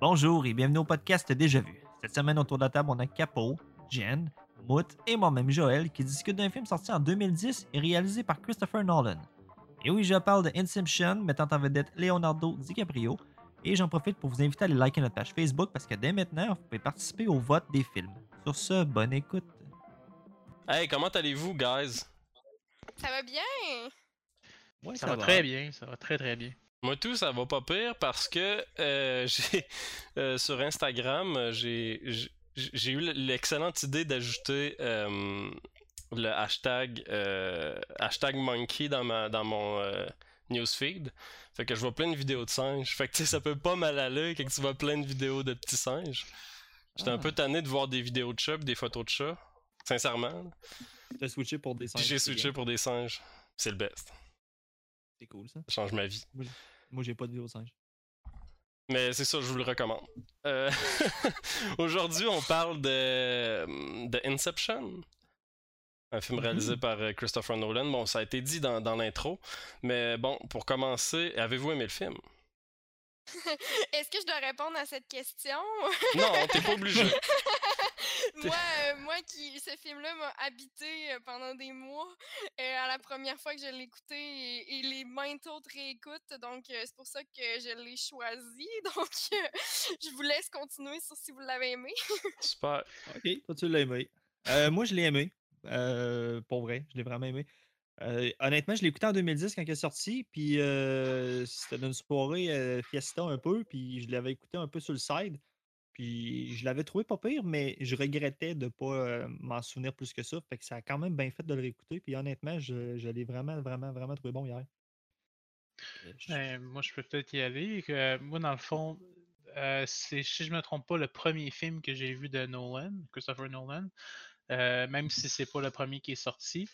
Bonjour et bienvenue au podcast Déjà Vu. Cette semaine, autour de la table, on a Capo, Jen, Moot et moi-même Joël qui discutent d'un film sorti en 2010 et réalisé par Christopher Nolan. Et oui, je parle de Inception, mettant en vedette Leonardo DiCaprio. Et j'en profite pour vous inviter à aller liker notre page Facebook parce que dès maintenant, vous pouvez participer au vote des films. Sur ce, bonne écoute. Hey, comment allez-vous, guys? Ça va bien? Ouais, Ça, va, très bien, ça va très très bien. Moi tout, ça va pas pire parce que euh, j'ai euh, sur Instagram, j'ai j'ai- j'ai eu l'excellente idée d'ajouter euh, le hashtag euh, hashtag monkey dans ma dans mon euh, newsfeed. Fait que je vois plein de vidéos de singes. Fait que tu sais, ça peut pas mal aller quand tu vois plein de vidéos de petits singes. J'étais un Ah. peu tanné de voir des vidéos de chats, pis des photos de chats. Sincèrement. T'as switché pour des Puis singes. j'ai c'est switché bien. pour des singes. C'est le best. C'est cool ça. Ça change ma vie. Moi, j'ai pas de vidéo de singes. Mais c'est ça, je vous le recommande. Euh, Aujourd'hui, on parle de, de Inception. Un film réalisé par euh, Christopher Nolan. Bon, ça a été dit dans, dans l'intro. Mais bon, pour commencer, avez-vous aimé le film? Est-ce que je dois répondre à cette question? Non, t'es pas obligé. moi, euh, moi qui ce film-là m'a habité euh, pendant des mois euh, à la première fois que je l'ai écouté et, et les maintes autres réécoutes. Donc, euh, c'est pour ça que je l'ai choisi. Donc, euh, je vous laisse continuer sur si vous l'avez aimé. Super. Ok, toi tu l'as aimé. Euh, moi, je l'ai aimé. Euh, pour vrai, je l'ai vraiment aimé. Euh, honnêtement, je l'ai écouté en 2010 quand il est sorti, puis euh, c'était dans une soirée euh, fiesta un peu, puis je l'avais écouté un peu sur le side, puis je l'avais trouvé pas pire, mais je regrettais de pas euh, m'en souvenir plus que ça, fait que ça a quand même bien fait de le réécouter, puis honnêtement, je, je l'ai vraiment, vraiment, vraiment trouvé bon hier. Je- Euh, moi, je peux peut-être y aller. moi, dans le fond, c'est, si je me trompe pas, le premier film que j'ai vu de Nolan, Christopher Nolan, même si c'est pas le premier qui est sorti.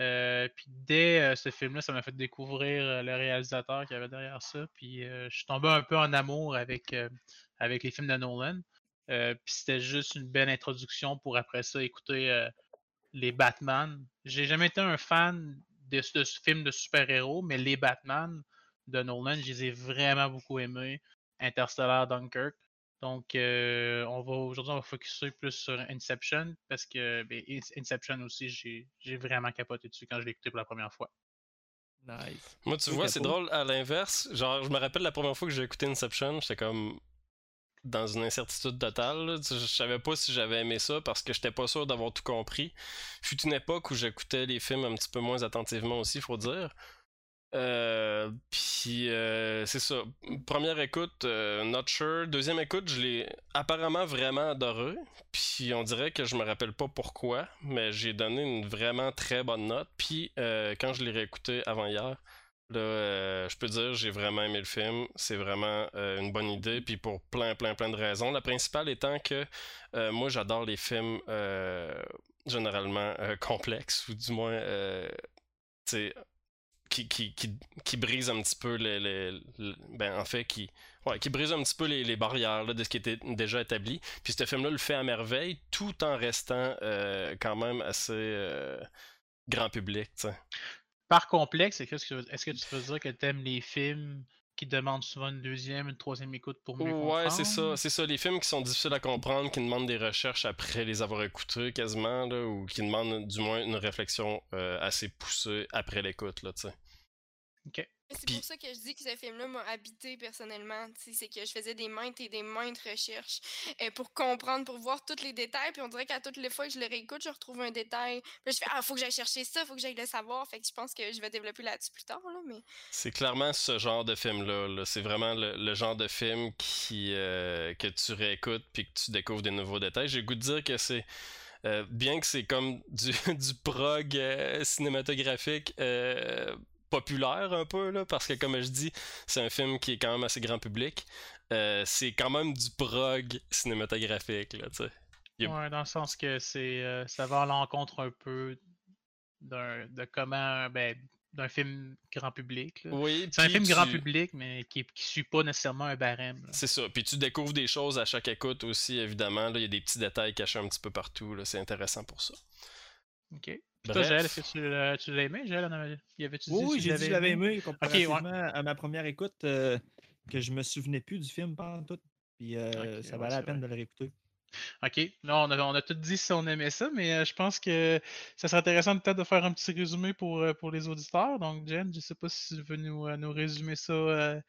Euh, puis dès euh, ce film-là, ça m'a fait découvrir euh, le réalisateur qui avait derrière ça. Puis je suis tombé un peu en amour avec, avec les films de Nolan. Puis c'était juste une belle introduction pour après ça écouter les Batman. J'ai jamais été un fan de, de ce film de super-héros, mais les Batman de Nolan, je les ai vraiment beaucoup aimés. Interstellar, Dunkirk. Donc, euh, on va aujourd'hui, on va focuser plus sur Inception parce que ben, In- Inception aussi, j'ai j'ai vraiment capoté dessus quand je l'ai écouté pour la première fois. Nice. Moi, tu vois, c'est drôle à l'inverse. Genre, je me rappelle la première fois que j'ai écouté Inception, j'étais comme dans une incertitude totale. là. Je savais pas si j'avais aimé ça parce que j'étais pas sûr d'avoir tout compris. Fut une époque où j'écoutais les films un petit peu moins attentivement aussi, faut dire. Euh, puis euh, c'est ça. Première écoute, euh, not sure. Deuxième écoute, je l'ai apparemment vraiment adoré. Puis on dirait que je me rappelle pas pourquoi, mais j'ai donné une vraiment très bonne note. Puis euh, quand je l'ai réécouté avant hier, là, je peux dire j'ai vraiment aimé le film. C'est vraiment une bonne idée. Puis pour plein, plein, plein de raisons. La principale étant que moi j'adore les films généralement complexes ou du moins, qui, qui, qui, qui brise un petit peu les, ben en fait qui ouais, qui brise un petit peu les, les barrières là, de ce qui était déjà établi puis ce film là le fait à merveille tout en restant euh, quand même assez euh, grand public. Par complexe, est-ce que, est-ce que tu veux dire que tu aimes les films qui demandent souvent une deuxième, une troisième écoute pour mieux Ouais, c'est ça, comprendre? c'est ça. Les films qui sont difficiles à comprendre, qui demandent des recherches après les avoir écoutés quasiment, là, ou qui demandent du moins une réflexion euh, assez poussée après l'écoute, là, tu sais. C'est pour ça que je dis que ce film-là m'a habité personnellement. C'est que je faisais des maintes et des maintes recherches euh, pour comprendre, pour voir tous les détails. Puis on dirait qu'à toutes les fois que je le réécoute, je retrouve un détail. Puis je fais Ah, faut que j'aille chercher ça, faut que j'aille le savoir. Fait que je pense que je vais développer là-dessus plus tard. Là, mais... C'est clairement ce genre de film-là. là. C'est vraiment le, le genre de film qui, euh, que tu réécoutes puis que tu découvres des nouveaux détails. J'ai goût de dire que c'est. euh, bien que c'est comme du, du prog euh, cinématographique euh, populaire un peu, là, parce que comme je dis, c'est un film qui est quand même assez grand public. euh, c'est quand même du prog cinématographique, là, tu sais. A- Ouais, dans le sens que c'est euh, ça va à l'encontre un peu d'un de comment ben, d'un film grand public. là. Oui, C'est un film grand public, mais qui, qui suit pas nécessairement un barème. C'est ça. Puis tu découvres des choses à chaque écoute aussi, évidemment. là. Il y a des petits détails cachés un petit peu partout. C'est intéressant pour ça. Ok. Bref. toi, Joël, est-ce que tu l'as- tu l'as aimé, Joël? en avait- dit Oui, j'ai dit que je l'avais aimé? comparativement à ma première écoute, euh, que je me souvenais plus du film pendant tout. Puis euh, ça ouais, valait la peine vrai. de le réécouter. Ok, là on a, on a tout dit si on aimait ça, mais euh, je pense que ça serait intéressant peut-être de faire un petit résumé pour, euh, pour les auditeurs. Donc, Jen, je sais pas si tu veux nous, euh, nous résumer ça euh,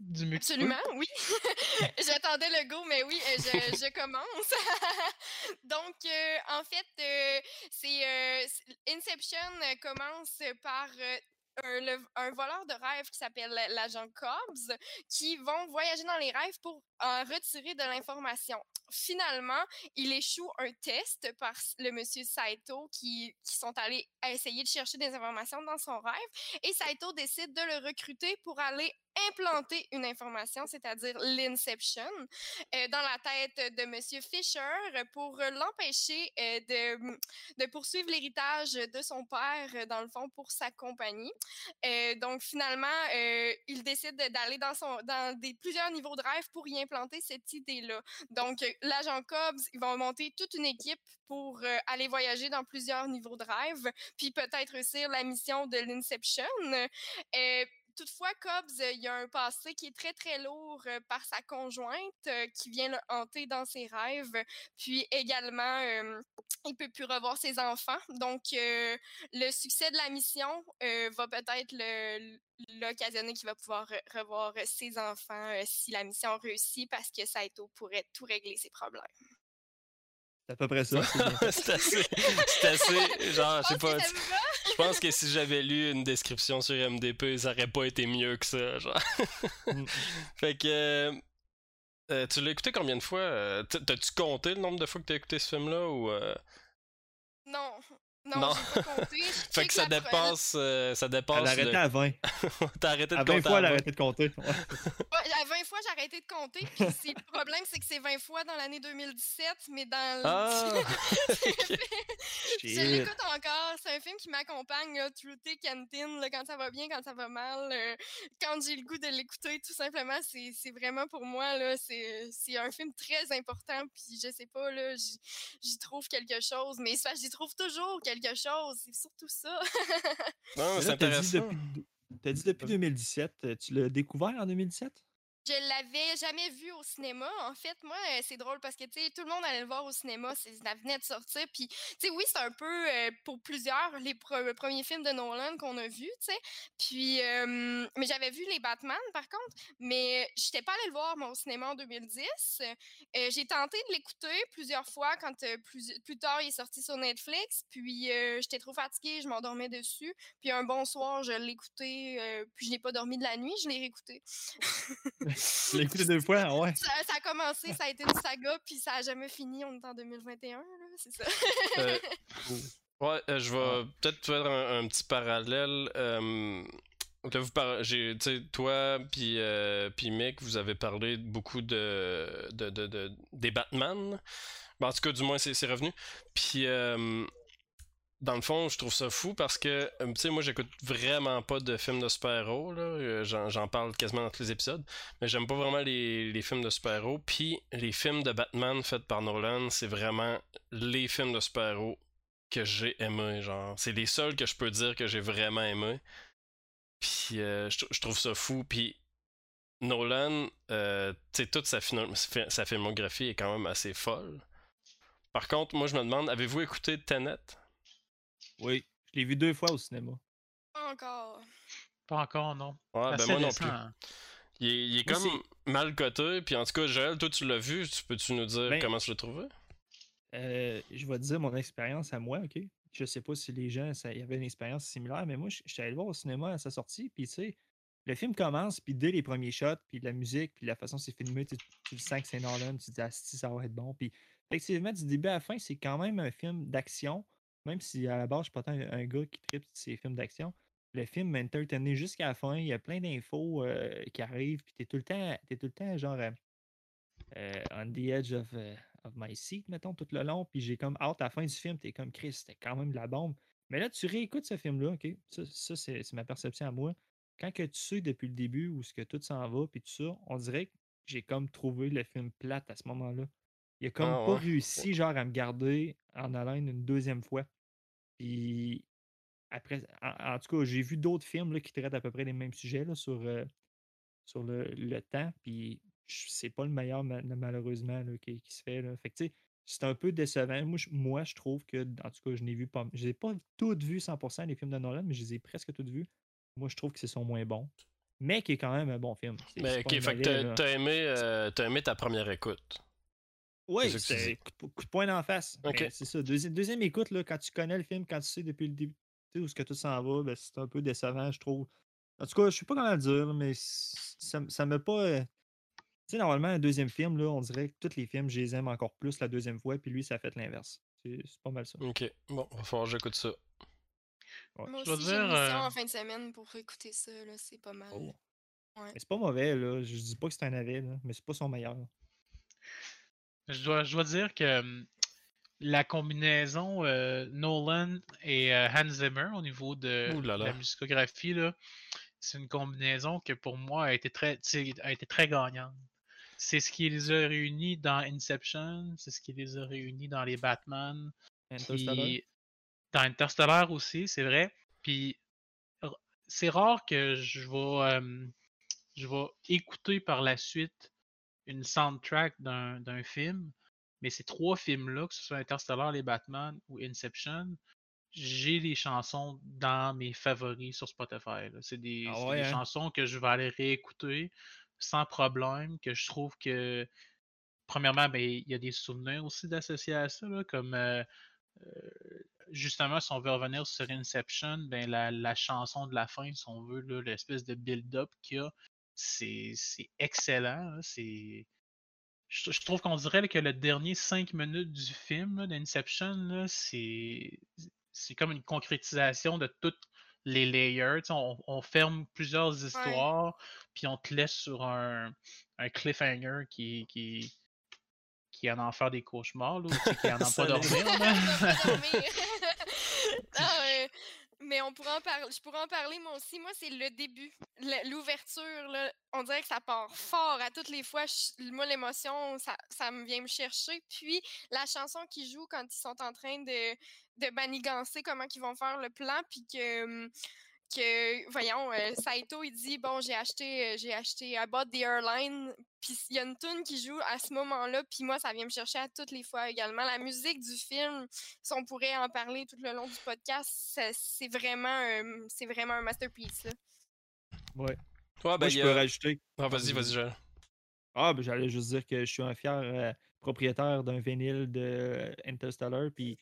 du. Absolument, oui. J'attendais le go, mais oui, euh, je, je commence. Donc, euh, en fait, euh, c'est Inception commence par un, le- un voleur de rêve qui s'appelle l'agent Cobbs, qui vont voyager dans les rêves pour en retirer de l'information. Finalement, il échoue un test par le monsieur Saito qui, qui sont allés essayer de chercher des informations dans son rêve et Saito décide de le recruter pour aller implanter une information, c'est-à-dire l'inception, euh, dans la tête de Monsieur Fisher pour l'empêcher euh, de, de poursuivre l'héritage de son père, dans le fond, pour sa compagnie. Euh, donc, finalement, il décide de- d'aller dans, son, dans des, plusieurs niveaux de rêve pour y implanter cette idée-là. Donc, l'agent Cobbs, ils vont monter toute une équipe pour aller voyager dans plusieurs niveaux de rêve, puis peut-être réussir la mission de l'Inception. Toutefois, Cobbs, euh, il a un passé qui est très, très lourd euh, par sa conjointe euh, qui vient le hanter dans ses rêves. Puis également, euh, il peut plus revoir ses enfants. Donc, euh, le succès de la mission euh, va peut-être l'occasionner qu'il va pouvoir re- revoir ses enfants euh, si la mission réussit parce que Saito pourrait tout régler ses problèmes. C'est à peu près ça. c'est assez. C'est assez. Genre, je sais pas. Je pense que si j'avais lu une description sur MDP, ça aurait pas été mieux que ça. Genre. Mm. fait que. euh, euh, tu l'as écouté combien de fois euh, T'as-tu compté le nombre de fois que t'as écouté ce film-là ou. euh, Non. Non, Non. pas compté. Fait que ça dépasse. euh, ça Elle dépasse. a arrêté le- à 20. T'as arrêté de À 20 compter fois, elle a arrêté de compter. Ouais. Ouais, à 20 fois, j'ai arrêté de compter. Puis le problème, c'est que c'est 20 fois dans l'année 2017, mais dans le- Ah! Je l'écoute encore. C'est un film qui m'accompagne là, through thick and thin, là, quand ça va bien, quand ça va mal. euh, quand j'ai le goût de l'écouter, tout simplement, c'est c'est vraiment pour moi, là, c'est c'est un film très important. Puis je sais pas, là, j'y trouve quelque chose. Mais j'y trouve toujours quelque chose. C'est surtout ça. Non, c'est là, t'as dit intéressant. depuis, t'as dit depuis 2017. euh, Tu l'as découvert en 2017? Je l'avais jamais vu au cinéma. En fait, moi, euh, c'est drôle parce que, tu sais, tout le monde allait le voir au cinéma. Ça venait de sortir. Puis, tu sais, oui, c'est un peu, euh, pour plusieurs, les pre- premiers films de Nolan qu'on a vus. Puis, euh, mais j'avais vu les Batman, par contre. Mais j'étais pas allée le voir, au cinéma en 2010. Euh, J'ai tenté de l'écouter plusieurs fois quand euh, plus, plus tard, il est sorti sur Netflix. Puis, euh, j'étais trop fatiguée, je m'endormais dessus. Puis, un bon soir, je euh, puis, je n'ai pas dormi de la nuit, je l'ai réécouté. L'as écouté deux fois? Ouais. Ça, ça a commencé, ça a été une saga, puis ça a jamais fini. On est en 2021, là, c'est ça. Euh, ouais, euh, je vais peut-être faire un, un petit parallèle. euh, vous par- j'ai, toi puis euh, puis Mick, vous avez parlé beaucoup de, de, de- de- des Batman. Ben, en tout cas, du moins, c'est, c'est revenu. Puis, euh, dans le fond, je trouve ça fou parce que, euh, tu sais, moi, j'écoute vraiment pas de films de super-héros. Euh, J'en, parle quasiment dans tous les épisodes. Mais j'aime pas vraiment les, films de super-héros. Puis, les films de Batman faits par Nolan, c'est vraiment les films de super-héros que j'ai aimé, genre. C'est les seuls que je peux dire que j'ai vraiment aimé. Puis euh, je, trou- je trouve ça fou. Puis Nolan, euh, tu sais, toute sa, sa filmographie est quand même assez folle. Par contre, moi je me demande, avez-vous écouté Tenet? Oui. Je l'ai vu deux fois au cinéma. Pas encore. Pas encore, non. Ouais, ben moi non plus. hein. Il est, il est Moi, comme mal coté. Puis en tout cas, Joël, toi tu l'as vu. Tu peux-tu nous dire Ben, comment tu l'as trouvé? Euh, je vais te dire mon expérience à moi, OK? Je sais pas si les gens, ça, il y avait une expérience similaire, mais moi, je je suis allé le voir au cinéma à sa sortie, puis tu sais, le film commence, puis dès les premiers shots, puis la musique, puis la façon dont c'est filmé, tu, tu le sens que c'est Nolan, tu te dis, ah, si, ça va être bon. Puis effectivement, du début à la fin, c'est quand même un film d'action, même si à la base, je suis pas tant un, gars qui tripe ces films d'action. Le film m'a entertainé jusqu'à la fin, il y a plein d'infos euh, qui arrivent, puis t'es tout le temps, t'es tout le temps genre euh, euh, on the edge of, my seat, mettons, tout le long. Puis j'ai comme hâte à la fin du film, t'es comme Chris, c'était quand même de la bombe. Mais là, tu réécoutes ce film-là, OK? Ça, c'est ma perception à moi. Quand que tu sais depuis le début où ce que tout s'en va, puis tout ça, on dirait que j'ai comme trouvé le film plate à ce moment-là. Il a comme Ah pas ouais. réussi, genre, à me garder en haleine une deuxième fois. Puis après, en, en tout cas, j'ai vu d'autres films là, qui traitent à peu près les mêmes sujets là, sur, euh, sur le, le temps. Puis c'est pas le meilleur, ma- malheureusement, là, qui, qui se fait. Là. Fait que, tu sais, c'est un peu décevant. Moi, je, moi, je trouve que, en tout cas, je n'ai vu pas. Je n'ai pas toutes vues 100% les films de Nolan, mais je les ai presque toutes vues. Moi, je trouve que c'est son moins bon. Mais qui est quand même un bon film. C'est- Mais ok, fait que t'as aimé, euh, t'as aimé ta première écoute. Oui, C'est coup, de- coup de poing d'en face. Ok. Mais C'est ça. Deuxième, deuxième écoute, là, quand tu connais le film, quand tu sais depuis le début tu sais, où ce que tout s'en va, ben, c'est un peu décevant, je trouve. En tout cas, je sais pas comment le dire, mais ça, ça m'a pas. euh, Tu sais, normalement, un deuxième film, là, on dirait que tous les films, je les aime encore plus la deuxième fois, puis lui, ça a fait l'inverse. C'est c'est pas mal ça. Ok, bon, va falloir que j'écoute ça. Ouais. Moi Je dois aussi, j'ai une euh, en fin de semaine pour écouter ça, là, c'est pas mal. Oh. Ouais. Mais c'est pas mauvais, là. Je dis pas que c'est un navet, là, mais c'est pas son meilleur. Je dois, je dois dire que hum, la combinaison euh, Nolan et euh, Hans Zimmer au niveau de là la musicographie, là, c'est une combinaison que pour moi a été très, a été très gagnante. C'est ce qui les a réunis dans Inception, c'est ce qui les a réunis dans les Batman, Interstellar. puis dans Interstellar aussi, c'est vrai. Puis c'est rare que je vais, euh, je vais écouter par la suite une soundtrack d'un film, mais ces trois films-là, que ce soit Interstellar, les Batman ou Inception, j'ai les chansons dans mes favoris sur Spotify. C'est des, Ah ouais, des hein? chansons que je vais aller réécouter sans problème, que je trouve que, premièrement, ben, il y a des souvenirs aussi d'associés à ça, là, comme euh, euh, justement, si on veut revenir sur Inception, ben, la, la chanson de la fin, si on veut, l'espèce de build-up qu'il y a, c'est excellent. C'est. Je, je trouve qu'on dirait là, que le dernier 5 minutes du film d'Inception, c'est comme une concrétisation de toutes les layers. On, on ferme plusieurs histoires, puis on te laisse sur un, un cliffhanger qui, qui, qui en en faire des cauchemars, là, ou qui en en pas dormir. Dormir. là. Ah, euh, mais on pourrait en parler. Je pourrais en parler moi aussi. Moi, c'est le début, l'ouverture. On dirait que ça part fort à toutes les fois. Moi, l'émotion, ça, ça me vient me chercher. Puis la chanson qui joue quand ils sont en train de, de manigancer comment ils vont faire le plan, puis que hum, que, voyons, euh, Saito, il dit, bon, j'ai acheté, euh, j'ai acheté I bought the airline, puis il y a une tune qui joue à ce moment-là, puis moi, ça vient me chercher à toutes les fois également. La musique du film, si on pourrait en parler tout le long du podcast, c'est vraiment, un- c'est vraiment un masterpiece. là. Ouais. Moi, ben, je peux a- rajouter. Ah, vas-y, vas-y, Joël. Ah, ben j'allais juste dire que je suis un fier euh, propriétaire d'un vinyle de Interstellar, puis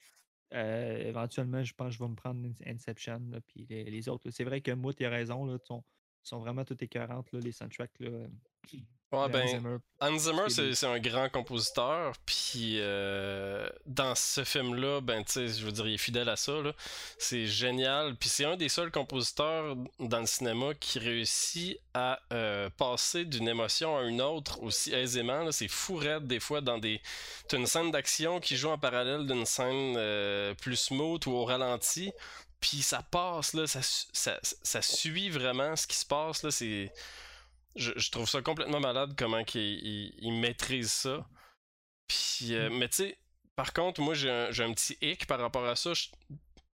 euh, éventuellement, je pense que je vais me prendre In- Inception, puis les, autres. C'est vrai que moi, tu as raison, là, sont, vraiment toutes écœurantes, là, les soundtracks. Là, euh, Ouais, ben, Zimmer. Hans Zimmer, C'est un grand compositeur, puis euh, dans ce film-là, ben, tu sais, je veux dire, il est fidèle à ça, là. C'est génial, puis c'est un des seuls compositeurs dans le cinéma qui réussit à euh, passer d'une émotion à une autre aussi aisément, là. C'est fou raide, des fois, dans des... T'as une scène d'action qui joue en parallèle d'une scène euh, plus smooth ou au ralenti, puis ça passe, là, ça, ça, ça suit vraiment ce qui se passe, là, c'est je, je trouve ça complètement malade comment il, il maîtrise ça. Puis, euh, mais tu sais, par contre, moi j'ai un, petit hic par rapport à ça. Je-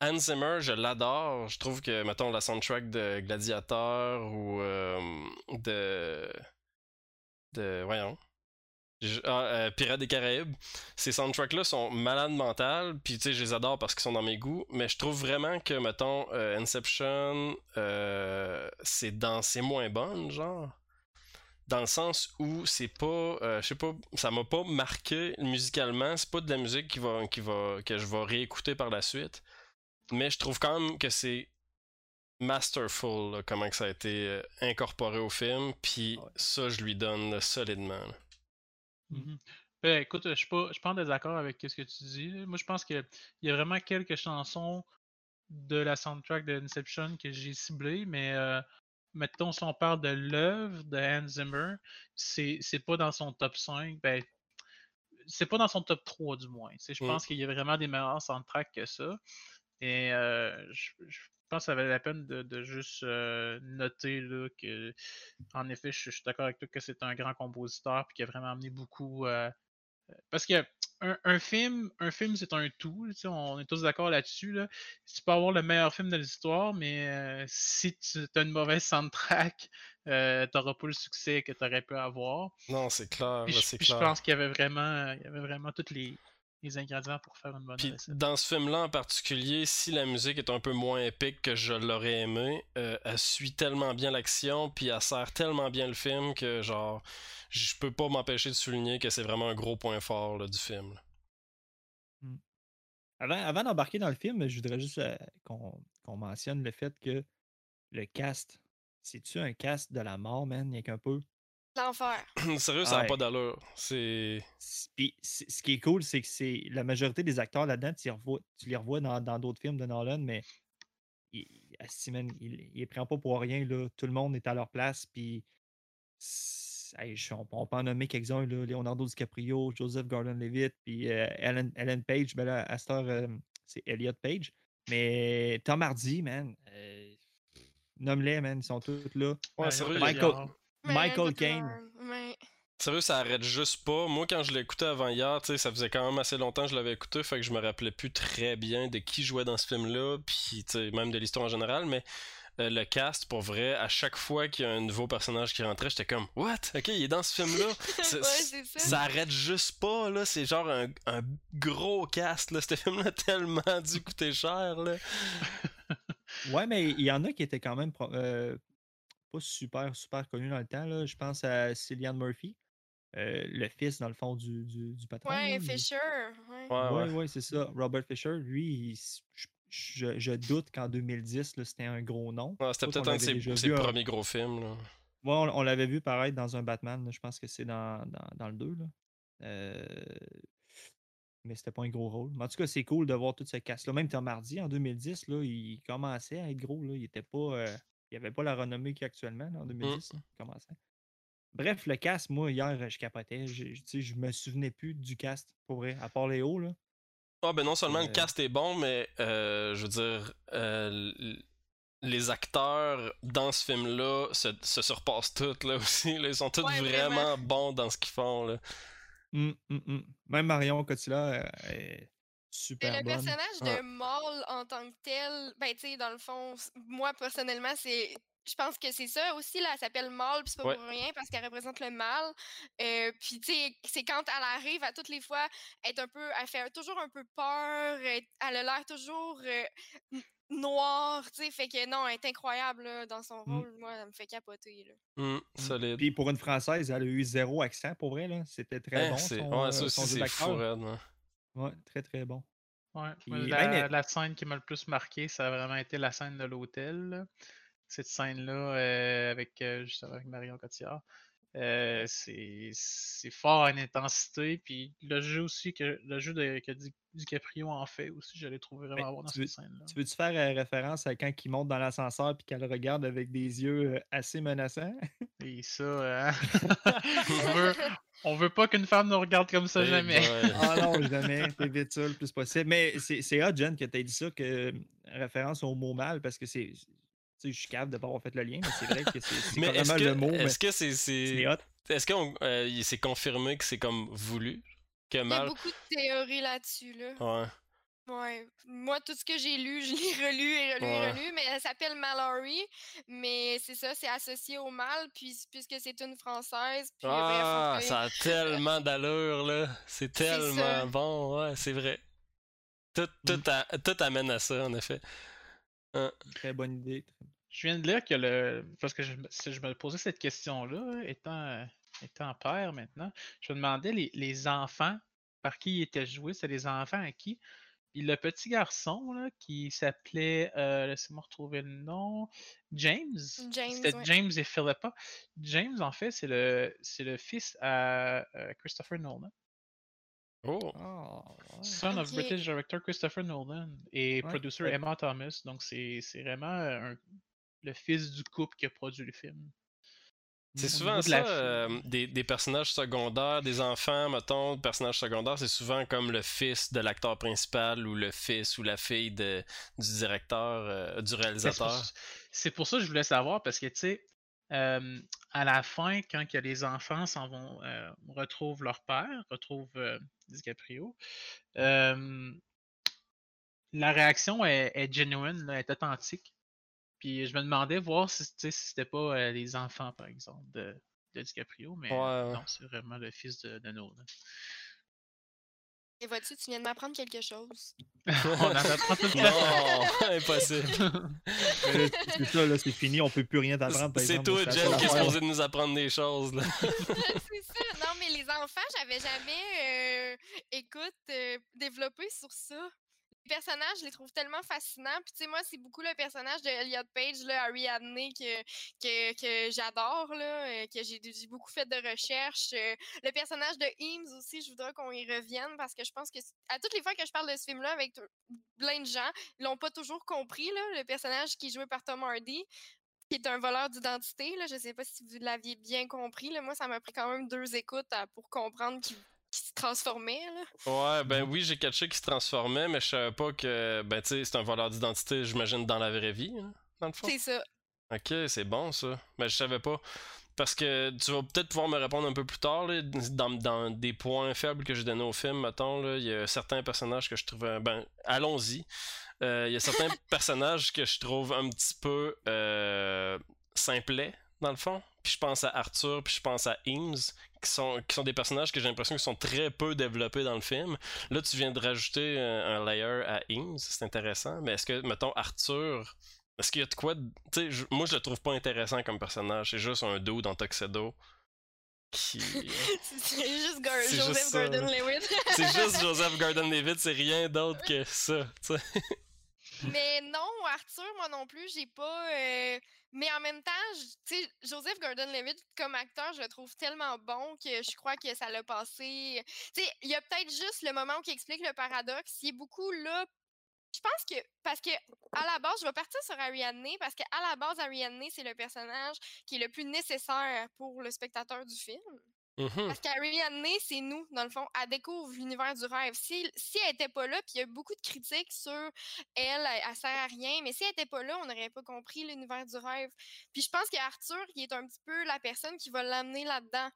Hans Zimmer, je l'adore. Je trouve que, mettons, la soundtrack de Gladiator ou euh, de. de. Voyons. Ah, euh, Pirates des Caraïbes, ces soundtracks-là sont malades mentales, puis tu sais, je les adore parce qu'ils sont dans mes goûts, mais je trouve vraiment que, mettons, euh, Inception, c'est dans ses moins bonnes, genre dans le sens où c'est pas euh, je sais pas ça m'a pas marqué musicalement c'est pas de la musique qui va qui va que je vais réécouter par la suite mais je trouve quand même que c'est masterful là, comment que ça a été euh, incorporé au film puis Ouais. ça je lui donne là, solidement. Mhm. Ben, écoute, je suis pas, je suis pas en désaccord avec ce que tu dis. Moi, je pense qu'il y a vraiment quelques chansons de la soundtrack de Inception que j'ai ciblées, mais euh, mettons, si on parle de l'œuvre de Hans Zimmer, c'est c'est pas dans son top 5. Ben, c'est pas dans son top 3 du moins. Je Mm. pense qu'il y a vraiment des meilleurs soundtracks que ça. Et euh, je, je pense que ça valait la peine de, de juste euh, noter là, que, en effet, je, je suis d'accord avec toi que c'est un grand compositeur et qui a vraiment amené beaucoup euh, Parce que un, un film, un film c'est un tout. tu On est tous d'accord là-dessus. Là. Tu peux avoir le meilleur film de l'histoire, mais euh, si tu as une mauvaise soundtrack, euh, t'auras pas le succès que tu aurais pu avoir. Non, c'est clair, là, je, c'est puis je clair. pense qu'il y avait vraiment, il y avait vraiment tous les, les ingrédients pour faire une bonne Puis recette. dans ce film-là en particulier, si la musique est un peu moins épique que je l'aurais aimé, euh, elle suit tellement bien l'action, puis elle sert tellement bien le film que genre, je peux pas m'empêcher de souligner que c'est vraiment un gros point fort là, du film. là. Avant, avant d'embarquer dans le film, je voudrais juste euh, qu'on mentionne le fait que le cast, c'est-tu un cast de la mort, man? Il y a qu'un peu. L'enfer. Sérieux, ça n'a Ouais. pas d'allure. C'est. Puis ce qui est cool, c'est que c'est la majorité des acteurs là-dedans, tu, les revois- tu les revois dans dans d'autres films de Nolan, mais il, man, il, il les prend pas pour rien. Là. Tout le monde est à leur place. Puis hey, je- on, on peut en nommer quelques-uns, là, Leonardo DiCaprio, Joseph Gordon-Levitt, puis euh, Ellen, Ellen Page. Ben là, à cette heure, euh, c'est Elliot Page. Mais Tom Hardy, man, euh, nomme-les, man, ils sont tous là. Ouais, Michael- Michael Caine. Ouais. Sérieux, ça arrête juste pas. Moi, quand je l'ai écouté avant hier, tu sais, ça faisait quand même assez longtemps que je l'avais écouté, fait que je me rappelais plus très bien de qui jouait dans ce film-là, puis tu sais, même de l'histoire en général, mais euh, le cast, pour vrai, à chaque fois qu'il y a un nouveau personnage qui rentrait, j'étais comme What? Ok, il est dans ce film-là. Ouais, ça. ça arrête juste pas, là. C'est genre un, un gros cast, là. Ce film-là a tellement dû coûter cher, là. Ouais, mais il y en a qui étaient quand même pro- euh, pas super, super connus dans le temps. Là. Je pense à Cillian Murphy, euh, le fils, dans le fond, du, du, du patron. Du- Fisher. Ouais. Ouais, Ouais, ouais. ouais, c'est ça. Robert Fisher, lui, il je, je- je doute qu'en 2010, là, c'était un gros nom. Ouais, C'était peut-être un de ses, ses premiers gros films, là. Ouais, on, on l'avait vu paraître dans un Batman. là, Je pense que c'est dans, dans, dans le 2. Là. Euh, mais c'était pas un gros rôle. Mais en tout cas, c'est cool de voir toute cette casse-là. Même Tom Hardy, en 2010, là, il commençait à être gros. Là. Il était pas. euh, il avait pas la renommée qu'il a actuellement là, en 2010. là. Il commençait. Bref, le cast, moi, hier, je capotais. Je, me souvenais plus du cast, pour vrai, à part Léo. Là. Ah, ben non seulement le Euh, cast est bon, mais euh, je veux dire, euh, les acteurs dans ce film-là se, se surpassent tous, là aussi. là. Ils sont tous Ouais, vraiment. vraiment. bons dans ce qu'ils font, là. Hum, hum. Même Marion Cotillard euh, super le bonne. personnage de Maul en tant que tel, ben tu sais, dans le fond, moi personnellement, c'est. Je pense que c'est ça aussi, là, elle s'appelle Maul, puis c'est pas Ouais. pour rien, parce qu'elle représente le mal. Euh, puis, tu sais, c'est quand elle arrive à toutes les fois, être un peu. Elle fait toujours un peu peur, elle elle a l'air toujours euh, noire, tu sais, fait que non, elle est incroyable, là, dans son Mm. rôle. Moi, elle me fait capoter, là. Hum, solide. Puis pour une Française, elle a eu zéro accent, pour vrai. là. C'était très Hein, bon. Son, ouais, euh, ça son aussi, jeu c'est Ouais, très très bon. Ouais, Puis moi, même la, scène qui m'a le plus marqué, ça a vraiment été la scène de l'hôtel. Cette scène-là euh, avec euh, justement avec Marion Cotillard. Euh, c'est c'est fort en intensité. Puis le jeu aussi, que le jeu de, que Di- DiCaprio en fait aussi, je l'ai trouvé vraiment bon dans tu veux- cette scène-là. Tu veux-tu faire euh, référence à quand il monte dans l'ascenseur puis qu'elle regarde avec des yeux euh, assez menaçants? Et ça, euh, on, veut, on veut pas qu'une femme nous regarde comme ça jamais. Ah non, jamais. T'évites ça le plus possible. Mais c'est c'est hot, Jen, que tu dit ça, que référence au mot mal, parce que c'est. Tu sais, je suis capable de pas avoir fait le lien, mais c'est vrai que c'est c'est que le mot, mais est-ce que c'est c'est c'est est-ce qu'on euh, il s'est confirmé que c'est comme voulu que Il y a mal beaucoup de théories là-dessus, là. ouais Ouais. Moi, tout ce que j'ai lu, je l'ai relu et relu Ouais. et relu, mais elle s'appelle Mallory. Mais c'est ça, c'est associé au mal, puis, puisque c'est une Française. Puis, ah ça a tellement d'allure là c'est C'est tellement bon ouais c'est vrai tout tout, Mm. a- tout amène à ça en effet Très bonne idée. Je viens de lire que le. Parce que je, me- si je me posais cette question-là, étant, euh, étant père maintenant, je me demandais les, les enfants par qui ils étaient joués, c'est les enfants à qui? Puis le petit garçon là, qui s'appelait, euh, laissez-moi retrouver le nom, James. James, C'était ouais. James et Philippa. James, en fait, c'est le, c'est le fils à euh, Christopher Nolan. Oh Ah, ouais. Son of. British director Christopher Nolan et Ouais, producer ouais. Emma Thomas. Donc, c'est c'est vraiment euh, un- le fils du couple qui a produit le film. C'est souvent ça, euh, des, des personnages secondaires, des enfants, mettons, personnages secondaires, c'est souvent comme le fils de l'acteur principal ou le fils ou la fille de, du directeur, euh, du c'est pour, réalisateur. c'est pour ça que je voulais savoir parce que, tu sais, euh, à la fin, quand que les enfants s'en vont, euh, retrouvent leur père, retrouvent euh, DiCaprio, euh, la réaction est, est genuine, là, est authentique. Puis je me demandais voir si, si c'était pas euh, les enfants, par exemple, de, de DiCaprio, mais Ouais, non, c'est vraiment le fils de, de Nolan. Et vois-tu, tu viens de m'apprendre quelque chose? On en apprend tout le temps. Non, impossible. C'est ça, là, c'est fini, on peut plus rien t'apprendre. par C'est toi, ça, qui est supposé nous apprendre des choses. Là. c'est ça. Non, mais les enfants, j'avais jamais, euh, écoute, euh, développé sur ça. Les personnages, je les trouve tellement fascinants. Puis, tu sais, moi, c'est beaucoup le personnage de Elliot Page, là, Ariadne, que, que, que j'adore, là, euh, que j'ai beaucoup fait de recherches. Euh, le personnage de Eames aussi, je voudrais qu'on y revienne parce que je pense que à toutes les fois que je parle de ce film-là avec plein de gens, ils l'ont pas toujours compris, là, le personnage qui est joué par Tom Hardy qui est un voleur d'identité. Là. Je sais pas si vous l'aviez bien compris. Là. Moi, ça m'a pris quand même deux écoutes à- pour comprendre qu'il qu'il se transformait. Là. Ouais, ben oui, j'ai catché qui se transformait, mais je savais pas que, ben c'est un voleur d'identité, j'imagine, dans la vraie vie, hein, dans le fond. C'est ça. Ok, c'est bon ça. Mais je savais pas. Parce que tu vas peut-être pouvoir me répondre un peu plus tard, là, dans, dans des points faibles que j'ai donnés au film, mettons, là, il y a certains personnages que je trouvais. Ben, allons-y. Euh, Il y a certains personnages que je trouve un petit peu euh, simplets, dans le fond. Puis je pense à Arthur, puis je pense à Eames, qui sont, qui sont des personnages que j'ai l'impression qu'ils sont très peu développés dans le film. Là, tu viens de rajouter un, un layer à Eames, c'est intéressant. Mais est-ce que, mettons, Arthur, est-ce qu'il y a de quoi. de- Tu sais, je- moi, je le trouve pas intéressant comme personnage. C'est juste un dude en tuxedo qui. C'est juste Gar- C'est Joseph juste là. Gordon-Levitt. c'est juste Joseph Gordon-Levitt, c'est rien d'autre que ça. Mais non, Arthur, moi non plus, j'ai pas. euh, Mais en même temps, tu sais, Joseph Gordon-Levitt comme acteur, je le trouve tellement bon que je crois que ça l'a passé. Tu sais, il y a peut-être juste le moment il explique le paradoxe. Il est beaucoup là. Je pense que parce que à la base, je vais partir sur Ariadne parce qu'à la base, Ariadne, c'est le personnage qui est le plus nécessaire pour le spectateur du film. Mhm. Parce qu'Ariadne, c'est nous, dans le fond. Elle découvre l'univers du rêve. Si, si elle était pas là, puis il y a beaucoup de critiques sur elle, elle, elle sert à rien, mais si elle était pas là, on n'aurait pas compris l'univers du rêve. Puis je pense qu'Arthur, il est un petit peu la personne qui va l'amener là-dedans.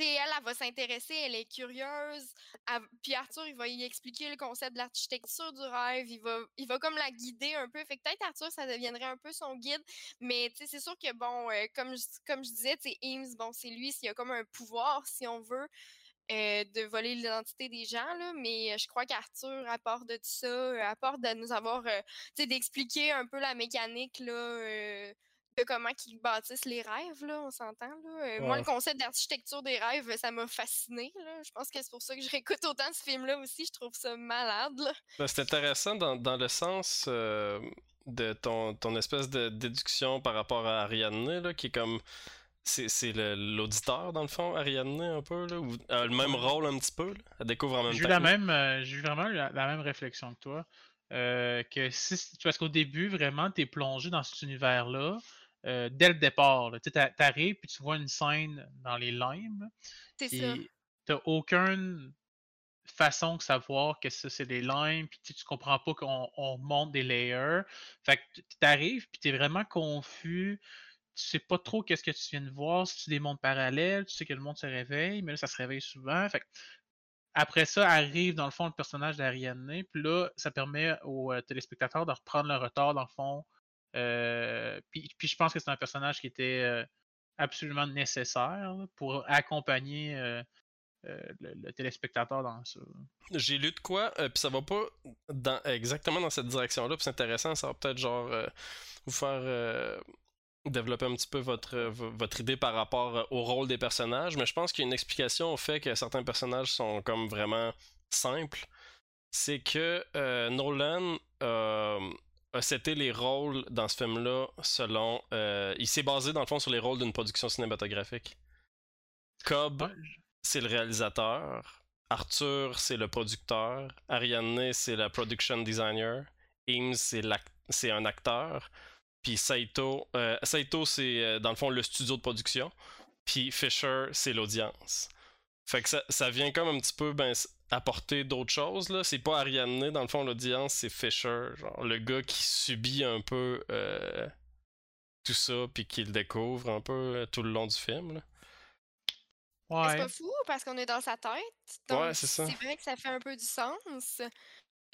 Elle, va s'intéresser, elle est curieuse. puis Arthur, il va y expliquer le concept de l'architecture du rêve. Il va, il va comme la guider un peu. Fait que peut-être Arthur, ça deviendrait un peu son guide. Mais c'est sûr que, bon, euh, comme, je, comme je disais, Eames, bon, c'est lui, s'il a comme un pouvoir, si on veut, euh, de voler l'identité des gens. Mais euh, je crois qu'Arthur apporte de tout ça, apporte de nous avoir, d'expliquer un peu la mécanique, là. De comment ils bâtissent les rêves, là, on s'entend. Là. Euh, Moi, le concept d'architecture des rêves, ça m'a fasciné. Là. Je pense que c'est pour ça que je réécoute autant ce film-là aussi. Je trouve ça malade. Là. Ben, c'est intéressant dans, dans le sens euh, de ton, ton espèce de déduction par rapport à Ariadne, là, qui est comme. C'est c'est le- l'auditeur, dans le fond, Ariadne, un peu, là, ou a le même rôle un petit peu, là. Elle découvre en même J'ai eu temps. la même, euh, j'ai eu vraiment eu la, la même réflexion que toi. euh, que si, parce qu'au début, vraiment, tu es plongé dans cet univers-là euh, dès le départ. Tu t'arrives puis tu vois une scène dans les limes. C'est ça. T'as aucune façon de savoir que ça c'est des limes, puis tu comprends pas qu'on on monte des layers. Fait que tu t'arrives, puis t'es vraiment confus. Tu sais pas trop qu'est-ce que tu viens de voir, si tu des mondes parallèles, tu sais que le monde se réveille, mais là, ça se réveille souvent. Fait après ça, arrive dans le fond le personnage d'Ariadne, puis là, ça permet aux euh, téléspectateurs de reprendre le retard dans le fond. Euh, puis, je pense que c'est un personnage qui était euh, absolument nécessaire pour accompagner euh, le, téléspectateur dans ça. J'ai lu de quoi, puis ça va pas exactement dans cette direction-là, puis c'est intéressant, ça va peut-être genre vous faire développer un petit peu votre, votre idée par rapport au rôle des personnages, mais je pense qu'il y a une explication au fait que certains personnages sont comme vraiment simples. C'est que Nolan a seté les rôles dans ce film-là selon. euh, il s'est basé dans le fond sur les rôles d'une production cinématographique. Cobb, Ouais, c'est le réalisateur. Arthur, c'est le producteur. Ariadne, c'est la production designer. Eames, c'est un acteur. Puis Saito, euh, Saito c'est euh, dans le fond le studio de production. Puis Fisher, c'est l'audience. Fait que ça, ça vient comme un petit peu ben, apporter d'autres choses. là. C'est pas Ariadne, dans le fond, l'audience, c'est Fisher. Genre le gars qui subit un peu euh, tout ça, puis qu'il le découvre un peu euh, tout le long du film. Là. C'est Ouais. pas fou parce qu'on est dans sa tête. Ouais, Donc, c'est ça. c'est vrai que ça fait un peu du sens.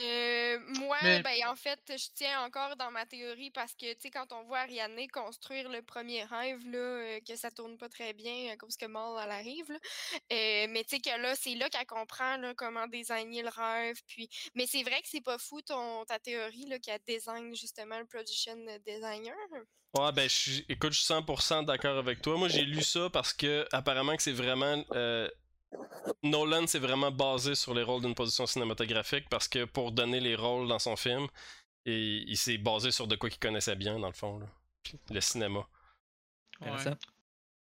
Euh, moi, Mais- ben, en fait, je tiens encore dans ma théorie parce que, tu sais, quand on voit Ariane construire le premier rêve, là, euh, que ça tourne pas très bien à cause que Maul, elle arrive, là. Euh, mais tu sais que là, c'est là qu'elle comprend là, comment designer le rêve. Puis... Mais c'est vrai que c'est pas fou ton, ta théorie là, qu'elle design justement le production designer. Ouais, ben, je suis- écoute, je suis 100% d'accord avec toi. Moi, j'ai lu ça parce que, apparemment, que c'est vraiment. euh, Nolan s'est vraiment basé sur les rôles d'une production cinématographique parce que pour donner les rôles dans son film, et il s'est basé sur de quoi qu'il connaissait bien, dans le fond, là. le cinéma. ouais.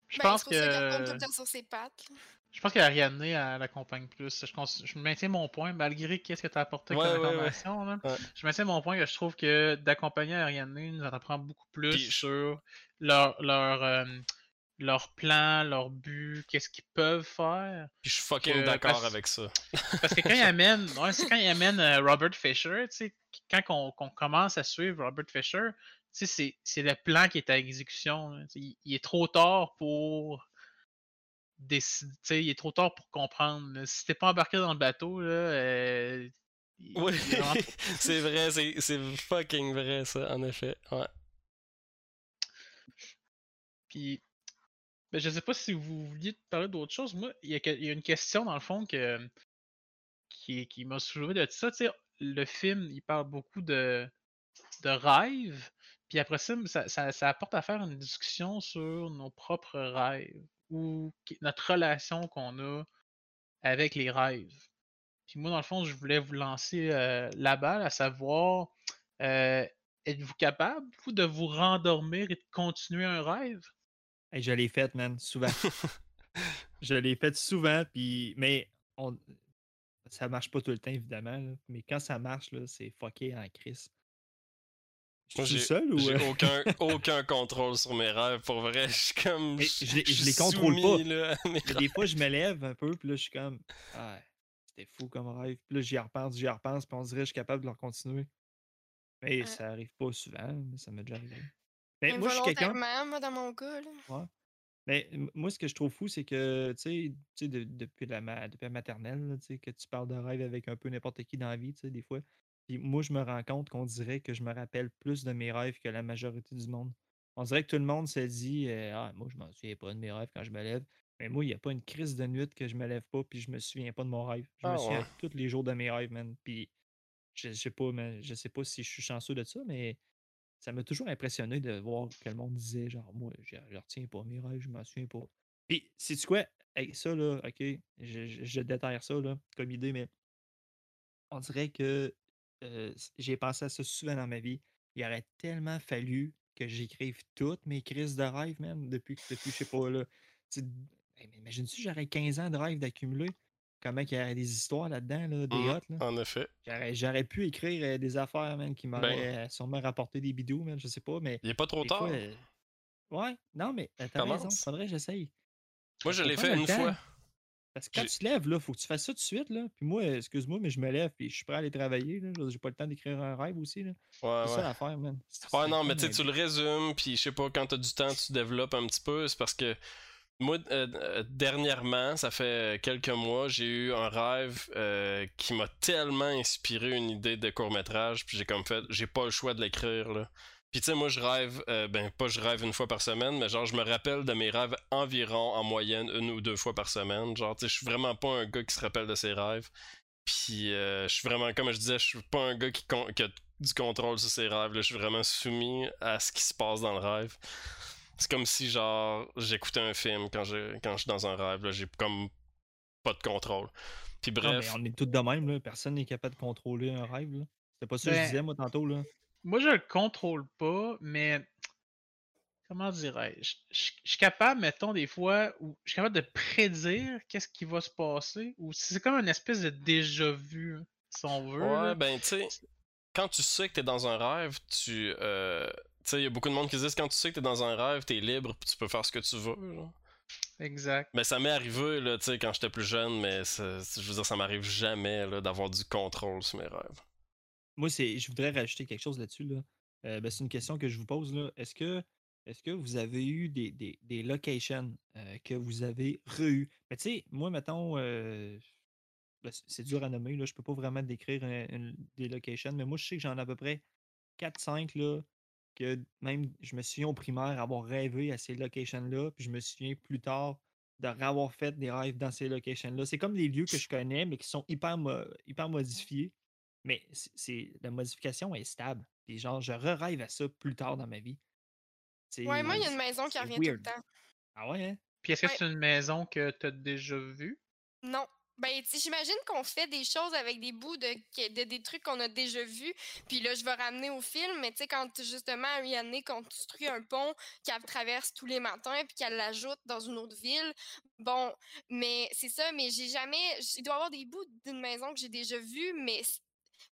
Je Ben, pense que le temps sur ses pattes. là. je pense qu'Ariane elle l'accompagne plus. Je, cons- je maintiens mon point, malgré qu'est-ce que tu as apporté Ouais, comme ouais, ouais. information. là. Je maintiens mon point que je trouve que d'accompagner Ariane nous en apprend beaucoup plus Puis sur leur, leur, euh, leur plan, leur but, qu'est-ce qu'ils peuvent faire. Puis je suis fucking d'accord parce- avec ça. Parce que quand il amène, ouais, c'est quand il amène euh, Robert Fisher, tu sais, quand on, commence à suivre Robert Fisher, tu sais, c'est, le plan qui est à exécution. là. Il, il est trop tard pour décider, tu sais, il est trop tard pour comprendre. là. Si t'es pas embarqué dans le bateau, là, euh, Oui, vraiment- c'est vrai, c'est c'est fucking vrai, ça, en effet. Ouais. Puis, ben, je sais pas si vous vouliez parler d'autre chose. Moi, il y, a une question dans le fond qui, m'a soulevé de ça. Le film, il parle beaucoup de, rêves. Puis après ça, ça, apporte à faire une discussion sur nos propres rêves ou notre relation qu'on a avec les rêves. Puis moi, dans le fond, je voulais vous lancer euh, la balle, à savoir, euh, êtes-vous capable, vous, de vous rendormir et de continuer un rêve? Hey, je l'ai faite, man, souvent. je l'ai faite souvent, puis mais on... ça marche pas tout le temps, évidemment. là, Mais quand ça marche, là, c'est fucké en crise. Je suis seul ou. j'ai euh, aucun, aucun contrôle sur mes rêves, pour vrai. Je suis comme. Mais je je les contrôle pas. là, des fois, je me lève un peu, puis là, je suis comme. Ah, c'était fou comme rêve. Puis là, j'y repense, j'y repense, puis on dirait que je suis capable de le continuer. Mais Ouais. ça arrive pas souvent, mais ça m'est déjà arrivé. Mais moi, je suis quelqu'un. Moi, dans mon cas. Là. Mais m- moi, ce que je trouve fou, c'est que, tu sais, de- depuis, la, ma- depuis la maternelle, là, tu sais, que tu parles de rêve avec un peu n'importe qui dans la vie, tu sais, des fois. Puis moi, je me rends compte qu'on dirait que je me rappelle plus de mes rêves que la majorité du monde. On dirait que tout le monde se dit euh, Ah, moi, je m'en souviens pas de mes rêves quand je me lève. Mais moi, il n'y a pas une crise de nuit que je me lève pas puis je me souviens pas de mon rêve. Je Ah me souviens ouais. tous les jours de mes rêves, man. Puis je, je sais pas, mais je sais pas si je suis chanceux de ça, mais ça m'a toujours impressionné de voir que le monde disait genre moi je, je retiens pas mes rêves, je m'en souviens pas. Puis c'est tu quoi? Ça là, ok, je, déterre ça là, comme idée, mais on dirait que euh, j'ai pensé à ça souvent dans ma vie. Il aurait tellement fallu que j'écrive toutes mes crises de rêve, man, depuis, depuis je sais pas là. Hey, Imagine-tu, j'aurais 15 ans de rêve d'accumuler. Comment il y aurait des histoires là-dedans, là, des hottes, là. En effet. J'aurais, pu écrire euh, des affaires, man, qui m'auraient euh, sûrement rapporté des bidous, man, je sais pas, mais Il est pas trop tard. fois, euh, ouais, non, mais t'as raison, faudrait que j'essaye. Moi, je l'ai fait une temps. fois. Parce que quand tu te lèves, là, faut que tu fasses ça tout de suite, là. Puis moi, excuse-moi, mais je me lève, puis je suis prêt à aller travailler, là. J'ai pas le temps d'écrire un rêve aussi, là. Ouais, C'est ouais. ça l'affaire, man. Ouais, non, mais tu sais, tu le résumes, puis je sais pas, quand t'as du temps, tu développes un petit peu. C'est parce que moi, euh, euh, dernièrement, ça fait quelques mois, j'ai eu un rêve euh, qui m'a tellement inspiré une idée de court-métrage, puis j'ai comme fait, j'ai pas le choix de l'écrire, là. Puis tu sais, moi, je rêve, euh, ben, pas je rêve une fois par semaine, mais genre, je me rappelle de mes rêves environ en moyenne une ou deux fois par semaine. Genre, tu sais, je suis vraiment pas un gars qui se rappelle de ses rêves. Puis euh, je suis vraiment, comme je disais, je suis pas un gars qui, qui a du contrôle sur ses rêves. Là. Je suis vraiment soumis à ce qui se passe dans le rêve. C'est comme si, genre, j'écoutais un film quand je, quand je suis dans un rêve. là. J'ai comme pas de contrôle. Puis Non, bref, mais on est tous de même, là. Personne n'est capable de contrôler un rêve, là. C'était pas ça que je Ben, disais, moi, tantôt, là. Moi, je le contrôle pas, mais comment dirais-je? Je suis capable, mettons, des fois, où je suis capable de prédire qu'est-ce qui va se passer, ou c'est comme une espèce de déjà-vu, si on veut. ouais, là. ben, tu sais, quand tu sais que t'es dans un rêve, tu. euh, tu sais, il y a beaucoup de monde qui disent quand tu sais que t'es dans un rêve, t'es libre, tu peux faire ce que tu veux. genre. Exact. Mais ça m'est arrivé, là, tu sais, quand j'étais plus jeune, mais ça- je veux dire, ça m'arrive jamais, là, d'avoir du contrôle sur mes rêves. Moi, c'est, je voudrais rajouter quelque chose là-dessus, là. Euh, ben, c'est une question que je vous pose, là. Est-ce que est-ce que vous avez eu des, des, des locations euh, que vous avez re-eu? Mais tu sais, moi, mettons, euh, ben, c'est dur à nommer, là, je peux pas vraiment décrire une- des locations, mais moi, je sais que j'en ai à peu près 4-5 là, que même je me souviens au primaire avoir rêvé à ces locations-là, puis je me souviens plus tard d'avoir fait des rêves dans ces locations-là. C'est comme des lieux que je connais, mais qui sont hyper, mo- hyper modifiés. Mais c'est la modification est stable. Puis genre, je re-rêve à ça plus tard dans ma vie. Ouais, moi, il y a une maison qui revient tout le temps. Ah ouais, hein? Puis est-ce que c'est une maison que tu as déjà vue? Non. Ben, j'imagine qu'on fait des choses avec des bouts de, de- des trucs qu'on a déjà vus. Puis là, je vais ramener au film. Mais tu sais, quand justement Ariane construit un pont qu'elle traverse tous les matins puis qu'elle l'ajoute dans une autre ville. Bon, mais c'est ça. Mais j'ai jamais. Il doit y avoir des bouts d'une maison que j'ai déjà vus, mais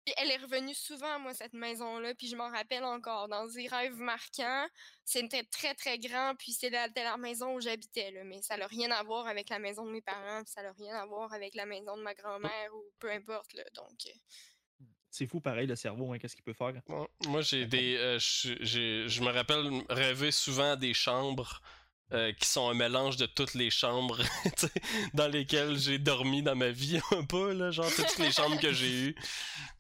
puis elle est revenue souvent, moi, cette maison-là. Puis je m'en rappelle encore. Dans des rêves marquants, c'était très, très grand. Puis la, c'était la maison où j'habitais. Mais ça n'a rien à voir avec la maison de mes parents. Puis ça n'a rien à voir avec la maison de ma grand-mère ou peu importe. Là, donc, euh, C'est fou pareil le cerveau, hein, qu'est-ce qu'il peut faire? Moi, moi, j'ai des. euh, je me rappelle rêver souvent à des chambres euh, qui sont un mélange de toutes les chambres dans lesquelles j'ai dormi dans ma vie un peu, là, genre toutes les chambres que j'ai eues.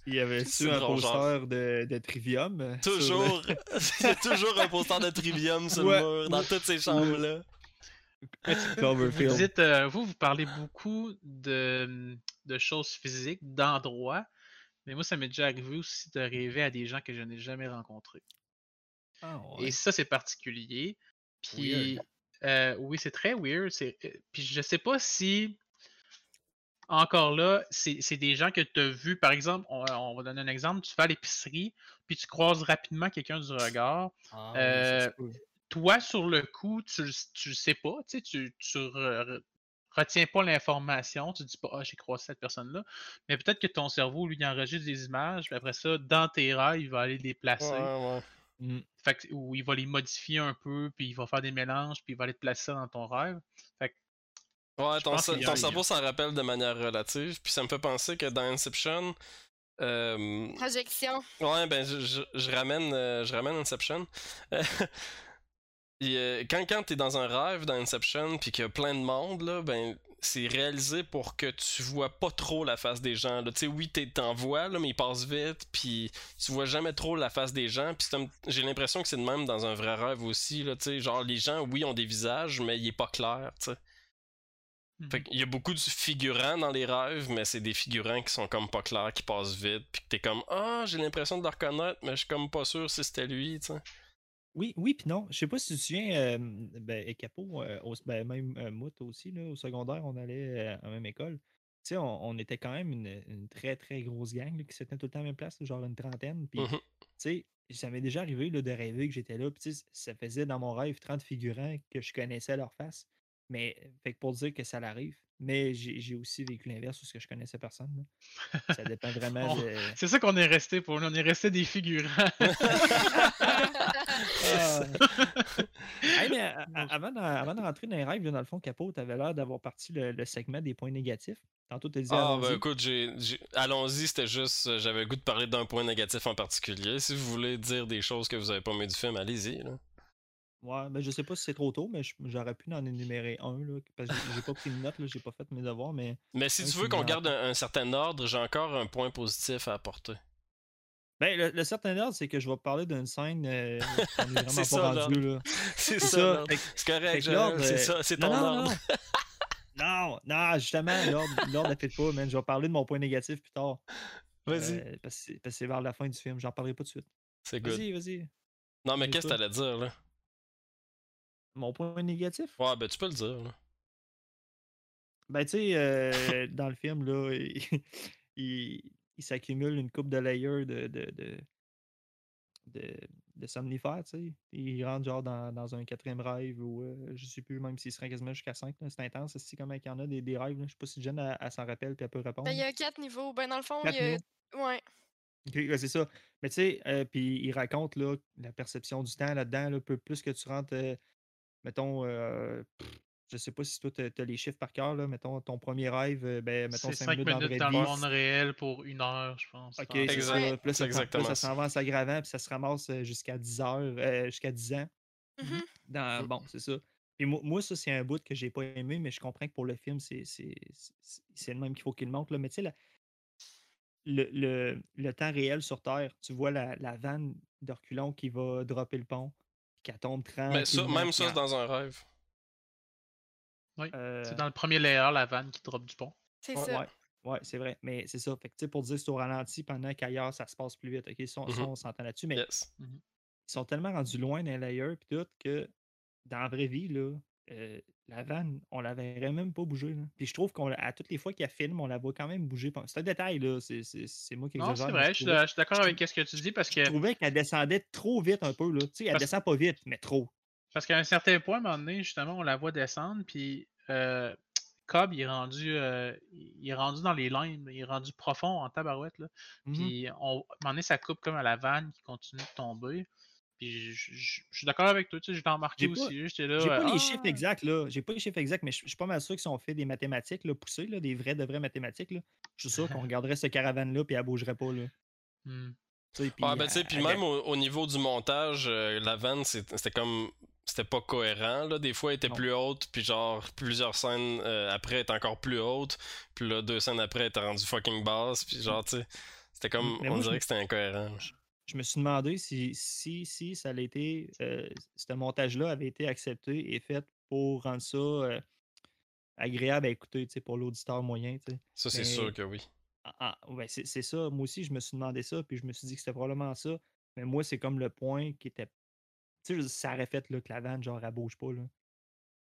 Il y avait C'est su un genre. poster de, de Trivium. euh, Toujours, il y a toujours un poster de Trivium sur Ouais, le mur dans toutes ces chambres-là. Vous dites, euh, vous, vous parlez beaucoup de, de choses physiques, d'endroits, mais moi, ça m'est déjà arrivé aussi de rêver à des gens que je n'ai jamais rencontrés. Ah, Et ça, c'est particulier. Puis. Euh, oui, c'est très weird. euh, Puis, je sais pas si, encore là, c'est des gens que tu as vus. Par exemple, on, on va donner un exemple. Tu vas à l'épicerie, puis tu croises rapidement quelqu'un du regard. Ah, euh. Toi, sur le coup, tu le tu le sais pas. Tu tu, tu re- retiens pas l'information. Tu dis pas, ah, j'ai croisé cette personne-là. Mais peut-être que ton cerveau, lui, il enregistre des images. Puis après ça, dans tes rêves, il va aller les placer. Ouais, ouais. Mm. Fait que- ou il va les modifier un peu, puis il va faire des mélanges, puis il va aller te placer ça dans ton rêve. Fait que, Ouais, ton, cerveau s'en rappelle de manière relative, puis ça me fait penser que dans Inception, euh, projection. Ouais, ben je, je, je ramène euh, je ramène Inception. Et, euh, quand quand t'es dans un rêve dans Inception puis qu'il y a plein de monde là, ben c'est réalisé pour que tu vois pas trop la face des gens. Tu sais, oui, t'en vois là, mais ils passent vite, puis tu vois jamais trop la face des gens. Puis j'ai l'impression que c'est de même dans un vrai rêve aussi là. Genre les gens, oui, ont des visages, mais il est pas clair. Tu sais. Fait qu'il y a beaucoup de figurants dans les rêves, mais c'est des figurants qui sont comme pas clairs, qui passent vite, puis que t'es comme Ah, j'ai l'impression de le reconnaître, mais je suis comme pas sûr si c'était lui, tu sais. Oui, oui, puis non. Je sais pas si tu te souviens, euh, ben, Capo, euh, au- ben, même euh, Mout aussi, là, au secondaire, on allait euh, à la même école. Tu sais, on, on était quand même une, une très, très grosse gang là, qui s'était tout le temps à la même place, genre une trentaine. Puis, Mhm. tu sais, ça m'est déjà arrivé là, de rêver que j'étais là. Puis, tu sais, ça faisait dans mon rêve 30 figurants que je connaissais leur face. Mais, fait que pour dire que ça l'arrive. Mais j'ai aussi vécu l'inverse où ce que je connaissais personne. là. Ça dépend vraiment de. C'est ça qu'on est resté pour nous. On est resté des figurants. Ah. Hey, mais a- a- avant, de, avant de rentrer dans les rêves, dans le fond, Capot, tu avais l'air d'avoir parti le, le segment des points négatifs. Tantôt, tu as dit Ah, allons-y. ben écoute, allons-y, c'était juste, euh, j'avais le goût de parler d'un point négatif en particulier. Si vous voulez dire des choses que vous avez pas aimé du film, allez-y, là. Ouais, ben, je sais pas si c'est trop tôt, mais j'aurais pu en énumérer un, là, parce que j'ai- pas pris de notes, j'ai pas fait mes devoirs, mais Mais si tu veux qu'on garde un, un certain ordre, j'ai encore un point positif à apporter. ben, le, le certain ordre, c'est que je vais parler d'une scène euh, qu'on est vraiment pas ça, rendu, là. C'est ça, C'est correct, c'est euh, ça, c'est ton non, ordre. non, non, justement, l'ordre l'ordre ne fait pas, man. Je vais parler de mon point négatif plus tard. Vas-y, Euh, parce que c'est- parce que c'est vers la fin du film, j'en parlerai pas tout de suite. c'est good. Vas-y, vas-y. Non, mais qu'est-ce que t'allais dire, là? Mon point négatif? Ouais, ben tu peux le dire, là. Ben, tu sais, euh, dans le film, là, il, il, il s'accumule une coupe de layers de, de, de, de, de somnifères, tu sais. Il rentre genre dans, dans un quatrième rêve ou euh, je sais plus, même s'il serait quasiment jusqu'à 5. C'est intense, c'est comment il y en a des, des rêves. Là? Je sais pas si Jen elle, elle s'en rappelle puis elle peut répondre. Ben, il y a quatre niveaux. Ben, dans le fond, il y a. niveaux? Ouais. C'est ça. Mais tu sais, euh, puis il raconte là, la perception du temps là-dedans, là, peu plus que tu rentres, euh, mettons, euh, pff, je sais pas si toi tu as, les chiffres par cœur, là, mettons ton premier rêve, euh, ben, mettons C'est 5 5 minutes minutes dans le monde réel pour une heure, je pense. Ok, c'est Exact. ça. Puis là, ça, puis exactement ça ça. s'en va en s'aggravant, puis ça se ramasse euh, jusqu'à 10 heures, euh, jusqu'à 10 ans. Mhm. Dans, Mm. bon, c'est ça. Et moi, moi, ça, c'est un bout que j'ai pas aimé, mais je comprends que pour le film, c'est c'est- c'est- c'est le même qu'il faut qu'il montre. Là. Mais tu sais, la- le, le, le temps réel sur Terre, tu vois la, la vanne de reculons qui va dropper le pont, puis qu'elle tombe Mais ça, même ça, c'est dans un rêve. Oui. euh, C'est dans le premier layer, la vanne qui drop du pont. C'est Ouais, ça. ouais, ouais, c'est vrai. Mais c'est ça. Fait que, pour dire que c'est au ralenti pendant qu'ailleurs, ça se passe plus vite. OK, ça, Mhm. on s'entend là-dessus. Mais Yes. ils sont tellement rendus loin d'un layer puis tout que dans la vraie vie, là, euh, la vanne, on la verrait même pas bouger. Là. Puis je trouve qu'à toutes les fois qu'elle filme, on la voit quand même bouger. C'est un détail, là. C'est, c'est- c'est moi qui Non, exagère. c'est mais vrai, je suis trouvais- je suis d'accord avec ce que tu dis parce que, Je trouvais qu'elle descendait trop vite un peu. Là. Tu sais, elle Parce- descend pas vite, mais trop. parce qu'à un certain point, à un moment donné, justement, on la voit descendre, puis euh, Cobb, il est rendu euh, il est rendu dans les limes, il est rendu profond en tabarouette. Là. Mhm. Puis on, à un moment donné, ça coupe comme à la vanne qui continue de tomber. Puis je, je- je- je suis d'accord avec toi, tu sais, je l'ai remarqué J'ai pas- aussi. J'étais là. J'ai pas les Ah! chiffres exacts, là. J'ai pas les chiffres exacts, mais je je suis pas mal sûr que si on fait des mathématiques là, poussées, là, des vraies de vraies mathématiques, là, je suis sûr qu'on regarderait ce caravane-là puis elle bougerait pas. Là. Hmm. Tu sais, puis Ouais, ben, tu sais, elle- puis même au, au niveau du montage, euh, la vanne, c'est- c'était comme. C'était pas cohérent, là. Des fois, elle était Non. plus haute, puis genre, plusieurs scènes euh, après, elle était encore plus haute, puis là, deux scènes après, elle était rendue fucking basse, puis genre, tu sais. C'était comme. Mais on moi, je dirait que c'était incohérent. là. Je me suis demandé si, si, si ça été, euh, ce montage-là avait été accepté et fait pour rendre ça euh, agréable à écouter tu sais, pour l'auditeur moyen. Ça, c'est sûr que oui. Ah, ah, ouais, c'est ça. Moi aussi, je me suis demandé ça, puis je me suis dit que c'était probablement ça. Mais moi, c'est comme le point qui était. Tu sais, ça aurait fait là, que la vanne, genre, elle bouge pas. là.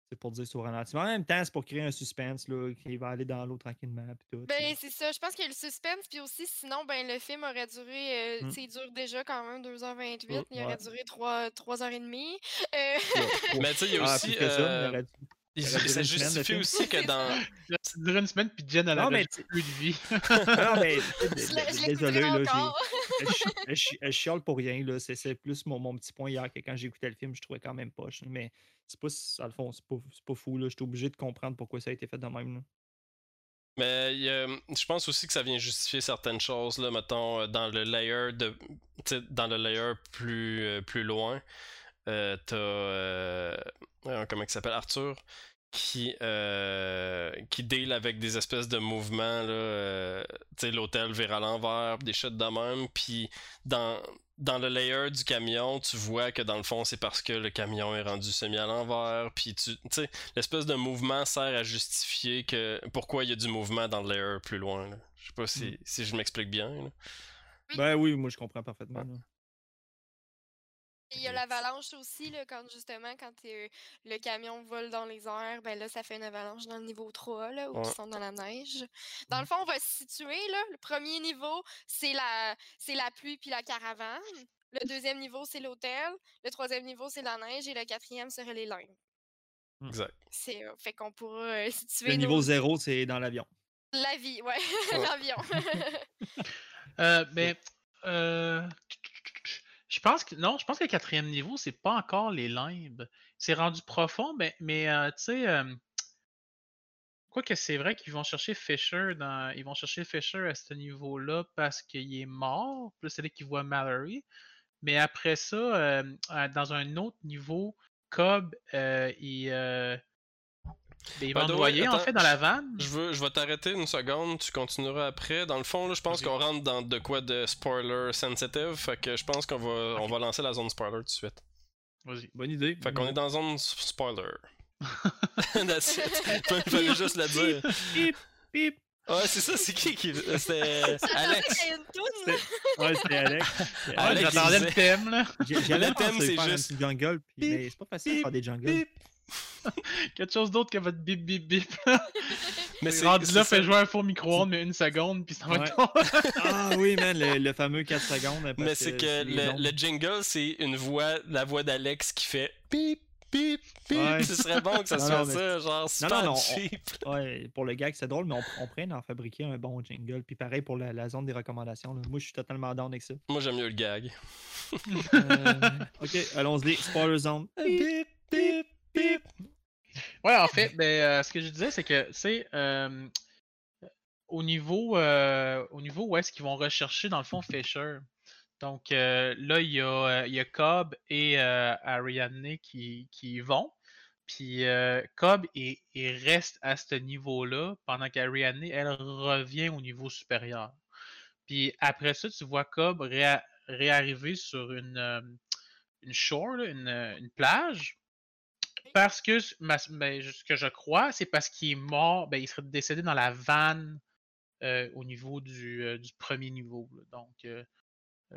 C'est pour dire sur ralenti. Mais en même temps, c'est pour créer un suspense, là, qui va aller dans l'eau tranquillement. Tout, Ben, c'est ça. Je pense qu'il y a le suspense, puis aussi, sinon, ben, le film aurait duré. euh, Mm. tu sais, il dure déjà quand même 2h28. Oh, il aurait duré 3, 3h30. Euh, Mais tu sais, il y a Ah, aussi. euh, ça justifie aussi que dans. Ça durait une semaine, puis Jen, elle avait plus de vie. non, mais désolé, là, je chiale pour rien. là. C'est c'est plus mon, mon petit point hier que quand j'écoutais le film, je trouvais quand même poche. Mais c'est pas, à le fond, c'est pas, c'est pas fou. là. J'étais obligé de comprendre pourquoi ça a été fait de même. là. Mais je pense aussi que ça vient justifier certaines choses, là, mettons, euh, dans le layer de. dans le layer plus, euh, plus loin. Euh, T'as. euh, comment il s'appelle Arthur qui, euh, qui deal avec des espèces de mouvements, là, euh, tu sais, l'hôtel vire à l'envers, des chutes de même, puis dans, dans le layer du camion, tu vois que dans le fond, c'est parce que le camion est rendu semi à l'envers, puis tu tu sais, l'espèce de mouvement sert à justifier que pourquoi il y a du mouvement dans le layer plus loin. là. Je sais pas si, Mm. si je m'explique bien. là. Ben oui, moi je comprends parfaitement. là. Il y a l'avalanche aussi, là, quand justement, quand euh, le camion vole dans les airs, ben là, ça fait une avalanche dans le niveau 3, là, où Ouais. ils sont dans la neige. Dans le fond, on va se situer, là. Le premier niveau, c'est la, c'est la pluie puis la caravane. Le deuxième niveau, c'est l'hôtel. Le troisième niveau, c'est la neige. Et le quatrième serait les limes. Exact. C'est, euh, fait qu'on pourra euh, situer Le nos- niveau zéro, c'est dans l'avion. la vie, ouais, Ouais. l'avion. Mais euh, je pense que non, je pense que le quatrième niveau, c'est pas encore les limbes. C'est rendu profond, mais, mais euh, tu sais, euh, quoi que c'est vrai qu'ils vont chercher Fisher dans, ils vont chercher Fisher à ce niveau-là parce qu'il est mort. Là, c'est là qu'ils voient Mallory. Mais après ça, euh, dans un autre niveau, Cobb, euh, il, il va By the way, noyer en attends, fait dans la vanne. Je veux, je vais t'arrêter une seconde, tu continueras après. Dans le fond, là, je pense qu'on rentre dans de quoi de spoiler sensitive, fait que je pense qu'on va, on va lancer la zone spoiler tout de suite. Vas-y. Bonne idée. Fait qu'on est dans la zone spoiler. That's it. Il fallait juste le dire. Pip, pip. Ouais, c'est ça, c'est qui qui. C'était Alex. Ouais, c'était Alex. Alex J'attendais le thème là. Le thème, c'est juste jungle, mais c'est pas facile de faire des jungles. Quelque chose d'autre que votre bip bip bip. Mais C'est rendu là, fait jouer un faux micro-ondes, mais une seconde, puis ça va Ouais. être. Ah oui, man, le, le fameux 4 secondes. parce Mais c'est que le, jingle, c'est une voix, la voix d'Alex qui fait bip, bip, bip. Ouais. Ce serait bon que ça Non, soit non, mais- ça, genre super non, on- cheap. Ouais, pour le gag, c'est drôle, mais on, on pourrait en fabriquer un bon jingle. Puis pareil pour la, la zone des recommandations. là. Moi, je suis totalement down avec ça. Moi, j'aime mieux le gag. Euh, ok, allons-y. Spoiler zone. Bip, bip, bip. Ouais, en fait, ben, euh, ce que je disais, c'est que, tu sais, euh, au niveau, euh, au niveau où est-ce qu'ils vont rechercher, dans le fond, Fisher, Donc là, il y, a, y a Cobb et Ariadne qui, qui y vont. Puis Cobb, il, reste à ce niveau-là pendant qu'Ariadne, elle revient au niveau supérieur. Puis après ça, tu vois Cobb réa- réarriver sur une, une shore, une, une plage. Parce que ben, ce que je crois, c'est parce qu'il est mort, ben, il serait décédé dans la vanne euh, au niveau du, euh, premier niveau. Donc, euh,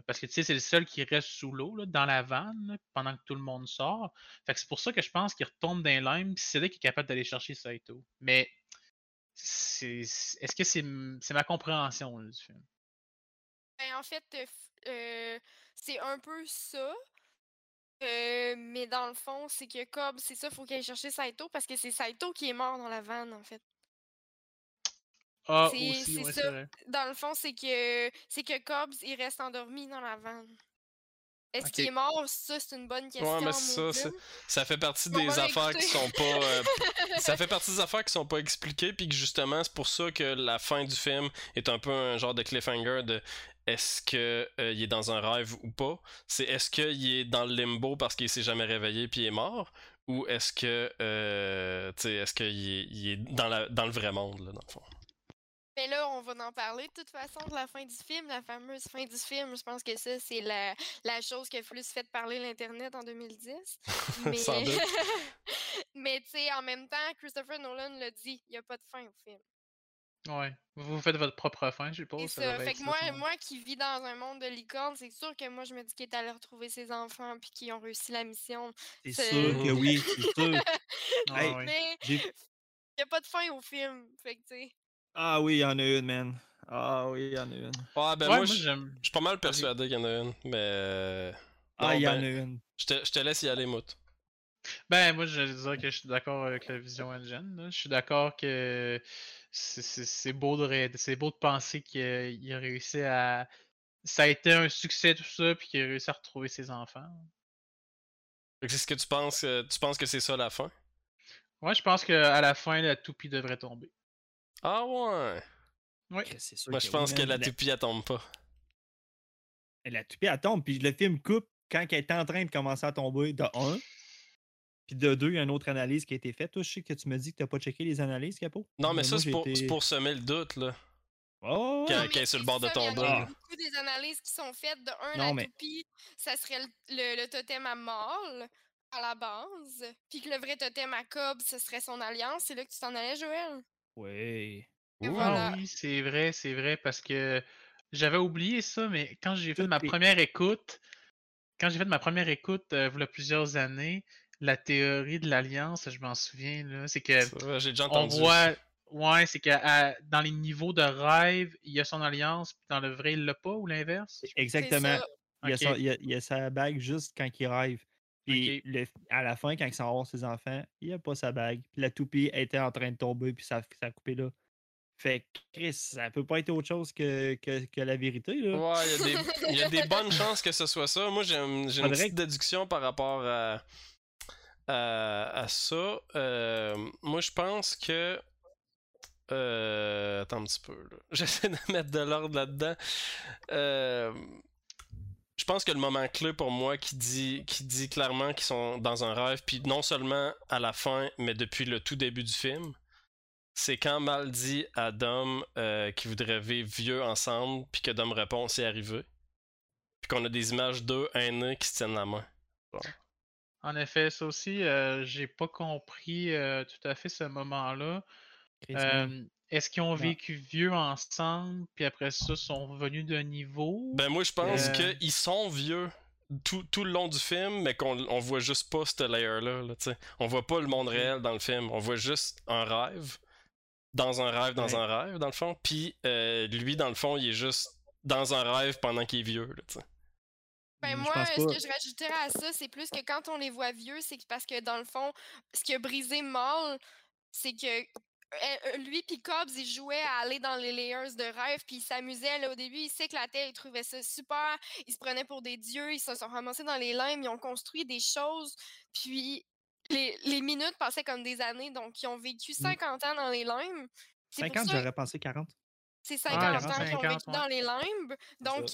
parce que tu sais, c'est le seul qui reste sous l'eau, dans la vanne, pendant que tout le monde sort. Fait c'est pour ça que je pense qu'il retombe dans limes, puis c'est là qu'il est capable d'aller chercher Saito. Mais est-ce que c'est, ma compréhension du film? Ben, en fait, c'est un peu ça. Euh, mais dans le fond, c'est que Cobb, c'est ça, faut qu'il aille chercher Saito parce que c'est Saito qui est mort dans la vanne, en fait. Ah, C'est- ouais, ça. Dans le fond, c'est que c'est que Cobbs, il reste endormi dans la vanne. Est-ce qu'il est mort? Ça, c'est une bonne question. Ouais, mais c'est ça, c'est- ça fait partie des affaires qui sont pas. euh, ça fait partie des affaires qui sont pas expliquées, puis que justement, c'est pour ça que la fin du film est un peu un genre de cliffhanger de est-ce que euh, il est dans un rêve ou pas? C'est est-ce qu'il est dans le limbo parce qu'il s'est jamais réveillé puis il est mort, ou est-ce que euh, tu sais, est-ce qu'il est, il est dans, la, dans le vrai monde là, dans le fond? Mais là, on va en parler de toute façon de la fin du film, la fameuse fin du film. Je pense que ça, c'est la, la chose qui a plus fait parler l'Internet en 2010. Mais, mais tu sais, en même temps, Christopher Nolan l'a dit, il n'y a pas de fin au film. Ouais. Vous faites votre propre fin, je suppose. ça, devrait fait que moi, ça, moi qui vis dans un monde de licorne, c'est sûr que moi, je me dis qu'il est allé retrouver ses enfants puis qu'ils ont réussi la mission. C'est sûr que oui, c'est sûr. Ah, il n'y a pas de fin au film. Fait que, tu sais. Ah oui, il y en a une, man. Ah oui, il y en a une. Ouais, ben Ouais, moi, moi, je j'aime. je suis pas mal persuadé qu'il y en a une, mais. euh, Ah, il y en ben, a une. Je te, je te laisse y aller, Mout. Ben, moi, je dirais que je suis d'accord avec la vision engine. là. Je suis d'accord que c'est- beau, de beau de penser qu'il a, réussi à. Ça a été un succès, tout ça, puis qu'il a réussi à retrouver ses enfants. C'est ce que tu penses, euh, tu penses que c'est ça la fin? Moi, je pense qu'à la fin, la toupie devrait tomber. Ah ouais! C'est sûr Moi, je oui, pense que la toupie, elle tombe pas. La toupie, elle tombe, puis le film coupe quand elle est en train de commencer à tomber, de un. Puis de deux, il y a une autre analyse qui a été faite. Toi, je sais que tu me dis que tu n'as pas checké les analyses, Capo. Non, mais ça, c'est pour, été- pour semer le doute, là. Ouais, ouais. Quand- est sur le bord de ça, il y tomber. a beaucoup des analyses qui sont faites. De un, Non, la mais- toupie, ça serait le, le- le totem à mâle à la base. Puis que le vrai totem à Cobb, ce serait son alliance. C'est là que tu t'en allais, Joël? Oui. Voilà. Ah oui, c'est vrai, c'est vrai, parce que j'avais oublié ça, mais quand j'ai fait ma première écoute, quand j'ai fait ma première écoute, euh, il y a plusieurs années, la théorie de l'alliance, je m'en souviens, là, c'est que Ça, J'ai déjà on entendu. voit, ouais, c'est que à- dans les niveaux de rêve, il y a son alliance, puis dans le vrai, il l'a pas, ou l'inverse? Exactement. ça. Il y, a Ok. son- il, y a, il y a sa bague juste quand il rêve. Puis le- à la fin, quand il s'en va ses enfants, il n'y a pas sa bague. Puis la toupie était en train de tomber, puis ça, ça a coupé là. Fait que Chris, ça peut pas être autre chose que, que, que la vérité. Là. Ouais, il y, a des- il y a des bonnes chances que ce soit ça. Moi, j'ai un- j'ai une petite déduction par rapport à, à, à ça. Euh, moi, je pense que. Euh, attends un petit peu. là. J'essaie de mettre de l'ordre là-dedans. Euh, pense que le moment clé pour moi qui dit, qui dit clairement qu'ils sont dans un rêve, puis non seulement à la fin, mais depuis le tout début du film, c'est quand Mal dit à Dom euh, qu'il voudrait vivre vieux ensemble, puis que Dom répond c'est arrivé. Puis qu'on a des images d'eux aînés qui se tiennent la main. En effet, ça aussi, euh, j'ai pas compris euh, tout à fait ce moment-là. Euh, Est-ce qu'ils ont vécu vieux ensemble, puis après ça, sont revenus d'un niveau? Ben moi je pense Euh. qu'ils sont vieux tout, tout le long du film, mais qu'on on voit juste pas ce layer-là. Là, tu sais. on voit pas le monde réel dans le film, on voit juste un rêve. Dans un rêve, dans Ouais. un rêve, dans le fond. Puis euh, lui, dans le fond, il est juste dans un rêve pendant qu'il est vieux. Là, tu sais. Ben Je moi, ce que je rajouterais à ça, c'est plus que quand on les voit vieux, c'est parce que dans le fond, ce qui a brisé Maul, c'est que lui puis Cobbs, ils jouaient à aller dans les layers de rêve, puis ils s'amusaient. Là, au début, ils s'éclataient, ils trouvaient ça super. Ils se prenaient pour des dieux, ils se sont ramassés dans les limbes, ils ont construit des choses, puis les, les minutes passaient comme des années, donc ils ont vécu 50 ans dans les limbes. C'est pour 50, ça- j'aurais pensé 40. c'est Ah, 50 ans 40, qu'ils ont 50, vécu dans les limbes. Donc,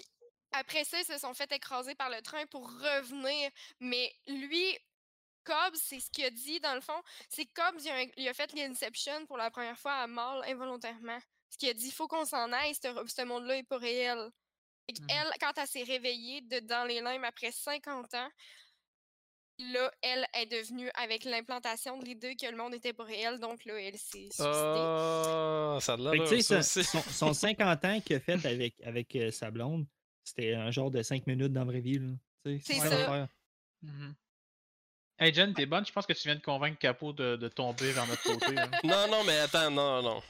après ça, ils se sont fait écraser par le train pour revenir. Mais lui, Cobbs, c'est ce qu'il a dit dans le fond. C'est Cobbs, il a, il a fait l'Inception pour la première fois à Mal involontairement. Ce qu'il a dit, il faut qu'on s'en aille, ce, ce monde-là n'est pas réel. Et Mhm. Elle, quand elle s'est réveillée de, dans les limbes après 50 ans, là, elle est devenue, avec l'implantation de l'idée que le monde n'était pas réel, donc là, elle s'est suicidée. Ah, ça de que, ça son, aussi. son- son 50 ans qu'il a fait avec, avec euh, sa blonde, c'était un genre de 5 minutes dans la vraie vie. C'est ça. Hey Jen, t'es bonne? Je pense que tu viens de convaincre Capo de, de tomber vers notre côté. Non, non, mais attends, non, non.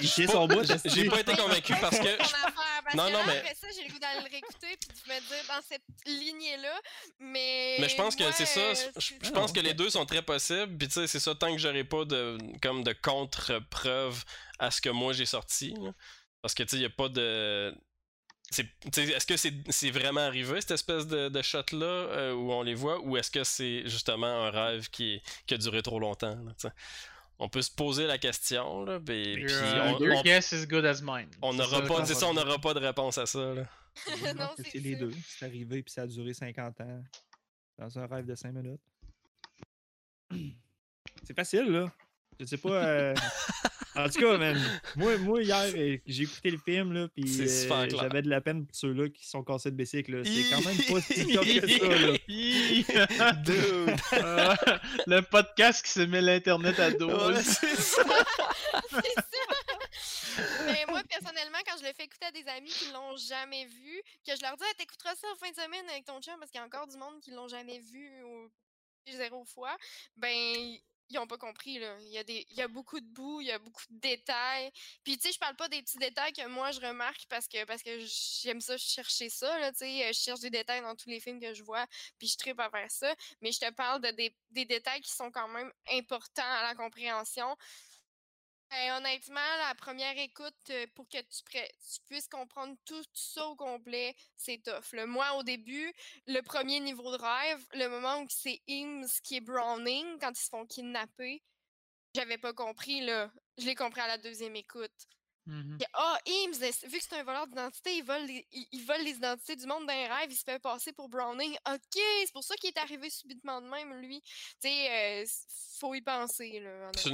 Il tient son bout. J'ai j'ai pas été convaincu parce que. mon affaire, parce Non, que non, là, mais- Après ça, j'ai le goût d'aller le réécouter puis de me dire dans cette lignée-là. Mais. Mais je pense que c'est ça. Je, pense que les deux sont très possibles. Puis tu sais, c'est ça, tant que j'aurai pas de comme de contre-preuve à ce que moi j'ai sorti. là. Parce que tu sais, y a pas de. Est-ce que c'est c'est vraiment arrivé, cette espèce de, de shot-là, euh, où on les voit, ou est-ce que c'est justement un rêve qui, qui a duré trop longtemps? là, on peut se poser la question, là, ben, Your, Your, on- your on- guess is good as mine. on n'aura pas, ça, on n'aura pas de réponse à ça. Là. C'est c'est les deux. C'est arrivé puis ça a duré 50 ans. Dans un rêve de 5 minutes. C'est facile, là. Je sais pas. euh, En tout cas, man, moi, moi hier, euh, j'ai écouté le film, là, puis euh, j'avais de la peine pour ceux-là qui sont cassés de bicycle. là. C'est quand même pas si top que ça, là. Dude! Euh, le podcast qui se met l'internet à dos. Ouais, c'est ça. C'est ça. Mais moi, personnellement, quand je le fais écouter à des amis qui l'ont jamais vu, que je leur dis, ah, t'écouteras ça en fin de semaine avec ton chum parce qu'il y a encore du monde qui l'ont jamais vu ou zéro fois, ben, ils ont pas compris, là. Il y, a des, il y a beaucoup de bouts, il y a beaucoup de détails. Puis, tu sais, je parle pas des petits détails que moi, je remarque parce que, parce que j'aime ça, chercher ça, là, tu sais. Je cherche des détails dans tous les films que je vois, puis je tripe à faire ça. Mais je te parle de des, des détails qui sont quand même importants à la compréhension. Ben, honnêtement, la première écoute, euh, pour que tu, puisses comprendre tout ça au complet, c'est tough. là. Moi, au début, le premier niveau de rêve, le moment où c'est Eames qui est Browning, quand ils se font kidnapper, j'avais pas compris, là. Je l'ai compris à la deuxième écoute. Mhm. Puis, Ah, Eames, euh, vu que c'est un voleur d'identité, il vole, les, il, il vole les identités du monde d'un rêve, il se fait passer pour Browning. Ok, c'est pour ça qu'il est arrivé subitement de même, lui. Tu sais, euh, faut y penser.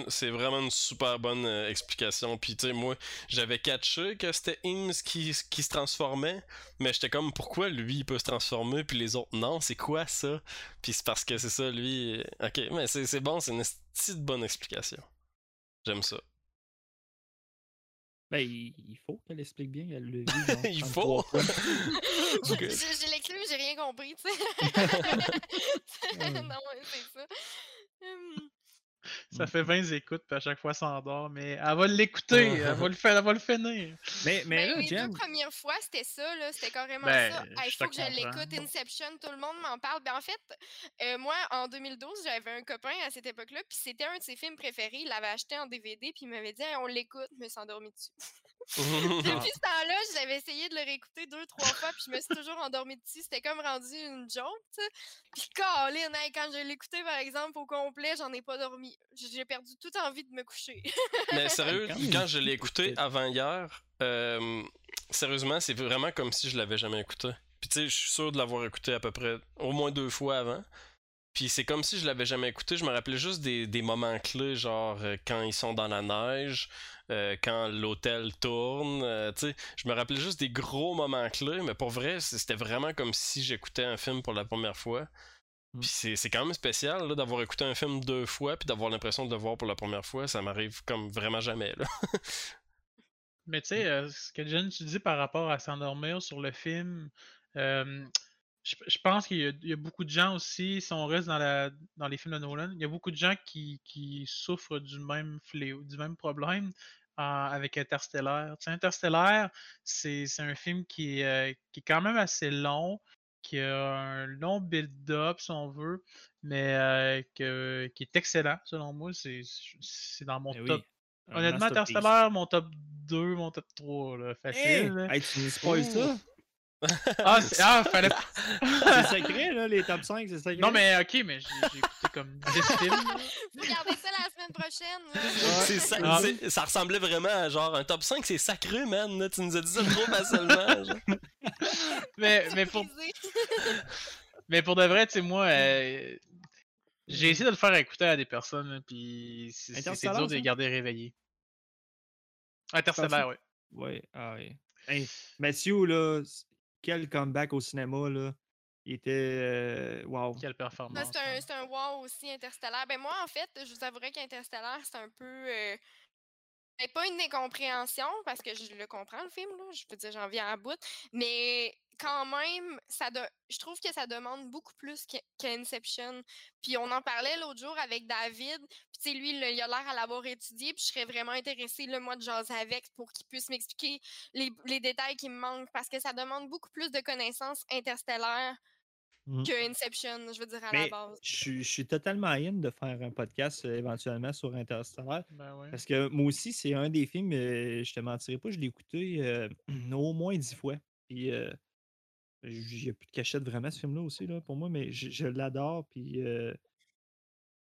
C'est vraiment une super bonne euh, explication. Puis, tu sais, moi, j'avais catché que c'était Eames qui, qui se transformait, mais j'étais comme, pourquoi lui, il peut se transformer, puis les autres, non, c'est quoi ça? Puis c'est parce que c'est ça, lui. euh, Ok, mais c'est bon, c'est une petite bonne explication. J'aime ça. Ben, il faut qu'elle explique bien. Elle le vit, Il 33 faut. J'ai Ok. j'ai- j'ai l'écrit, mais j'ai rien compris, tu sais. Non, c'est ça. Hum, Ça fait 20 écoutes, puis à chaque fois, ça endort. Mais elle va l'écouter, elle va le faire, elle va le finir. Mais, mais ben, là, les Jen, deux premières fois, c'était ça, là. C'était carrément Ben, ça. Il je faut que je l'écoute. Inception, tout le monde m'en parle. Ben, en fait, euh, moi, en 2012, j'avais un copain à cette époque-là, puis c'était un de ses films préférés. Il l'avait acheté en DVD, puis il m'avait dit Hey, on l'écoute. Je me suis endormie dessus. Depuis ce temps-là, j'avais essayé de le réécouter deux, trois fois, puis je me suis toujours endormie dessus. C'était comme rendu une joke, tu sais. Puis, Colin, quand je l'ai écouté, par exemple, au complet, j'en ai pas dormi. J'ai perdu toute envie de me coucher. Mais sérieux, quand je l'ai écouté avant hier, euh, sérieusement, c'est vraiment comme si je l'avais jamais écouté. Puis tu sais, je suis sûr de l'avoir écouté à peu près au moins deux fois avant. Puis c'est comme si je l'avais jamais écouté. Je me rappelais juste des, des moments clés, genre euh, quand ils sont dans la neige, euh, quand l'hôtel tourne. euh, je me rappelais juste des gros moments clés, mais pour vrai, c'était vraiment comme si j'écoutais un film pour la première fois. Mm. Puis c'est quand même spécial d'avoir écouté un film deux fois, puis d'avoir l'impression de le voir pour la première fois. Ça m'arrive comme vraiment jamais. Là. Mais tu sais, euh, ce que Jen, tu dis par rapport à s'endormir sur le film, je, je pense qu'il y, a- il y a beaucoup de gens aussi, si on reste dans, la, dans les films de Nolan, il y a beaucoup de gens qui, qui souffrent du même fléau, du même problème avec Interstellar. Tu sais, Interstellar, c'est un film qui est, euh, qui est quand même assez long, qui a un long build-up, si on veut, mais euh, que- qui est excellent, selon moi. C'est dans mon Ben top Honnêtement. Interstellar, mon top 2, mon top 3, là, facile. Hey, tu nous spoil ça? Ah, c'est- ah, fallait. C'est secret, là, les top 5, c'est secret? non, mais ok, mais j'ai écouté comme 10 films. regardez semaine prochaine, là. Ah. ça ressemblait vraiment à genre un top 5, c'est sacré, man. là. Tu nous as dit ça trop facilement. genre. mais, mais, pour, mais pour de vrai, tu sais, moi, euh, j'ai essayé de le faire écouter à des personnes, puis c'est- dur de les garder réveillés. Interstellar, oui. Ouais, ah ouais. Hey, Matthew, là, quel comeback au cinéma, là. Il était. euh, wow. Quelle performance. c'est un, hein. c'est un wow aussi interstellaire. Ben moi, en fait, je vous avouerais qu'Interstellaire, c'est un peu. euh, ben, pas une incompréhension, parce que je le comprends, le film, là. Je peux dire, j'en viens à bout. Mais quand même, ça de- je trouve que ça demande beaucoup plus qu'I- qu'Inception. Puis on en parlait l'autre jour avec David. Puis lui, il a l'air à l'avoir étudié. Puis je serais vraiment intéressée, le moi, de jaser avec pour qu'il puisse m'expliquer les, les détails qui me manquent. Parce que ça demande beaucoup plus de connaissances interstellaires Mhm. que Inception, je veux dire, à la base. je suis- je suis totalement in de faire un podcast euh, éventuellement sur Interstellar. Ben ouais. Parce que moi aussi, c'est un des films, euh, je te mentirais pas, je l'ai écouté euh, au moins dix fois. Puis euh, il n'y a plus de cachette vraiment ce film-là aussi là, pour moi, mais je, je l'adore. Puis euh,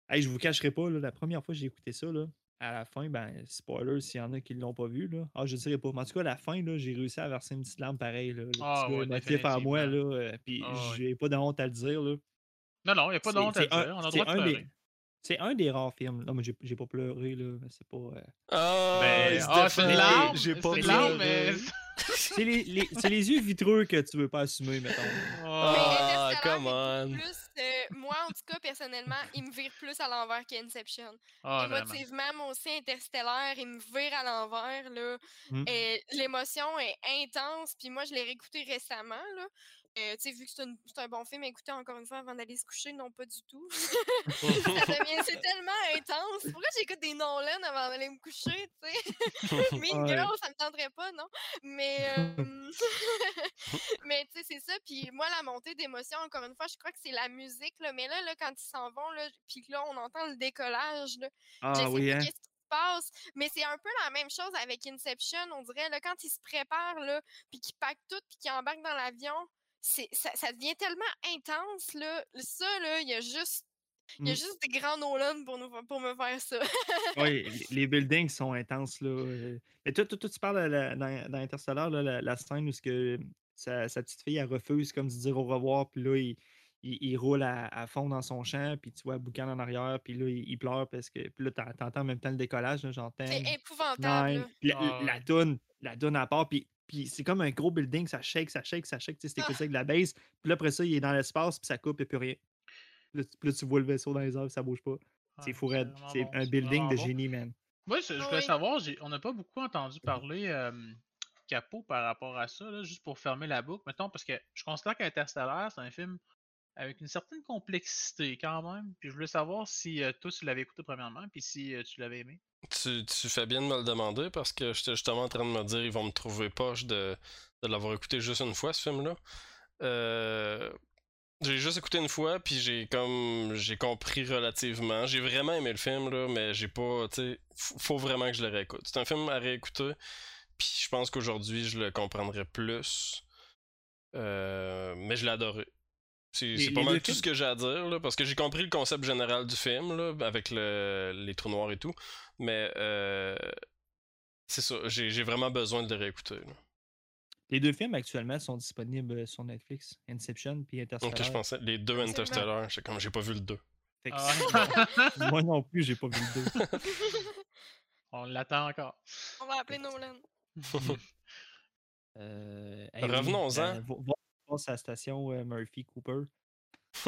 hey, je vous cacherai pas, là, la première fois que j'ai écouté ça, là, à la fin, ben, spoiler s'il y en a qui ne l'ont pas vu. Là. Ah, je dirais pas. Mais en tout cas, à la fin, là, j'ai réussi à verser une petite larme pareille. Là, le Ah petit gars à moi. Là, euh, puis Ah ouais. j'ai pas de honte à le dire. Là. Non, non, il n'y a pas de honte à le un- dire. On a le droit de un des- pleurer. C'est un des rares films. Non, mais j'ai j'ai pas pleuré, là. mais C'est pas. euh, Ah, Ben, ah, c'est une larme, J'ai pas pleuré. larme, mais... C'est les, les- c'est les yeux vitreux que tu veux pas assumer, mettons. Mais Interstellar come on. plus, euh, moi, en tout cas, personnellement, il me vire plus à l'envers qu'Inception. Vraiment. Émotivement, moi aussi, Interstellar, il me vire à l'envers. là. Mm. Et L'émotion est intense. Puis moi, je l'ai réécouté récemment. Là. Euh, tu sais, vu que c'est une- c'est un bon film, écouter encore une fois avant d'aller se coucher, non pas du tout. Devient- c'est tellement intense. Pourquoi j'écoute des Nolan avant d'aller me coucher, tu sais? mean Ouais. Girl, ça me tenterait pas, non? Mais, euh, mais tu sais, c'est ça. Puis moi, la montée d'émotion, encore une fois, je crois que c'est la musique, là. Mais là, là quand ils s'en vont, là, puis que là, on entend le décollage, là, je Ah sais oui, hein? qu'est-ce qui se passe, mais c'est un peu la même chose avec Inception, on dirait, là, quand ils se préparent, là, puis qu'ils packent tout, puis qu'ils embarquent dans l'avion, c'est, ça, ça devient tellement intense, là. Ça, là, il y a juste, il y a Mm. juste des grands Nolan pour, nous, pour me faire ça. Oui, les- buildings sont intenses, là. euh. Mais toi, toi, toi, tu parles la- dans, dans Interstellar, là, la, la scène où ce que sa, sa petite fille, elle refuse comme de dire au revoir, puis là, il, il, il roule à, à fond dans son champ, puis tu vois Boucan en arrière, puis là, il, il pleure parce que. Puis là, t'en- t'entends en même temps le décollage, là, genre C'est 10, épouvantable, 9, là. puis la, Ah la toune, la toune à part, puis, puis c'est comme un gros building, ça shake, ça shake, ça shake, tu sais, c'est avec de la base, puis là, après ça, il est dans l'espace, puis ça coupe, et plus rien. Puis là, tu- puis là, tu vois le vaisseau dans les airs, ça bouge pas. Ah, C'est fou C'est bon, un building de bon. génie, man. Moi, je, je Ah voulais oui. savoir, on n'a pas beaucoup entendu parler euh, Capot par rapport à ça, là, juste pour fermer la boucle, mettons, parce que je considère qu'Interstellar, c'est un film avec une certaine complexité quand même. Puis je voulais savoir si euh, toi, tu l'avais écouté premièrement, puis si euh, tu l'avais aimé. Tu, tu fais bien de me le demander parce que j'étais justement en train de me dire ils vont me trouver poche de, de l'avoir écouté juste une fois ce film-là. Euh, j'ai juste écouté une fois puis j'ai comme j'ai compris relativement. J'ai vraiment aimé le film là, mais j'ai pas tu faut vraiment que je le réécoute. C'est un film à réécouter puis je pense qu'aujourd'hui je le comprendrais plus. Mais je l'ai adoré. C'est c'est pas mal tout films? ce que j'ai à dire, là, parce que j'ai compris le concept général du film, là, avec le- les trous noirs et tout. Mais euh, c'est ça, j'ai j'ai vraiment besoin de le réécouter. là. Les deux films actuellement sont disponibles sur Netflix, Inception puis Interstellar. Donc je pensais, les deux. Interstellar, j'ai comme j'ai pas vu le 2. Fait que Ah, Moi non plus, j'ai pas vu le 2. on l'attend encore. On va appeler Nolan. Euh, hey, Revenons-en. euh, va voir sa station euh, Murphy Cooper.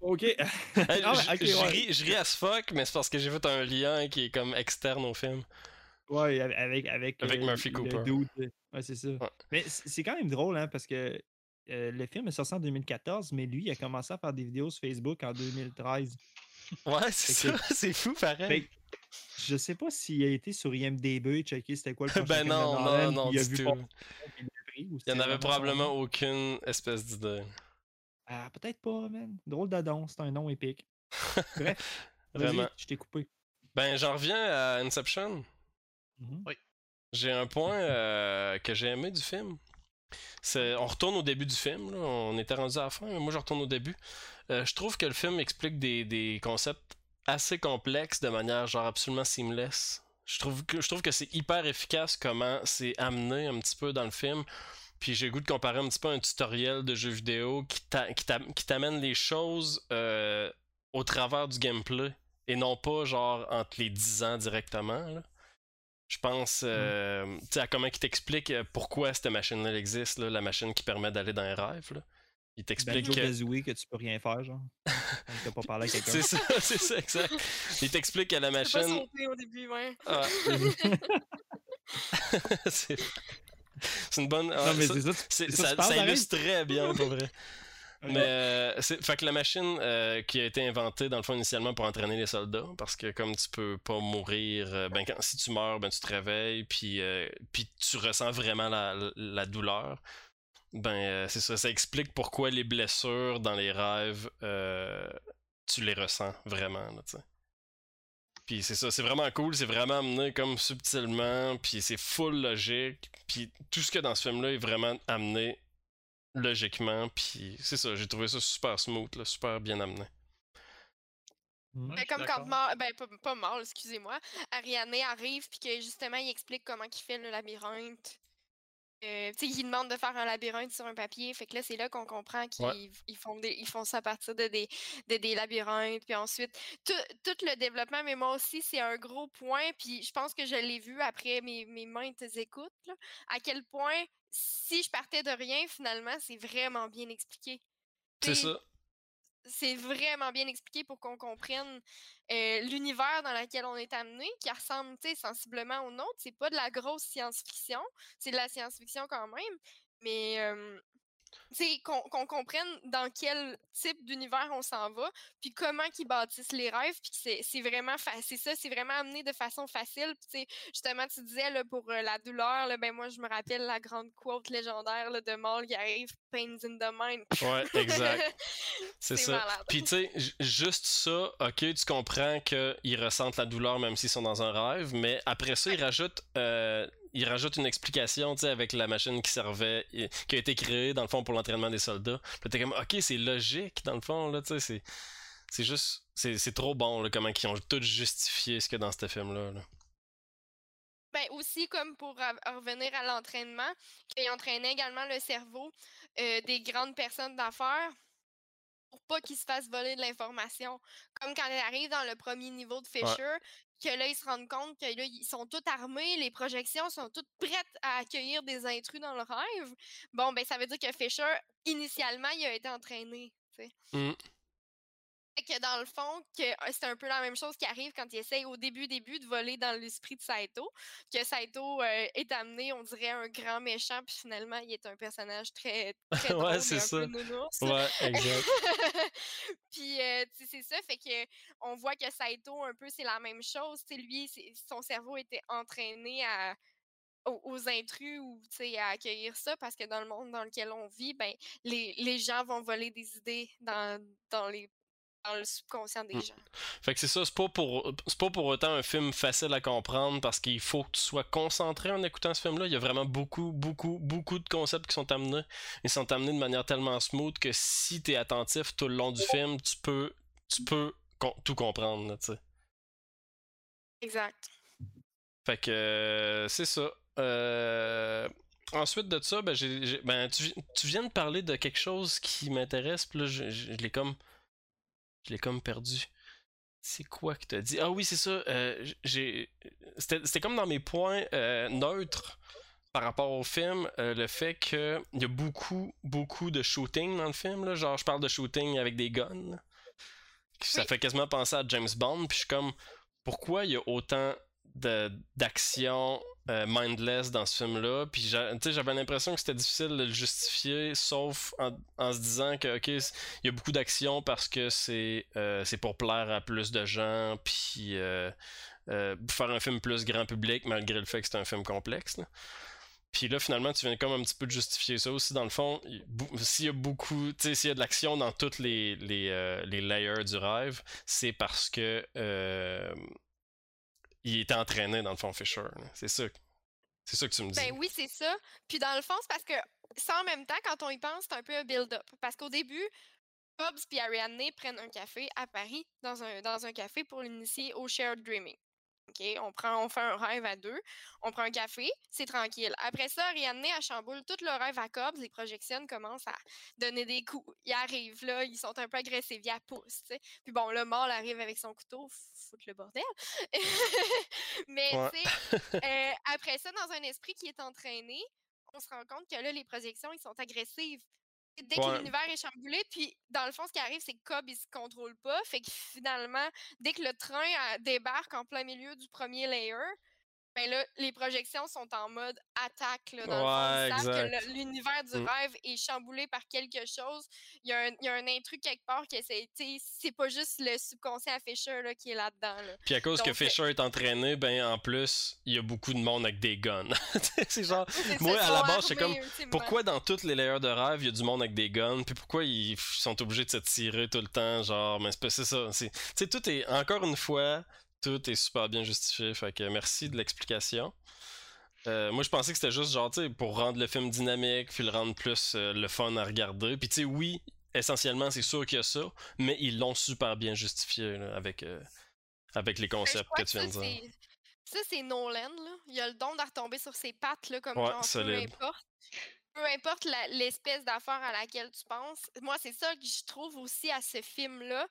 ok. Hey, Ah, je- ok, je ouais. ris- je ris à ce fuck, mais c'est parce que j'ai fait un lien qui est comme externe au film. Ouais, avec, avec, euh, Murphy Cooper. dude, Ouais, c'est ça. Ouais. Mais c'est quand même drôle, hein, parce que euh, le film est sorti en 2014, mais lui, il a commencé à faire des vidéos sur Facebook en 2013. Ouais, c'est ça, c'est fou pareil. Fait je sais pas s'il a été sur IMDB, checker c'était quoi le Ben non, non, non, il a du vu tout. Il l'a pris, ou Il y en avait probablement nom. aucune espèce d'idée. Ah, peut-être pas, man. Drôle d'adon, c'est un nom épique. Bref, vas-y, Vraiment. je t'ai coupé. Ben, j'en reviens à Inception. Mhm. J'ai un point euh, que j'ai aimé du film. C'est, on retourne au début du film, là. on était rendu à la fin, mais moi je retourne au début. Euh, je trouve que le film explique des, des concepts assez complexes de manière genre absolument seamless. Je trouve que, je trouve que c'est hyper efficace comment c'est amené un petit peu dans le film. Puis j'ai le goût de comparer un petit peu un tutoriel de jeu vidéo qui t'amène les choses euh, au travers du gameplay et non pas genre entre les 10 ans directement. Je pense mm. euh, à comment il t'explique euh, pourquoi cette machine-là existe, la machine qui permet d'aller dans les rêves. Là. Il t'explique que... que tu peux rien faire, genre. T'as pas parlé à quelqu'un. c'est ça, c'est ça, exact. Il t'explique à la machine. Pas sauté au début, ouais. Ah. c'est... une bonne. Non, mais ça, ça, ça illustre très bien, pour vrai. Mais euh, c'est fait que la machine euh, qui a été inventée dans le fond initialement pour entraîner les soldats parce que comme tu peux pas mourir euh, ben quand, si tu meurs ben tu te réveilles puis puis tu ressens vraiment la, la douleur ben c'est ça. Ça explique pourquoi les blessures dans les rêves tu les ressens vraiment là, sais. Puis c'est ça, c'est vraiment cool, c'est vraiment amené comme subtilement, puis c'est full logique, puis tout ce que dans ce film-là est vraiment amené logiquement, puis c'est ça, j'ai trouvé ça super smooth, là, super bien amené. comme quand Mal, ben pas, pas Mal, excusez-moi, Ariane arrive puis que justement il explique comment il fait le labyrinthe. Euh, il demande de faire un labyrinthe sur un papier. Fait que là, c'est là qu'on comprend qu'ils font, ils font ça à partir de des, de des labyrinthes. Puis ensuite, tout, tout, le développement, mais moi aussi, c'est un gros point. Puis je pense que je l'ai vu après mes, mes maintes écoutes, là, à quel point, si je partais de rien, finalement, c'est vraiment bien expliqué. C'est ça c'est vraiment bien expliqué pour qu'on comprenne l'univers dans lequel on est amené, qui ressemble sensiblement au nôtre. C'est pas de la grosse science-fiction, c'est de la science-fiction quand même, mais qu'on comprenne dans quel type d'univers on s'en va, puis comment ils bâtissent les rêves, puis c'est vraiment c'est ça, c'est vraiment amené de façon facile. Puis justement, tu disais là, pour euh, la douleur, là, ben moi je me rappelle la grande quote légendaire là, de Maul qui arrive, Pains in the mind. Ouais, exact. c'est ça. Puis tu sais, juste ça, ok, tu comprends qu'ils ressentent la douleur même s'ils sont dans un rêve, mais après ça, ils rajoutent euh, il rajoute une explication, tu sais, avec la machine qui servait, qui a été créée, dans le fond, pour l'entraînement des soldats. Puis t'es comme, ok, c'est logique, dans le fond, là, tu sais, c'est, c'est juste, c'est, trop bon, là, comment ils ont tout justifié ce que dans ce film-là. Ben, aussi, comme pour revenir à l'entraînement, qu'ils entraînait également le cerveau euh, des grandes personnes d'affaires pour pas qu'ils se fassent voler de l'information. Comme quand elle arrive dans le premier niveau de Fisher, que là, ils se rendent compte que là, ils sont tous armés, les projections sont toutes prêtes à accueillir des intrus dans le rêve. Bon, ben, ça veut dire que Fisher, initialement, il a été entraîné. Mmh que dans le fond, que ah, c'est un peu la même chose qui arrive quand il essaye au début, début de voler dans l'esprit de Saito. Que Saito euh, est amené, on dirait, un grand méchant, puis finalement, il est un personnage très, très drôle, ouais, c'est ça. Ouais, exact. puis, euh, c'est ça, fait que on voit que Saito, un peu, c'est la même chose. T'sais, lui, son cerveau était entraîné à aux, intrus ou à accueillir ça parce que dans le monde dans lequel on vit, ben, les, les gens vont voler des idées dans, dans les le subconscient des mmh. gens. Fait que c'est ça, c'est pas pour c'est pas pour autant un film facile à comprendre parce qu'il faut que tu sois concentré en écoutant ce film-là. Il y a vraiment beaucoup, beaucoup, beaucoup de concepts qui sont amenés. Ils sont amenés de manière tellement smooth que si tu es attentif tout le long du film, tu peux tu peux tout comprendre, tu. Exact. Fait que euh, c'est ça. Euh, ensuite de ça, ben, ben tu, viens de parler de quelque chose qui m'intéresse, puis là, je, je l'ai comme je l'ai comme perdu. C'est quoi que t'as dit? Ah oui, c'est ça. Euh, j'ai... C'était comme dans mes points euh, neutres par rapport au film, euh, le fait qu'il y a beaucoup, beaucoup de shooting dans le film. Là. Genre, je parle de shooting avec des guns. Ça fait quasiment penser à James Bond. Puis je suis comme, pourquoi il y a autant d'action euh, mindless dans ce film-là. Puis j'avais l'impression que c'était difficile de le justifier, sauf en, se disant que ok, il y a beaucoup d'action parce que c'est euh, pour plaire à plus de gens, puis euh, faire un film plus grand public malgré le fait que c'est un film complexe. Puis là, finalement, tu viens comme un petit peu de justifier ça aussi. Dans le fond, s'il y a beaucoup, tu sais, s'il y a de l'action dans toutes les, les, les, layers du rêve, c'est parce que il était entraîné dans le fond Fisher. C'est ça. C'est ça que tu me dis. Ben oui, c'est ça. Puis dans le fond, c'est parce que ça en même temps, quand on y pense, c'est un peu un build-up. Parce qu'au début, Hobbs et Ariadne prennent un café à Paris, dans un, dans un café pour l'initier au shared dreaming. OK, on prend, on fait un rêve à deux, on prend un café, c'est tranquille. Après ça, Ariane à chamboule tout le rêve à Cobbs, les projections commencent à donner des coups. Ils arrivent là, ils sont un peu agressifs, ils poussent. Puis bon, le mort arrive avec son couteau, foutre le bordel. Mais tu sais, euh, après ça, dans un esprit qui est entraîné, on se rend compte que là, les projections, ils sont agressives dès que l'univers est chamboulé, puis dans le fond, ce qui arrive, c'est que Cobb, il se contrôle pas. Fait que finalement, dès que le train débarque en plein milieu du premier layer, ben là, les projections sont en mode attaque. Là, dans ouais, le que l'univers du mmh. rêve est chamboulé par quelque chose. Il y a un, il y a un intrus quelque part qui essaie. C'est pas juste le subconscient à Fisher là, qui est là-dedans. Là. Puis à cause que Fisher est entraîné, ben en plus, il y a beaucoup de monde avec des guns. c'est genre. moi, à la base, c'est comme. Pourquoi dans toutes les layers de rêve, il y a du monde avec des guns? Puis pourquoi ils sont obligés de se tirer tout le temps? Genre, mais c'est ça. C'est tout est. Encore une fois, tout est super bien justifié. Fait que merci de l'explication. Euh, moi, je pensais que c'était juste genre, tu sais, pour rendre le film dynamique, puis le rendre plus euh, le fun à regarder. Puis, tu sais, oui, essentiellement, c'est sûr qu'il y a ça, mais ils l'ont super bien justifié avec, euh, avec les ben, concepts que tu viens de dire. Ça, c'est Nolan, là. Il a le don de retomber sur ses pattes, là, comme genre, peu importe. Peu importe l'espèce d'affaire à laquelle tu penses. Moi, c'est ça que je trouve aussi à ce film-là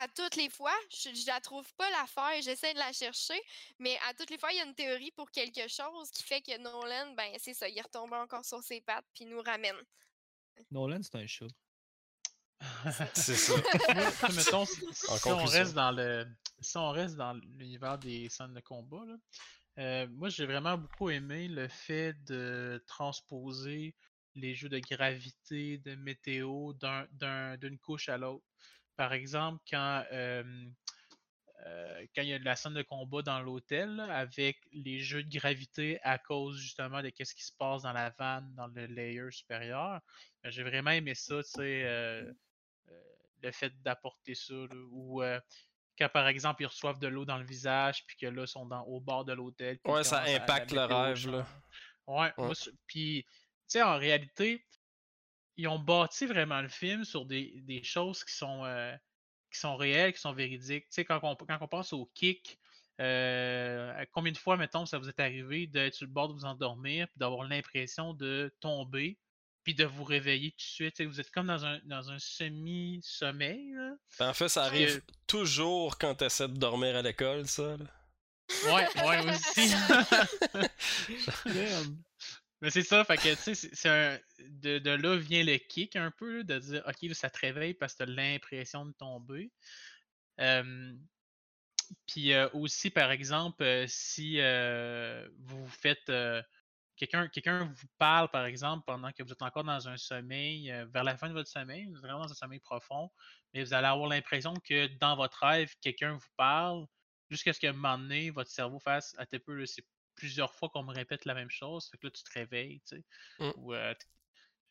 à toutes les fois, je, je la trouve pas l'affaire, j'essaie de la chercher, mais à toutes les fois, il y a une théorie pour quelque chose qui fait que Nolan, ben c'est ça, il retombe encore sur ses pattes puis nous ramène. Nolan, c'est un chat. c'est ça. Mettons, si, on reste dans le, si on reste dans l'univers des scènes de combat, là, euh, moi j'ai vraiment beaucoup aimé le fait de transposer les jeux de gravité, de météo d'une couche à l'autre. Par exemple, quand, euh, quand il y a de la scène de combat dans l'hôtel, avec les jeux de gravité à cause justement de ce qui se passe dans la vanne, dans le layer supérieur, ben, j'ai vraiment aimé ça, tu sais, euh, le fait d'apporter ça, ou quand par exemple ils reçoivent de l'eau dans le visage, puis que là, ils sont dans, au bord de l'hôtel. Ouais, ça impacte le rêve, là. Ouais, puis, tu sais, en réalité, ils ont bâti vraiment le film sur des, choses qui sont, euh, qui sont réelles, qui sont véridiques. Tu sais, quand on, quand on pense au kick, euh, combien de fois, mettons, ça vous est arrivé d'être sur le bord de vous endormir, puis d'avoir l'impression de tomber, puis de vous réveiller tout de suite? vous êtes comme dans un, dans un semi-sommeil. Ben, en fait, ça arrive toujours quand tu essaies de dormir à l'école, ça. Ouais, ouais, aussi. Mais c'est ça, fait que, tu sais, c'est un... De, de, là vient le kick un peu, de dire, OK, ça te réveille parce que tu as l'impression de tomber. puis aussi, par exemple, si vous faites. quelqu'un vous parle, par exemple, pendant que vous êtes encore dans un sommeil, vers la fin de votre sommeil, vous êtes vraiment dans un sommeil profond, mais vous allez avoir l'impression que dans votre rêve, quelqu'un vous parle, jusqu'à ce qu'à un moment donné, votre cerveau fasse, à peu, c'est plusieurs fois qu'on me répète la même chose. Fait que là, tu te réveilles, tu sais. Mmh.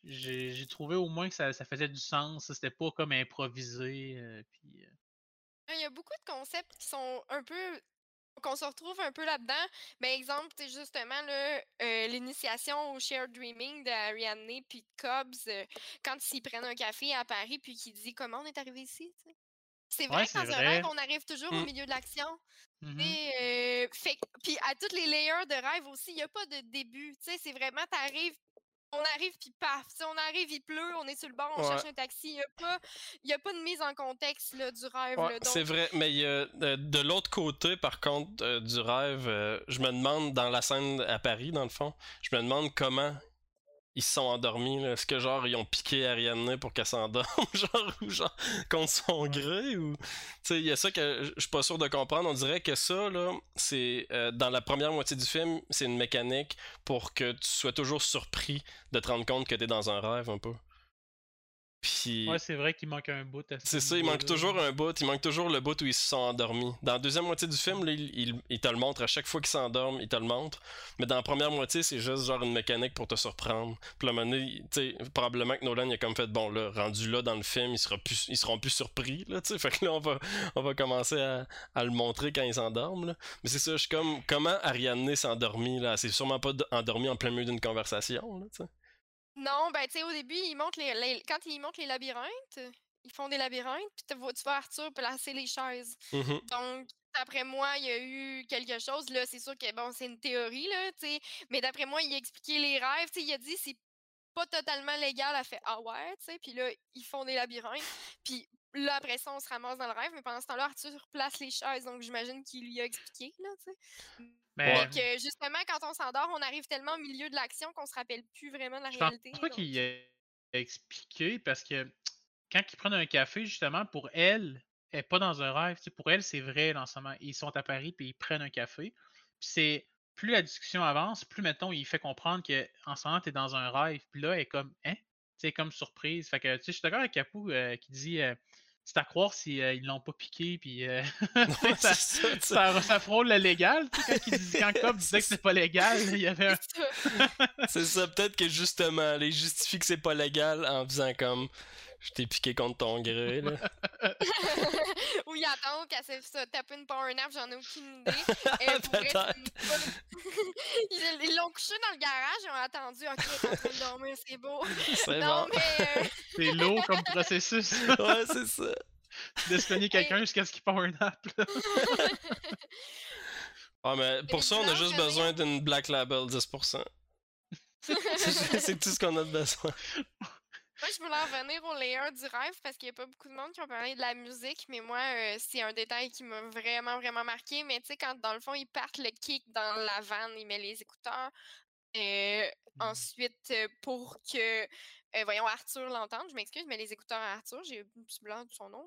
j'ai trouvé au moins que ça, faisait du sens. C'était pas comme improvisé. puis, Il y a beaucoup de concepts qui sont un peu qu'on se retrouve un peu là-dedans. Mais ben, exemple, c'est justement l'initiation au shared dreaming d'Ariane puis Cobbs quand ils prennent un café à Paris puis qui dit comment on est arrivé ici. C'est vrai que dans un rêve, on arrive toujours au mmh. milieu de l'action. Mmh fait, puis à toutes les layers de rêve aussi, il n'y a pas de début. C'est vraiment, t'arrives, on arrive puis paf. Si on arrive, il pleut, on est sur le bord, on cherche un taxi. Il n'y a, pas, a pas de mise en contexte là, du rêve. C'est vrai, mais de, l'autre côté, par contre, euh, du rêve, je me demande, dans la scène à Paris, dans le fond, je me demande comment ils se sont endormis. Est-ce que genre ils ont piqué Ariane pour qu'elle s'endorme, genre ou genre contre son gré ou tu sais il y a ça que je suis pas sûr de comprendre. On dirait que ça là, c'est euh, dans la première moitié du film, c'est une mécanique pour que tu sois toujours surpris de te rendre compte que tu es dans un rêve un peu. Ouais, c'est vrai qu'il manque un bout. C'est ça, il manque toujours un bout. Il manque toujours le bout où ils se sont endormis. Dans la deuxième moitié du film, il, te le montre. À chaque fois qu'ils s'endorment, il te le montre. Mais dans la première moitié, c'est juste genre une mécanique pour te surprendre. Puis là, tu sais, probablement que Nolan il a comme fait bon là, rendu là dans le film, ils, plus, ils seront plus surpris. Là, sais fait que là, on va, on va commencer à, le montrer quand ils s'endorment. Mais c'est ça, je suis comme comment Ariane s'est endormie là. C'est sûrement pas endormie en plein milieu d'une conversation. Là, sais. Non, ben, tu sais, au début, ils montent les, quand ils montent les labyrinthes, ils font des labyrinthes, puis tu vois Arthur placer les chaises. Mmh Donc, d'après moi, il y a eu quelque chose. Là, c'est sûr que bon, c'est une théorie, là, tu sais. Mais d'après moi, il a expliqué les rêves. Tu sais, il a dit c'est pas totalement légal. Elle fait Ah ouais, tu sais. Puis là, ils font des labyrinthes. Puis là, après ça, on se ramasse dans le rêve. Mais pendant ce temps-là, Arthur place les chaises. Donc j'imagine qu'il lui a expliqué, là, tu sais. Mais Mais que justement, quand on s'endort, on arrive tellement au milieu de l'action qu'on se rappelle plus vraiment de la je pense réalité. pas qu'il a expliqué parce que quand ils prennent un café, justement, pour elle, elle est pas dans un rêve. tu sais, Pour elle, c'est vrai, en ce moment. Ils sont à Paris puis ils prennent un café. C'est plus la discussion avance, plus mettons, il fait comprendre que en ce moment, tu es dans un rêve. Puis là, elle est comme Hein? Tu sais, comme surprise. Fait que tu sais, je suis d'accord avec Capou euh, qui dit euh, c'est à croire s'ils ils l'ont pas piqué. Puis euh, Ouais, ça, c'est ça, tu sais. ça, ça frôle le légal. tu sais, Quand, dis- quand Cobb disait que c'était pas légal, il y avait un. C'est ça. C'est ça, peut-être que justement, les justifie que c'est pas légal en faisant comme je t'ai piqué contre ton gré, là. Ou ils attendent qu'elle se se tape une power nap, j'en ai aucune idée. Euh, pour vrai, ils l'ont couché dans le garage, ils ont attendu, ok, en train de dormir, c'est beau. C'est bon. euh, C'est lourd comme processus Ouais, c'est ça. de quelqu'un jusqu'à ce qu'il un nap. là. Ah, mais pour ça, on a juste besoin d'une Black Label 10%. C'est c'est tout ce qu'on a besoin. Moi, je voulais en revenir au layer du rêve parce qu'il n'y a pas beaucoup de monde qui ont parlé de la musique, mais moi, euh, c'est un détail qui m'a vraiment, vraiment marqué. Mais tu sais, quand dans le fond, ils partent le kick dans la vanne, ils mettent les écouteurs. euh, ensuite, euh, pour que, euh, voyons, Arthur l'entende, je m'excuse, mais les écouteurs à Arthur, j'ai un petit blanc de son nom.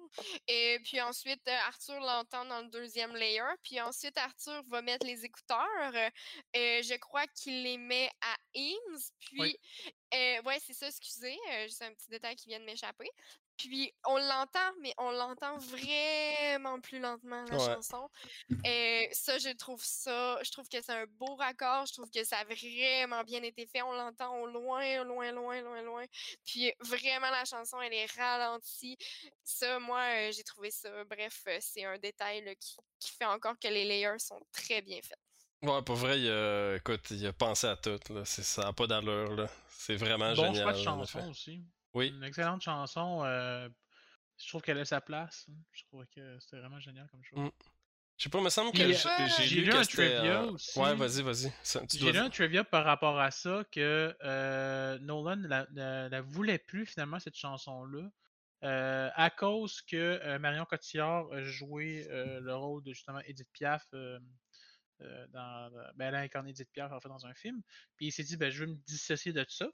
Et puis ensuite, euh, Arthur l'entend dans le deuxième layer. Puis ensuite, Arthur va mettre les écouteurs. euh, je crois qu'il les met à Eames. Puis, Oui. euh, ouais, c'est ça, excusez. euh, c'est un petit détail qui vient de m'échapper. Puis on l'entend, mais on l'entend vraiment plus lentement, la Ouais. chanson. Et ça, je trouve ça, je trouve que c'est un beau raccord. Je trouve que ça a vraiment bien été fait. On l'entend au loin, loin, loin, loin, loin. Puis vraiment, la chanson, elle est ralentie. Ça, moi, euh, j'ai trouvé ça. Bref, euh, c'est un détail là, qui, qui fait encore que les layers sont très bien faits. Ouais, pour vrai, il a, écoute, il a pensé à tout, là. C'est- Ça n'a pas d'allure, là. C'est vraiment Bon génial. choix de chanson aussi. Oui. Une excellente chanson. euh, je trouve qu'elle a sa place. Je trouve que c'était vraiment génial comme choix. Mm. Je sais pas, il me semble que Puis, j'ai lu un trivia euh, aussi. Ouais, vas-y, vas-y. J'ai lu un trivia par rapport à ça que euh, Nolan ne la, la- la voulait plus finalement cette chanson-là euh, à cause que euh, Marion Cotillard a joué euh, le rôle de justement Edith Piaf euh, euh, dans ben, elle a incarné Edith Piaf en fait dans un film puis il s'est dit ben, je veux me dissocier de ça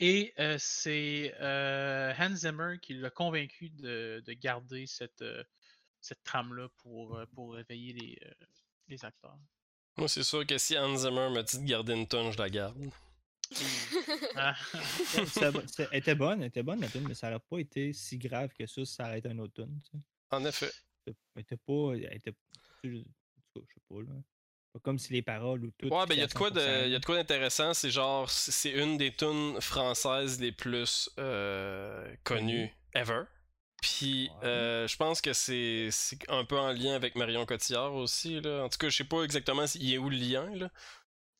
et euh, c'est euh, Hans Zimmer qui l'a convaincu de, de garder cette, euh, cette trame-là pour, pour réveiller les, euh, les acteurs. Moi, c'est sûr que si Hans Zimmer me dit de garder une tonne, je la garde. Ah. C'était bo- c'était- Elle était bonne, elle était bonne la tune, mais ça aurait pas été si grave que ça si ça arrêtait un autre tune. tu sais. En effet. Elle était pas. Elle était. je sais pas là. Pas comme si les paroles ou tout. Ouais, ben il y a de quoi de, 100%, y a de quoi d'intéressant, c'est genre c'est une des tunes françaises les plus euh, connues ever. Puis Ouais. euh, je pense que c'est c'est un peu en lien avec Marion Cotillard aussi là. En tout cas, je sais pas exactement s'il est où le lien là.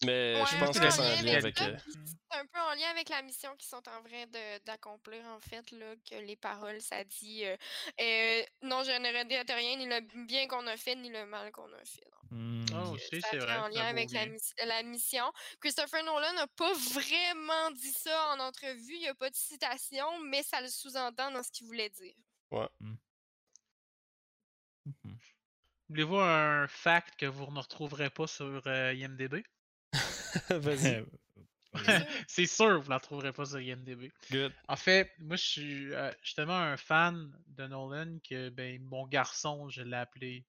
Mais Ouais, je pense que en c'est lien un lien avec avec ça, euh, C'est un peu en lien avec la mission qu'ils sont en train de- d'accomplir, en fait, là, que les paroles, ça dit euh, euh, non, je ne regrette rien, ni le bien qu'on a fait, ni le mal qu'on a fait. Donc, aussi, ça c'est fait vrai. en c'est lien avec la, la mission. Christopher Nolan n'a pas vraiment dit ça en entrevue, il n'y a pas de citation, mais ça le sous-entend dans ce qu'il voulait dire. Mhm. Voulez-vous un fact que vous ne retrouverez pas sur euh, IMDB? Vas-y. C'est sûr, vous ne la trouverez pas sur IMDB. Good. En fait, moi, je suis, euh, tellement un fan de Nolan que ben, mon garçon, je l'ai appelé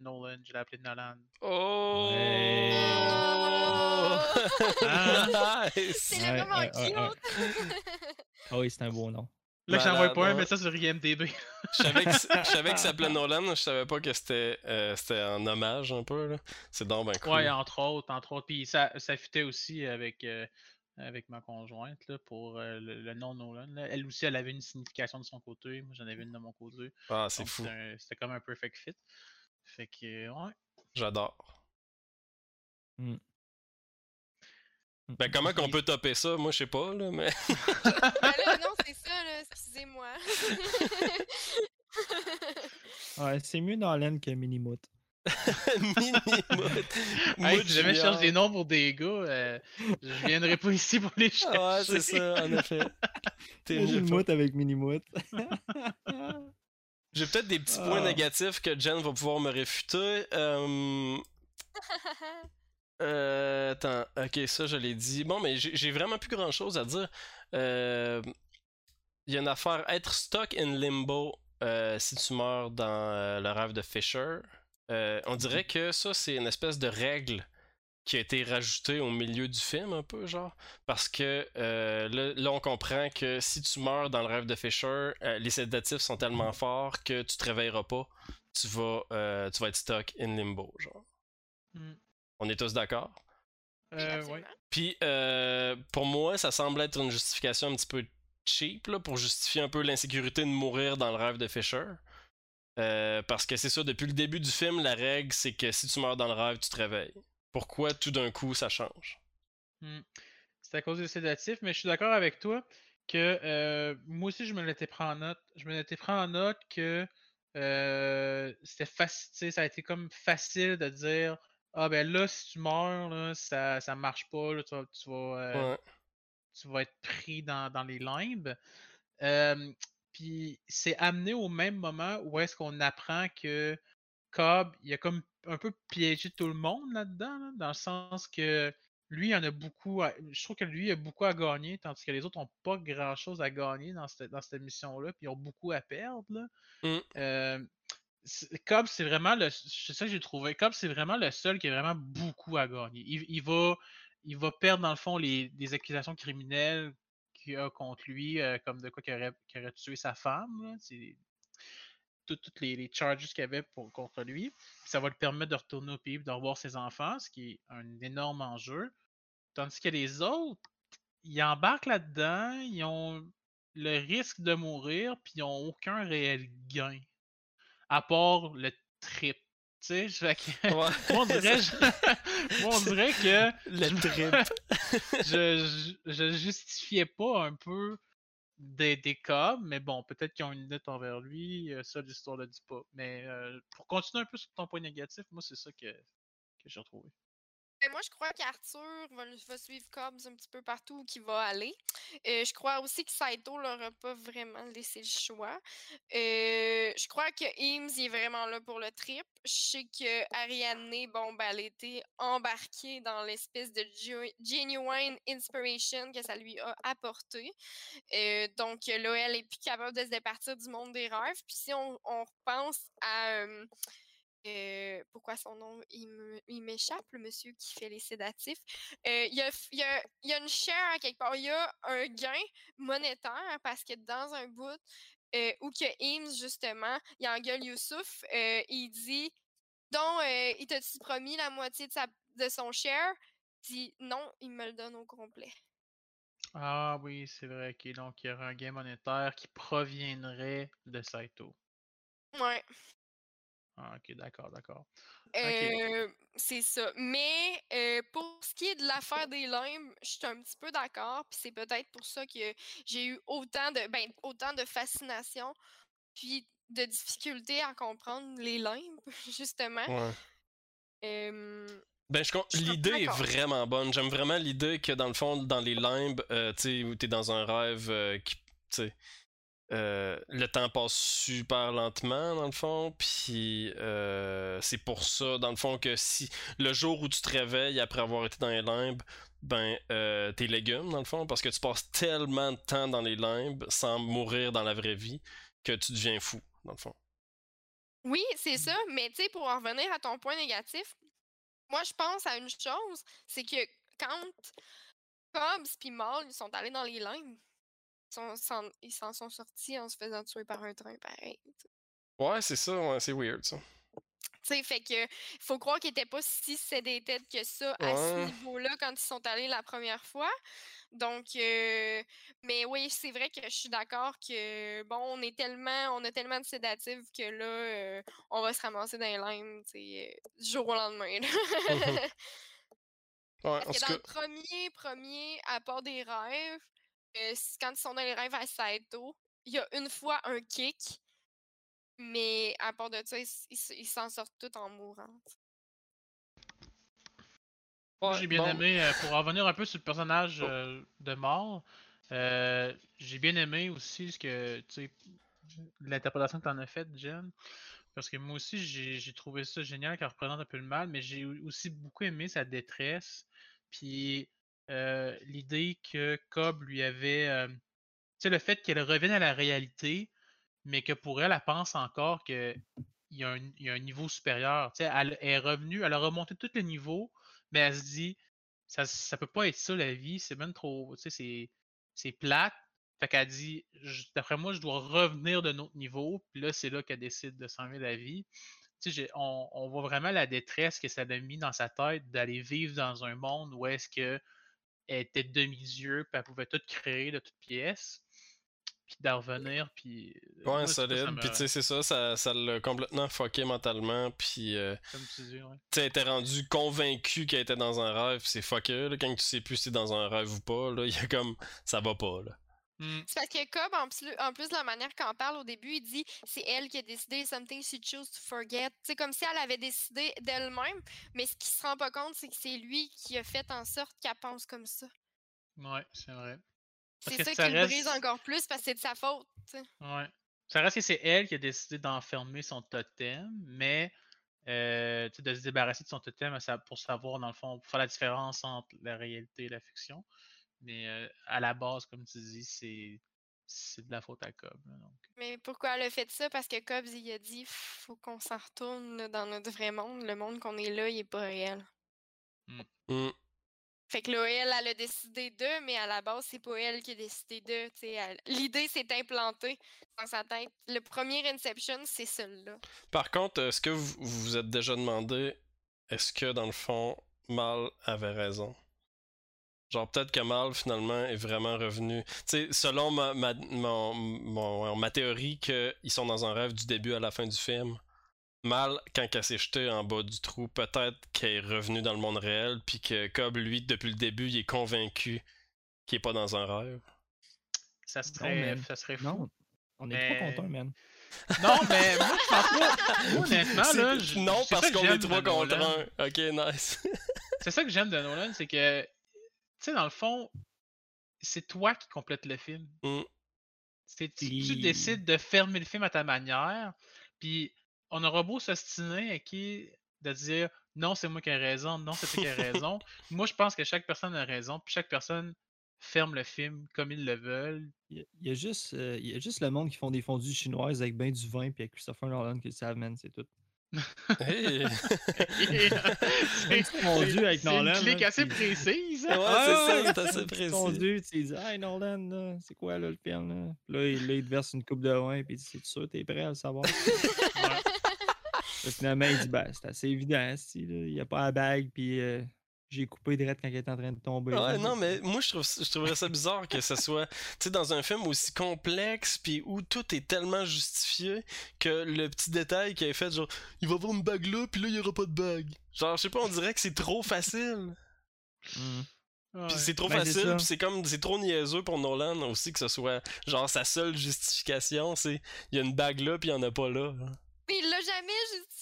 Nolan, je l'ai appelé Nolan. Oh! Ouais. Ah. Nice! C'est Ouais, vraiment ouais, ouais, ouais. cute! Ah oui, c'est un beau nom. Là, j'envoie Malade, pas un ouais. message sur IMDB. Je savais que c- je savais qu'il s'appelait Nolan, je savais pas que c'était euh, c'était en hommage un peu là. C'est donc ben cool. Ouais, entre autres, entre autres. Puis ça, ça fitait aussi avec, euh, avec ma conjointe là, pour euh, le, le nom Nolan. là. Elle aussi, elle avait une signification de son côté. Moi, j'en avais une de mon côté. Ah, c'est Donc, fou. c'était un- C'était comme un perfect fit. Fait que, ouais. J'adore. Hmm. Ben comment qu'on peut topper ça? Moi je sais pas là, mais. Ben là, non, ça, excusez-moi. Ouais, c'est mieux Nolan que Minimoot. Mini-mood. Hey, si jamais je cherche des noms pour des gars, euh, je viendrai pas ici pour les chercher. Ah ouais, c'est ça, en effet. T'es Moot avec Minimoot. J'ai peut-être des petits points Ah. négatifs que Jen va pouvoir me réfuter. Euh, euh, attends, ok, ça je l'ai dit. Bon, mais j'ai j'ai vraiment plus grand chose à dire. Euh, Il y a une affaire, être stuck in limbo euh, si tu meurs dans euh, le rêve de Fisher. Euh, on dirait que ça, c'est une espèce de règle qui a été rajoutée au milieu du film, un peu, genre. Parce que euh, là, là, on comprend que si tu meurs dans le rêve de Fisher, euh, les sédatifs sont tellement forts que tu te réveilleras pas. Tu vas, euh, tu vas être stuck in limbo, genre. Hmm. On est tous d'accord? Oui, Euh. Puis, euh, pour moi, ça semble être une justification un petit peu cheap là, pour justifier un peu l'insécurité de mourir dans le rêve de Fisher. Euh, parce que c'est ça, depuis le début du film, la règle, c'est que si tu meurs dans le rêve, tu te réveilles. Pourquoi tout d'un coup ça change? Hmm. C'est à cause des sédatifs, mais je suis d'accord avec toi que euh, moi aussi je me l'étais pris en note. Je me l'étais pris en note que euh, c'était facile, ça a été comme facile de dire Ah ben là, si tu meurs, là, ça, ça marche pas, là, tu vas, tu vas, Ouais. Tu vas être pris dans, dans les limbes. Euh, Puis c'est amené au même moment où est-ce qu'on apprend que Cobb, il a comme un peu piégé tout le monde là-dedans, là, dans le sens que lui, il en a beaucoup. À, je trouve que lui, il a beaucoup à gagner, tandis que les autres n'ont pas grand-chose à gagner dans cette, dans cette mission-là, puis ils ont beaucoup à perdre. Là. Mm. Euh, c'est- Cobb, c'est vraiment le. C'est ça que j'ai trouvé. Cobb, c'est vraiment le seul qui a vraiment beaucoup à gagner. Il, il va, il va perdre, dans le fond, les, accusations criminelles qu'il a contre lui, euh, comme de quoi qu'il aurait, tué sa femme. toutes les, charges qu'il avait contre lui. Ça va lui permettre de retourner au pays de revoir ses enfants, ce qui est un énorme enjeu. Tandis que les autres, ils embarquent là-dedans, ils ont le risque de mourir, puis ils n'ont aucun réel gain. À part le trip. Tu sais, que- Ouais. moi, on dirait, je- moi, on dirait que Le trip. je, je, je justifiais pas un peu des, des cas, mais bon, peut-être qu'ils ont une note envers lui, euh, ça l'histoire le dit pas. Mais euh, pour continuer un peu sur ton point négatif, moi c'est ça que, que j'ai retrouvé. Ben, moi, je crois qu'Arthur va, suivre Cobbs un petit peu partout où il va aller. Euh, je crois aussi que Saito leur a pas vraiment laissé le choix. Euh, je crois que Eames est vraiment là pour le trip. Je sais que Ariane, bon, ben, elle été embarquée dans l'espèce de genu- genuine inspiration que ça lui a apporté. Euh, donc là, elle est plus capable de se départir du monde des rêves. Puis si on, on repense à euh, pourquoi son nom il m'échappe, le monsieur qui fait les sédatifs. Euh, Il y, a, f- il y, a, il y a une share à quelque part. Il y a un gain monétaire parce que dans un bout euh, où que Eames, justement, il engueule Youssouf, euh, il dit Donc, euh, il t'a-tu promis la moitié de, sa, de son share Il dit Non, il me le donne au complet. Ah oui, c'est vrai, ok, donc il y aurait un gain monétaire qui proviendrait de Saito. Ouais. Ah, ok, d'accord, d'accord. Euh, c'est ça. Mais euh, pour ce qui est de l'affaire des limbes, je suis un petit peu d'accord. Puis c'est peut-être pour ça que j'ai eu autant de, ben, autant de fascination, puis de difficulté à comprendre les limbes, justement. Ouais. Euh, Ben, l'idée est vraiment bonne. J'aime vraiment l'idée que, dans le fond, dans les limbes, tu sais, où t'es dans un rêve qui, tu sais, euh, le temps passe super lentement, dans le fond, puis euh, c'est pour ça, dans le fond, que si le jour où tu te réveilles après avoir été dans les limbes, ben, euh, t'es légumes, dans le fond, parce que tu passes tellement de temps dans les limbes sans mourir dans la vraie vie que tu deviens fou, dans le fond. oui, c'est ça. Mais tu sais, pour en revenir à ton point négatif, moi, je pense à une chose, c'est que quand Cobbs puis Maul, sont allés dans les limbes, sont- ils s'en sont sortis en se faisant tuer par un train pareil. Ouais, c'est ça, ouais, c'est weird, ça. Tu sais, fait que faut croire qu'ils étaient pas si sédated que ça à Ouais. ce niveau-là quand ils sont allés la première fois. Donc, euh, mais oui, c'est vrai que je suis d'accord que bon, on est tellement, on a tellement de sédatifs que là, euh, on va se ramasser dans les limes, tu sais, euh, du jour au lendemain. là. Ouais, Parce que dans le premier, premier, à part des rêves, euh, quand ils sont dans les rêves à Saito, il y a une fois un kick. Mais à part de ça, ils s'en sortent tous en mourant. Ouais, j'ai bien bon. aimé, euh, pour en revenir un peu sur le personnage euh, de mort, euh, j'ai bien aimé aussi ce que, tu sais, l'interprétation que tu en as faite, Jen. Parce que moi aussi, j'ai j'ai trouvé ça génial qu'elle représente un peu le mal, mais j'ai aussi beaucoup aimé sa détresse. Puis euh, l'idée que Cobb lui avait. euh, tu sais, le fait qu'elle revienne à la réalité, mais que pour elle, elle pense encore qu'il y, y a un niveau supérieur. Tu sais, elle est revenue, elle a remonté tous les niveaux, mais elle se dit, ça, ça peut pas être ça la vie, c'est même trop, tu sais, c'est, plate. Fait qu'elle dit, d'après moi, je dois revenir d'un autre niveau. Puis là, c'est là qu'elle décide de s'enlever la vie. Tu sais, on, on voit vraiment la détresse que ça a mis dans sa tête d'aller vivre dans un monde où est-ce que elle était demi-dieu, puis elle pouvait tout créer de toutes pièces, puis d'en revenir, puis... euh, Ouais, ça solide. Puis tu sais, c'est ça, ça ça l'a complètement fucké mentalement. Puis euh, Comme tu dis, ouais. tu sais, était rendu convaincu qu'elle était dans un rêve. puis C'est fucké, là, quand tu sais plus si t'es dans un rêve ou pas. Là, il y a comme. Ça va pas, là. Hmm. C'est parce que Cobb, en plus, en plus de la manière en parle au début, il dit c'est elle qui a décidé something she chose to forget. C'est comme si elle avait décidé d'elle-même, mais ce qu'il se rend pas compte, c'est que c'est lui qui a fait en sorte qu'elle pense comme ça. Ouais, c'est vrai. C'est ça ça qui le brise encore plus parce que c'est de sa faute. tu sais. Ouais. Ça reste que c'est elle qui a décidé d'enfermer son totem, mais euh, de se débarrasser de son totem pour savoir, dans le fond, pour faire la différence entre la réalité et la fiction. Mais euh, à la base, comme tu dis, c'est c'est de la faute à Cobb. là, donc. Mais pourquoi elle a fait ça? Parce que Cobbs, il a dit faut qu'on s'en retourne là, dans notre vrai monde. Le monde qu'on est là, il est pas réel. Hmm. Fait que là, elle, elle a décidé de, mais à la base, c'est pas elle qui a décidé de. tu sais, elle- L'idée s'est implantée dans sa tête. Le premier Inception, c'est celui-là. Par contre, est-ce que vous vous êtes déjà demandé, est-ce que dans le fond, Mal avait raison? Genre, peut-être que Mal, finalement, est vraiment revenu. Tu sais, selon ma, ma, mon- mon- ma théorie qu'ils sont dans un rêve du début à la fin du film, Mal, quand elle s'est jetée en bas du trou, peut-être qu'elle est revenue dans le monde réel, puis que Cobb, lui, depuis le début, il est convaincu qu'il est pas dans un rêve. Ça serait, man. ça serait fou. Non. On est Mais- trop contents, man. Non, mais moi, je pense pas. Moi, honnêtement, là. je- non, parce qu'on est Nolan. un. Ok, nice. C'est ça que j'aime de Nolan, c'est que, sais, dans le fond, c'est toi qui complète le film. Mm. C'est tu, tu décides de fermer le film à ta manière, puis on aura beau s'ostiner à qui de dire non, c'est moi qui ai raison, non, c'est toi qui as raison. moi, je pense que chaque personne a raison, puis chaque personne ferme le film comme ils le veulent. Il y a- il y, a juste, euh, il y a juste le monde qui font des fondues chinoises avec ben du vin puis avec Christopher Nolan qui le savent, man, c'est tout. Hey. c'est fondu avec c'est Nolan, une clique assez puis- précise. Ouais, Ah c'est ouais, ça, c'est assez précis. sont dus, tu disent Hey Nolan, c'est quoi là, le film là? Là, il, là, il te verse une coupe de vin, puis il dit C'est sûr, t'es prêt à le savoir? Ouais. Finalement, il dit Ben, c'est assez évident, il n'y a pas la bague, puis euh, j'ai coupé direct quand il était en train de tomber. Ouais, non, mais moi, je, trouve, je trouverais ça bizarre que ce soit, tu sais, dans un film aussi complexe, puis où tout est tellement justifié, que le petit détail qui est fait, genre, il va y avoir une bague là, puis là, il y aura pas de bague. Genre, je sais pas, on dirait que c'est trop facile. Mm. Ouais. Puis c'est trop Ben, facile, puis c'est comme, c'est trop niaiseux pour Nolan aussi que ce soit, genre, sa seule justification, c'est, il y a une bague là, puis il y en a pas là. Mais il l'a jamais justifié,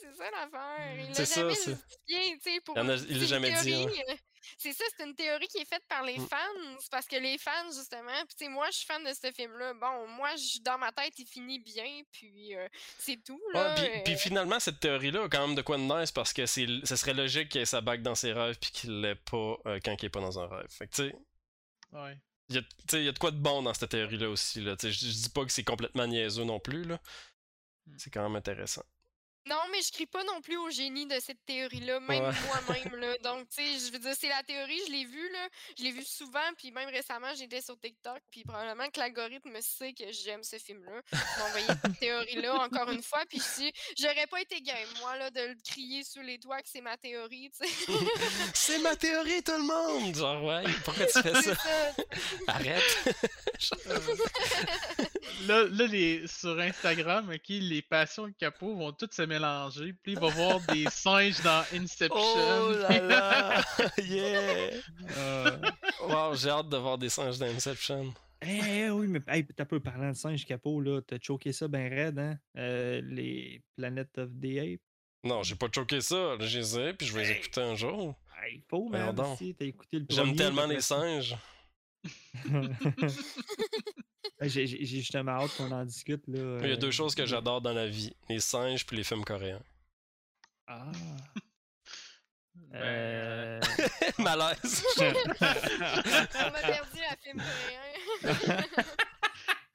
c'est ça l'affaire. Il l'a C'est ça, jamais c'est- justifié, tu sais, pour. Il a- dit, hein. théorie, euh, C'est ça, c'est une théorie qui est faite par les Mm. fans. Parce que les fans, justement, puis tu sais, moi, je suis fan de ce film-là. Bon, moi, je- dans ma tête, il finit bien, puis euh, c'est tout, Ouais, là. puis, euh, puis finalement, cette théorie-là a quand même de quoi de nice parce que c'est, ce serait logique qu'il ait sa bague dans ses rêves puis qu'il l'ait pas euh, quand il est pas dans un rêve. Fait que tu sais, Ouais. il y a, tu sais, il y a de quoi de bon dans cette théorie-là aussi. Là. Je, je dis pas que c'est complètement niaiseux non plus. Là. Hmm. C'est quand même intéressant. Non, mais je crie pas non plus au génie de cette théorie-là, même Ouais. moi-même, là. Donc, tu sais, je veux dire, c'est la théorie, je l'ai vue, là. Je l'ai vue souvent, puis même récemment, j'étais sur TikTok, puis probablement que l'algorithme sait que j'aime ce film-là. Il m'a envoyé cette théorie-là encore une fois, puis si j'aurais pas été game, moi, là, de le crier sous les toits que c'est ma théorie, tu sais. c'est ma théorie, tout le monde! Genre, ouais, pourquoi tu fais ça? ça. Arrête! Là, là les, sur Instagram, ok, les passions de Capot vont toutes se mélanger. Puis il va voir des singes dans Inception. oh là là! yeah! Euh, Wow, j'ai hâte de voir des singes d'Inception. Eh oui, mais hey, t'as peu parlant de singe capot, là, t'as choqué ça ben raide, hein? Euh, les Planet of the Apes. Non, j'ai pas choqué ça. là, Je les ai, puis je vais les écouter un jour. Hey, il faut, man. Si, t'as écouté le J'aime tellement les singes. Hey, J'ai justement hâte qu'on en discute, là. Il y a euh, deux choses que j'adore dans la vie les singes puis les films coréens. Ah. Ben, euh, Euh... Malaise. On m'a perdu à film coréen.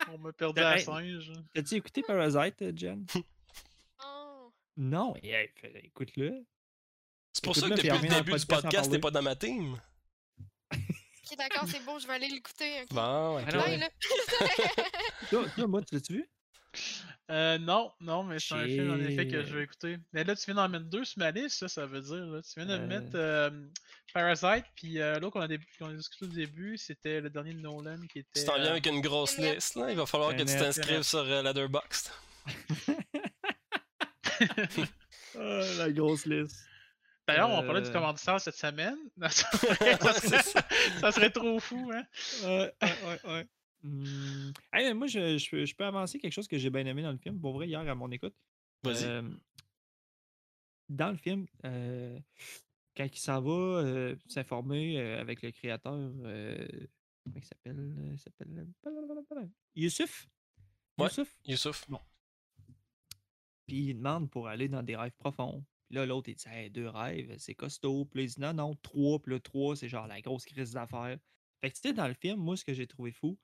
on m'a perdu Ben, à singe. T'as-tu écouté Parasite, euh, Jen? Oh. Non. Écoute-le. C'est pour ça que depuis le début du podcast t'es pas dans ma team. Ok, d'accord, c'est bon, je vais aller l'écouter. Bon, Ah ok. non, Bye, là. Toi, toi, moi, tu l'as-tu vu? Euh, non, non, mais c'est un film en effet que je vais écouter. Mais là, tu viens d'en mettre deux sur ma liste, ça, ça veut dire. Là. Tu viens de Euh. mettre euh, Parasite, puis euh, l'autre qu'on a, dé- qu'on a discuté au début, c'était le dernier de Nolan qui était. Tu t'en viens euh, avec une grosse liste, là. Il va falloir que tu t'inscrives sur euh, Letterboxd. Ah, la grosse liste. D'ailleurs, on parlait du Euh. commanditaire cette semaine. ça, serait, ça. trop fou, hein? Ouais, ouais, ouais, ouais. Hey, mais moi, je, je peux- je peux avancer quelque chose que j'ai bien aimé dans le film. Pour vrai, hier, à mon écoute. Vas-y. Euh, dans le film, euh, quand il s'en va euh, s'informer euh, avec le créateur, comment il s'appelle euh, Il s'appelle Youssouf? Ouais. Youssouf? Youssouf. Puis il demande pour aller dans des rêves profonds. Là, l'autre, il dit Hey, deux rêves, c'est costaud. Puis il dit non, non, trois. Puis là, trois, c'est genre la grosse crise d'affaires. Fait que tu sais, dans le film, moi, ce que j'ai trouvé fou,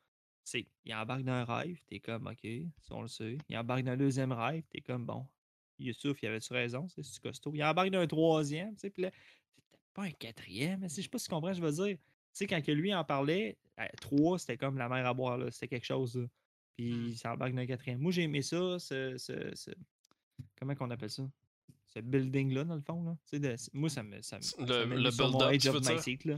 c'est qu'il embarque dans un rêve, t'es comme OK, ça on le sait. Il embarque dans le deuxième rêve, t'es comme bon. Youssouf, il avait-tu raison, c'est costaud. Il embarque dans un troisième, tu sais, puis là, pas un quatrième, mais si je sais pas si tu comprends, je veux dire. Tu sais, quand que lui en parlait, trois, c'était comme la mer à boire, là. C'était quelque chose, là. Puis Hmm. il s'embarque dans un quatrième. Moi, j'ai aimé ça, ce, ce- ce- comment qu'on appelle ça? Ce building-là, dans le fond, là. De- moi, ça me. Ça, me- Le- le build-up, edge tu of veux my dire? seat, là.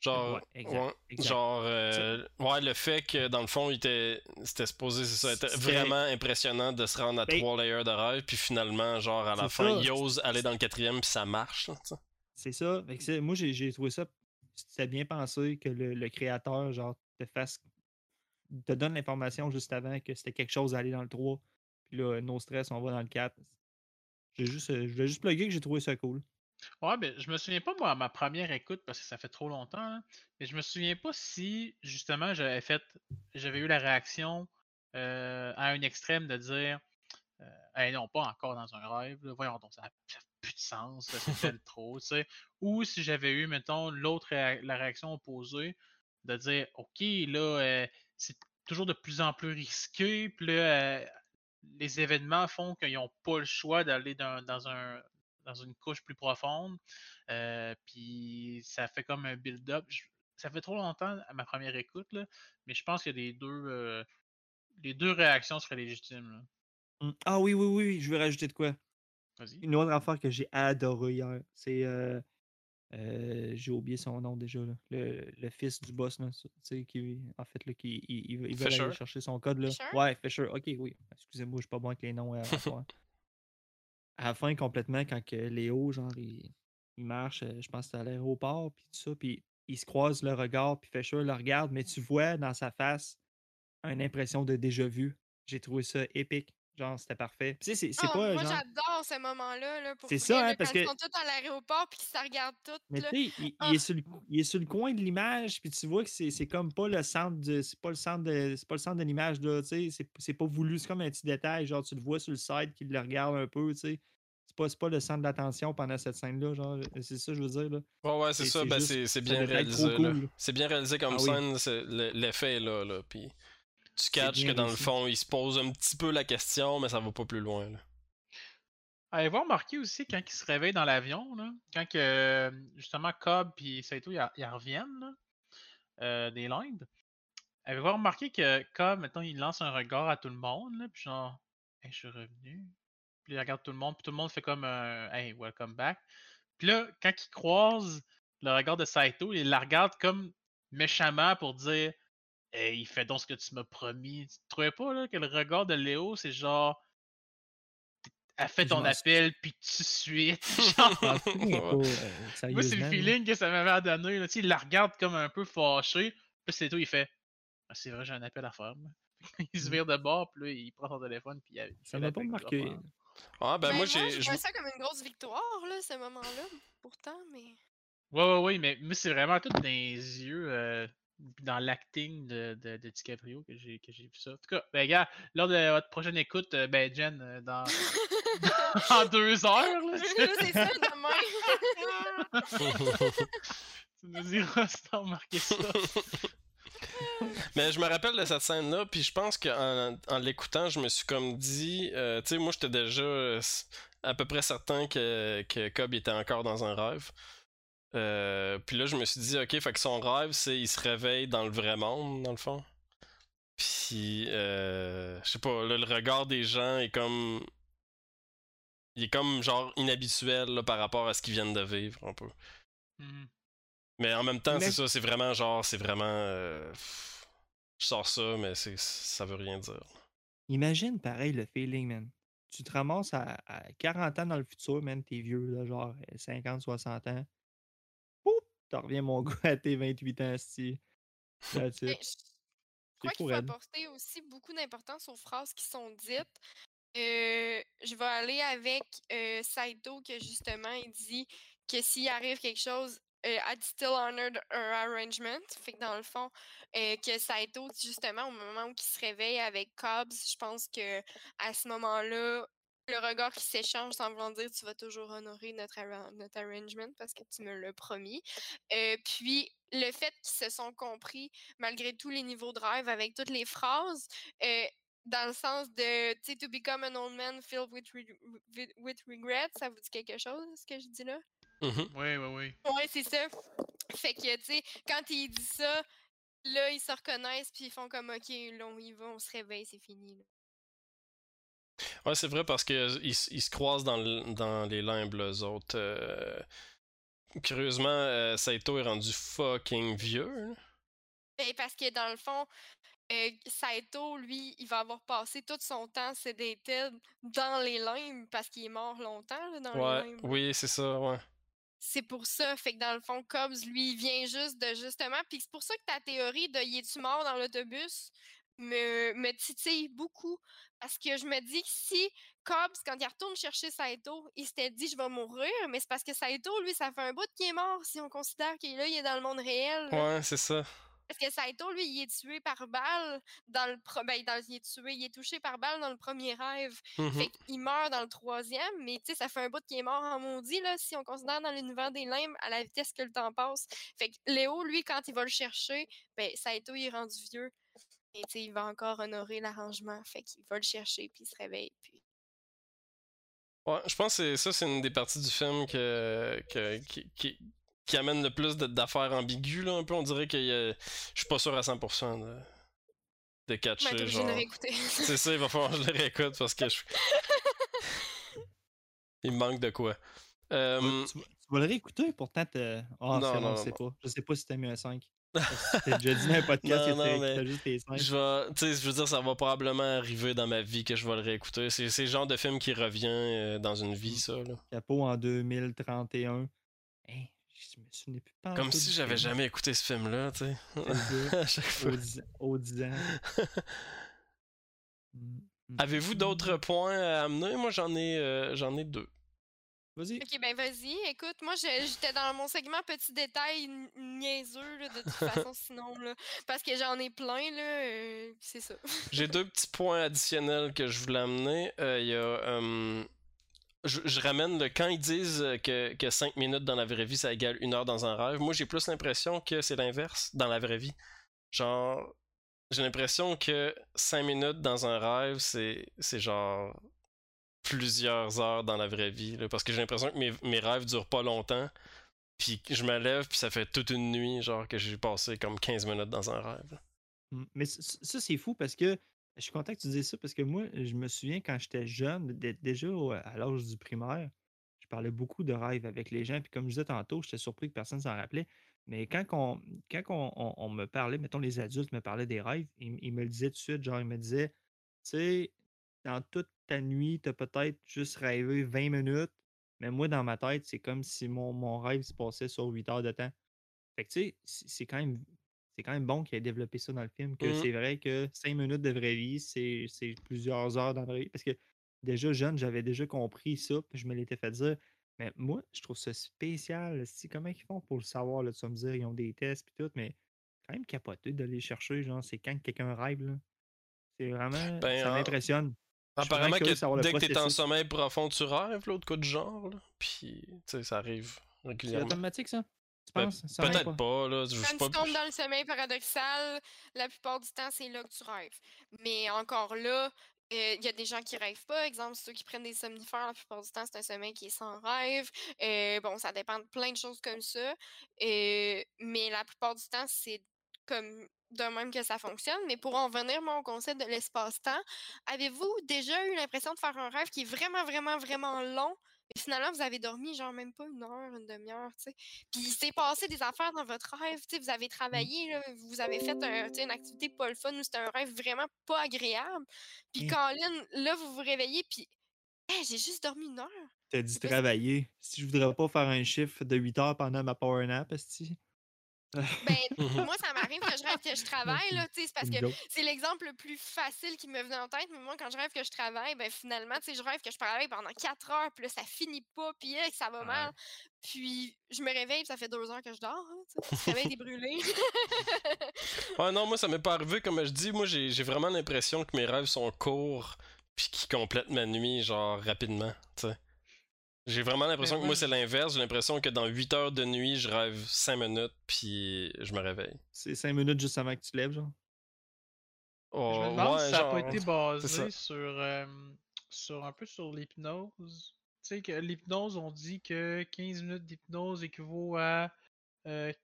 Genre, Ouais, exact, ouais, exact. genre, euh, ouais, le fait que dans le fond, il était, c'était supposé, c'est ça, était C'était- vraiment impressionnant de se rendre à Ben- trois layers de rêve, puis finalement, genre, à la fin, ça. il ose aller dans le quatrième, puis ça marche. C'est ça. Que moi, j'ai j'ai trouvé ça. C'était bien pensé que le, le créateur, genre, te fasse. te donne l'information juste avant que c'était quelque chose à aller dans le 3. Puis là, no stress, on va dans le 4. J'ai juste, euh, je voulais juste plugger que j'ai trouvé ça cool. Ouais, mais je me souviens pas, moi, à ma première écoute, parce que ça fait trop longtemps, là, mais je me souviens pas si, justement, j'avais fait, j'avais eu la réaction euh, à un extrême de dire, euh, Hey, non, pas encore dans un rêve, là, voyons donc, ça n'a plus de sens, c'est trop, tu sais. Ou si j'avais eu, mettons, l'autre, réa- la réaction opposée, de dire, OK, là, euh, c'est toujours de plus en plus risqué, puis là, les événements font qu'ils n'ont pas le choix d'aller dans, dans un dans une couche plus profonde. Euh, puis ça fait comme un build-up. Ça fait trop longtemps à ma première écoute, là, mais je pense que les deux, euh, les deux réactions seraient légitimes. là. Mm. Ah oui, oui, oui, je vais rajouter de quoi. Une autre affaire que j'ai adoré hier, c'est. euh, euh, j'ai oublié son nom déjà. là. Le, le fils du boss, là, tu sais, qui, en fait, là, qui, il, il, il veut aller chercher son code. Là. Fisher? Ouais, Fisher. Ok, oui. Excusez-moi, je suis pas bon avec les noms. euh, à la fois. à la fin, complètement, quand que Léo, genre, il, il marche, euh, je pense que c'est à l'aéroport, puis tout ça, puis il se croise le regard, puis Fisher le regarde, mais tu vois dans sa face une impression de déjà vu. J'ai trouvé ça épique. Genre, c'était parfait. Tu sais, c'est c'est Ah, pas moi, genre. j'adore ce moment-là. Là, pour C'est ça, hein, parce quand ils que- sont tous à l'aéroport puis qu'ils se regardent tous. Mais tu sais, il, il Ah. est sur le, il est sur le coin de l'image, puis tu vois que c'est c'est comme pas le centre de. C'est pas le centre de. C'est pas le centre de l'image, là, tu sais. c'est- C'est pas voulu. C'est comme un petit détail. Genre, tu le vois sur le side qui le regarde un peu, tu sais. C'est pas, c'est pas le centre d'attention pendant cette scène-là, genre. C'est ça, que je veux dire, là. Ouais, ouais, c'est ça, c'est ben c'est bien réalisé, cool. C'est bien réalisé comme Ah scène, l'effet est là, là, puis tu catches que dans le fond, il se pose un petit peu la question, mais ça va pas plus loin, là. Avez-vous remarqué aussi quand ils se réveillent dans l'avion, là, quand que, euh, justement Cobb et Saito ils, ils reviennent là, euh, des Landes? Avez-vous remarqué que Cobb, maintenant, il lance un regard à tout le monde, là, puis genre, hey, je suis revenu. Puis il regarde tout le monde, puis tout le monde fait comme un Hey, welcome back. Puis là, quand il croise le regard de Saito, il la regarde comme méchamment pour dire Hey, il fait donc ce que tu m'as promis. Tu trouvais pas là, que le regard de Léo, c'est genre Elle fait ton appel, puis tout de suite. genre. Euh, Moi, c'est le feeling que ça m'avait donné. Là. Tu sais, Il la regarde comme un peu fâché. Puis c'est tout, il fait Ah, c'est vrai, j'ai un appel à faire. il se Mm. vire de bord, puis là, il prend son téléphone, puis il Ça fait m'a pas marqué. Ah, ben Mais moi, j'ai. je je- vois ça comme une grosse victoire, là, ce moment-là, pourtant, mais... Ouais, ouais, ouais, mais moi, c'est vraiment tout dans les yeux, euh, dans l'acting de, de, de DiCaprio que j'ai que j'ai vu ça. En tout cas, ben, gars, lors de votre prochaine écoute, euh, ben, Jen, euh, dans, dans deux heures, là, c'est ça, demain. tu nous diras si t'as remarqué ça. Mais je me rappelle de cette scène-là, puis je pense qu'en en l'écoutant, je me suis comme dit, euh, tu sais, moi j'étais déjà à peu près certain que, que Cobb était encore dans un rêve. Euh, puis là, je me suis dit, ok, fait que son rêve, c'est il se réveille dans le vrai monde, dans le fond. Puis, euh, je sais pas, là, le regard des gens est comme. Il est comme genre inhabituel là, par rapport à ce qu'ils viennent de vivre, un peu. Mhm. Mais en même temps, Mais- c'est ça, c'est vraiment genre, c'est vraiment. euh, pff, je sors ça, mais c'est, ça veut rien dire. Imagine pareil le feeling, man. Tu te ramasses à, à 40 ans dans le futur, man, t'es vieux, là, genre euh, 50, 60 ans. T'en reviens, mon gars, à tes 28 ans, si. It. je crois qu'il faut elle. apporter aussi beaucoup d'importance aux phrases qui sont dites. Euh, je vais aller avec euh, Saito que justement il dit que s'il arrive quelque chose, euh, I'd still honored her arrangement. Fait que dans le fond, euh, que Saito, justement, au moment où il se réveille avec Cobbs, je pense que à ce moment-là, le regard qui s'échange sans vouloir dire tu vas toujours honorer notre, notre arrangement parce que tu me l'as promis. Euh, puis le fait qu'ils se sont compris malgré tous les niveaux de rêve avec toutes les phrases, euh, dans le sens de, tu sais, to become an old man filled with, re- with, regret, ça vous dit quelque chose, ce que je dis là? Mhm. Oui, oui, oui. Ouais, c'est ça. Fait que, tu sais, quand il dit ça, là, ils se reconnaissent puis ils font comme, OK, là, on y va, on se réveille, c'est fini. là. Ouais, c'est vrai parce que ils, se croisent dans, le- dans les limbes, eux autres. Euh, Curieusement, euh, Saito est rendu fucking vieux. là. Ben, parce que dans le fond, euh, Saito, lui, il va avoir passé tout son temps sédated dans les limbes parce qu'il est mort longtemps là, dans Ouais, les limbes. oui, c'est ça, ouais. C'est pour ça. Fait que dans le fond, Cobbs, lui, il vient juste de justement. Puis c'est pour ça que ta théorie de y es-tu mort dans l'autobus me, me titille beaucoup. Parce que je me dis que si Cobbs, quand il retourne chercher Saito, il s'était dit je vais mourir, mais c'est parce que Saito, lui, ça fait un bout qu'il est mort si on considère qu'il est là, il est dans le monde réel. là. Ouais, c'est ça. Parce que Saito, lui, il est tué par balle dans le pro- ben, dans- il est tué, il est touché par balle dans le premier rêve. Mhm. Fait qu'il meurt dans le troisième, mais tu sais, ça fait un bout qu'il est mort en maudit, là, si on considère dans l'univers des limbes à la vitesse que le temps passe. Fait que Léo, lui, quand il va le chercher, ben, Saito, il est rendu vieux. Et tu sais, il va encore honorer l'arrangement. Fait qu'il va le chercher, puis il se réveille. Puis... Ouais, je pense que c'est- ça, c'est une des parties du film que, que- qui, qui, qui amène le plus d'affaires ambiguës, là, un peu. On dirait que euh, je suis pas sûr à 100% de, de Ben, catcher, genre... C'est ça, il va falloir que je le réécoute parce que je... Il me manque de quoi. Euh, Tu vas- tu, vas, tu vas le réécouter, pourtant, Ah, Non, non, je sais non. pas. Je sais pas si t'as mis un 5. T'as déjà dit dans un podcast Non, que non, t'as- juste tes 5. je vais, je veux dire, ça va probablement arriver dans ma vie que je vais le réécouter. C'est c'est le genre de film qui revient euh, dans une vie, ça. Là. Capot en 2031. Hein, je me souviens plus pas. Comme si j'avais jamais écouté ce film-là, tu sais. à chaque fois. Aux 10 aux 10 ans. Mm, mm. Avez-vous d'autres points à amener? Moi, j'en ai, euh, j'en ai deux. Vas-y. Ok, ben vas-y. Écoute, moi, j'étais dans mon segment petit détail niaiseux, là, de toute façon, sinon, là. Parce que j'en ai plein, là. euh, c'est ça. J'ai deux petits points additionnels que je voulais amener. Euh, Il y a. euh, je, je ramène le quand ils disent que, que 5 minutes dans la vraie vie ça égale une heure dans un rêve. Moi j'ai plus l'impression que c'est l'inverse dans la vraie vie. Genre, j'ai l'impression que 5 minutes dans un rêve c'est genre plusieurs heures dans la vraie vie. parce que j'ai l'impression que mes, mes rêves durent pas longtemps. Puis je me lève, puis ça fait toute une nuit, genre que j'ai passé comme 15 minutes dans un rêve. Mm, Mais ça, c'est fou parce que je suis content que tu dises ça parce que moi, je me souviens quand j'étais jeune, dé- déjà à l'âge du primaire, je parlais beaucoup de rêves avec les gens. Puis comme je disais tantôt, j'étais surpris que personne s'en rappelait. Mais quand, on, quand on, me parlait, mettons les adultes me parlaient des rêves, ils, ils me le disaient tout de suite, genre ils me disaient, tu sais, dans toute ta nuit, tu as peut-être juste rêvé 20 minutes, mais moi, dans ma tête, c'est comme si mon, mon rêve se passait sur 8 heures de temps. Fait que tu sais, c'est quand même c'est quand même bon qu'il ait développé ça dans le film. Que Mhm. c'est vrai que 5 minutes de vraie vie, c'est plusieurs heures dans la vraie vie. Parce que déjà jeune, j'avais déjà compris ça, puis je me l'étais fait dire. Mais moi, je trouve ça spécial. Si, comment ils font pour le savoir? Là, tu vas me dire, ils ont des tests puis tout, mais quand même capoté d'aller chercher, genre, c'est quand que quelqu'un rêve, là. C'est vraiment. Ben, ça m'impressionne. Apparemment que le dès que t'es en sommeil profond, tu rêves, l'autre coup de genre, là. Puis, tu sais, ça arrive C'est régulièrement. automatique, ça? Peut-être pas, là. Je Quand pas. tu tombes dans le sommeil paradoxal, la plupart du temps, c'est là que tu rêves. Mais encore là, euh, il y a des gens qui rêvent pas. Exemple, ceux qui prennent des somnifères, la plupart du temps, c'est un sommeil qui est sans rêve. Euh, bon, ça dépend de plein de choses comme ça. Euh, mais la plupart du temps, c'est comme de même que ça fonctionne. Mais pour en venir, moi, au concept de l'espace-temps, avez-vous déjà eu l'impression de faire un rêve qui est vraiment, vraiment, vraiment long? Et finalement, vous avez dormi genre même pas une heure, une demi-heure, tu sais? Puis il s'est passé des affaires dans votre rêve, tu sais, vous avez travaillé, là, vous avez fait un- une activité pas le fun ou c'était un rêve vraiment pas agréable. Puis Hein. Colin, là, vous vous réveillez, puis Hey, j'ai juste dormi une heure. T'as dit travailler. Si je voudrais pas faire un chiffre de 8 heures pendant ma power nap, esti. Ben, moi, ça m'arrive que je rêve que je travaille, là, tu sais, c'est parce que c'est l'exemple le plus facile qui me venait en tête, mais moi, quand je rêve que je travaille, ben finalement, tu sais, je rêve que je travaille pendant 4 heures, puis là, ça finit pas, puis que ça va Ouais. mal. Puis je me réveille, puis ça fait 2 heures que je dors, hein, tu sais. Le réveil est brûlé. Ouais, non, moi, ça m'est pas arrivé. Comme je dis, moi, j'ai j'ai vraiment l'impression que mes rêves sont courts, puis qu'ils complètent ma nuit, genre, rapidement, tu sais. J'ai vraiment l'impression que moi, c'est l'inverse. J'ai l'impression que dans 8 heures de nuit, je rêve 5 minutes, puis je me réveille. C'est 5 minutes juste avant que tu te lèves, genre? Je me Oh, demande ouais, si ça n'a pas été basé sur, euh, sur un peu sur l'hypnose. Tu sais, que l'hypnose, on dit que 15 minutes d'hypnose équivaut à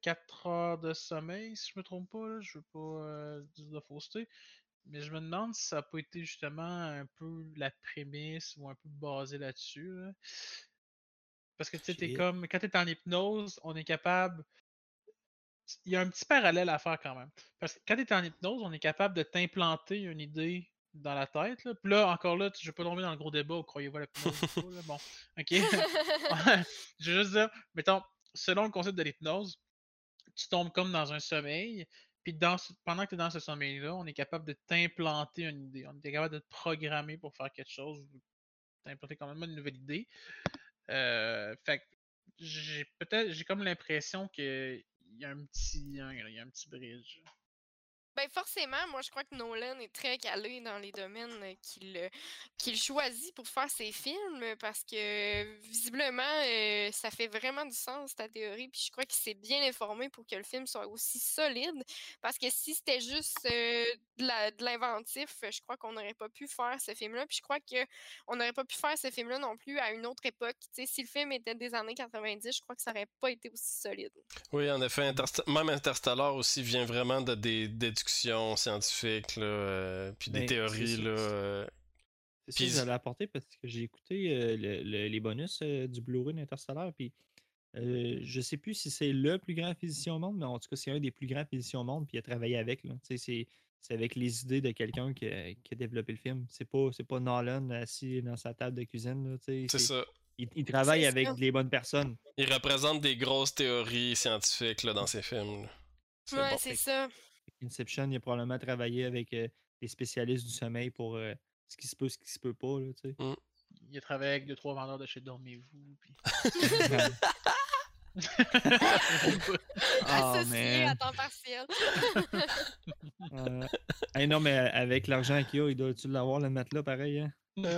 4 heures de sommeil, si je me trompe pas. Là. Je veux pas euh, dire de fausseté. Mais je me demande si ça n'a pas été justement un peu la prémisse ou un peu basé là-dessus. là. Parce que tu sais, t'es comme. Quand tu es en hypnose, on est capable. Il y a un petit parallèle à faire quand même. Parce que quand tu es en hypnose, on est capable de t'implanter une idée dans la tête. Là. Puis là, encore là, je vais pas tomber dans le gros débat, ou croyez-vous pas, là. Bon, ok. je veux juste dire, mettons, selon le concept de l'hypnose, tu tombes comme dans un sommeil, puis dans ce- pendant que tu es dans ce sommeil-là, on est capable de t'implanter une idée. On est capable de te programmer pour faire quelque chose, t'implanter quand même une nouvelle idée. Euh, fait que j'ai peut-être j'ai comme l'impression qu'il y a un petit il y a un petit bridge. Ben forcément, moi je crois que Nolan est très calé dans les domaines euh, qu'il euh, qu'il choisit pour faire ses films parce que visiblement euh, ça fait vraiment du sens ta théorie puis je crois qu'il s'est bien informé pour que le film soit aussi solide parce que si c'était juste de l'inventif, je crois qu'on n'aurait pas pu faire ce film-là puis je crois que on n'aurait pas pu faire ce film-là non plus à une autre époque. Tu sais, si le film était des années 90, je crois que ça aurait pas été aussi solide. Oui, en effet, même Interstellar aussi vient vraiment de des scientifiques, là, euh, puis des Ben, c'est théories, ça, là. c'est- euh, C'est Puis- ça que j'avais apporté parce que j'ai écouté euh, le- le- les bonus euh, du Blu-ray d'Interstellar. Puis euh, je sais plus si c'est le plus grand physicien au monde, mais en tout cas, c'est un des plus grands physiciens au monde. Puis il a travaillé avec. là. C'est c'est avec les idées de quelqu'un qui, a- qui a développé le film. C'est pas, c'est pas Nolan assis dans sa table de cuisine. là, C'est c'est- ça. Il, il travaille C'est avec ça. les bonnes personnes. Il représente des grosses théories scientifiques là, dans ses films. là. C'est Ouais, bon. c'est ça. Inception, il a probablement travaillé avec euh, des spécialistes du sommeil pour euh, ce qui se peut, ce qui se peut pas. Là, tu sais. Il a travaillé avec deux trois vendeurs de chez Dormez-vous puis Ah, Associé à temps partiel. Euh, hey, non, mais euh, avec l'argent qu'il a, il doit-tu l'avoir, le matelas, pareil? Hein? c'est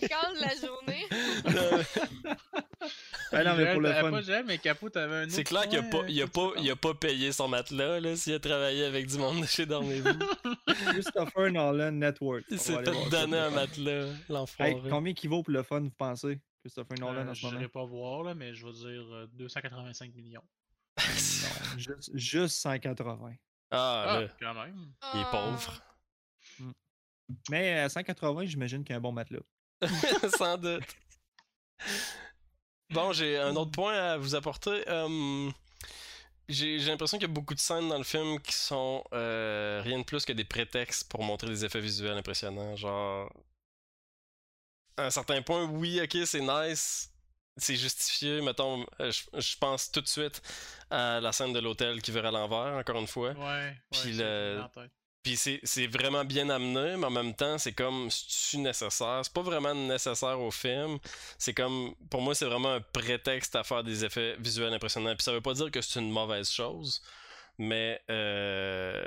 le cas de la journée. Ah non, mais pour le Joël, t'avais fun. pas Joël, mais Capot, t'avais un autre C'est clair qu'il a pas, euh, il a pas, il a pas payé son matelas là, s'il a travaillé avec du monde de chez Dormez-vous. Christopher Nolan Network. il s'est fait donner un matelas, l'enfoiré. Hey, combien qu'il vaut pour le fun, vous pensez? Christopher Nolan Euh, en ce Je moment? n'irai pas voir, là, mais je vais dire euh, 285 millions. Non, juste, juste 180. Ah, Ah, là, quand même. il est Ah. pauvre. Mais à 180, j'imagine qu'il y a un bon matelas. Sans doute. Bon, j'ai un autre point à vous apporter. Hum, j'ai l'impression qu'il y a beaucoup de scènes dans le film qui sont euh, rien de plus que des prétextes pour montrer des effets visuels impressionnants. Genre, à un certain point, oui, ok, c'est nice c'est justifié. Mettons, euh, je, je pense tout de suite à la scène de l'hôtel qui verra à l'envers, encore une fois. Ouais. Puis ouais, le- Puis c'est c'est vraiment bien amené, mais en même temps, c'est comme, c'est nécessaire? C'est pas vraiment nécessaire au film. C'est comme, pour moi, c'est vraiment un prétexte à faire des effets visuels impressionnants. Puis ça veut pas dire que c'est une mauvaise chose, mais euh,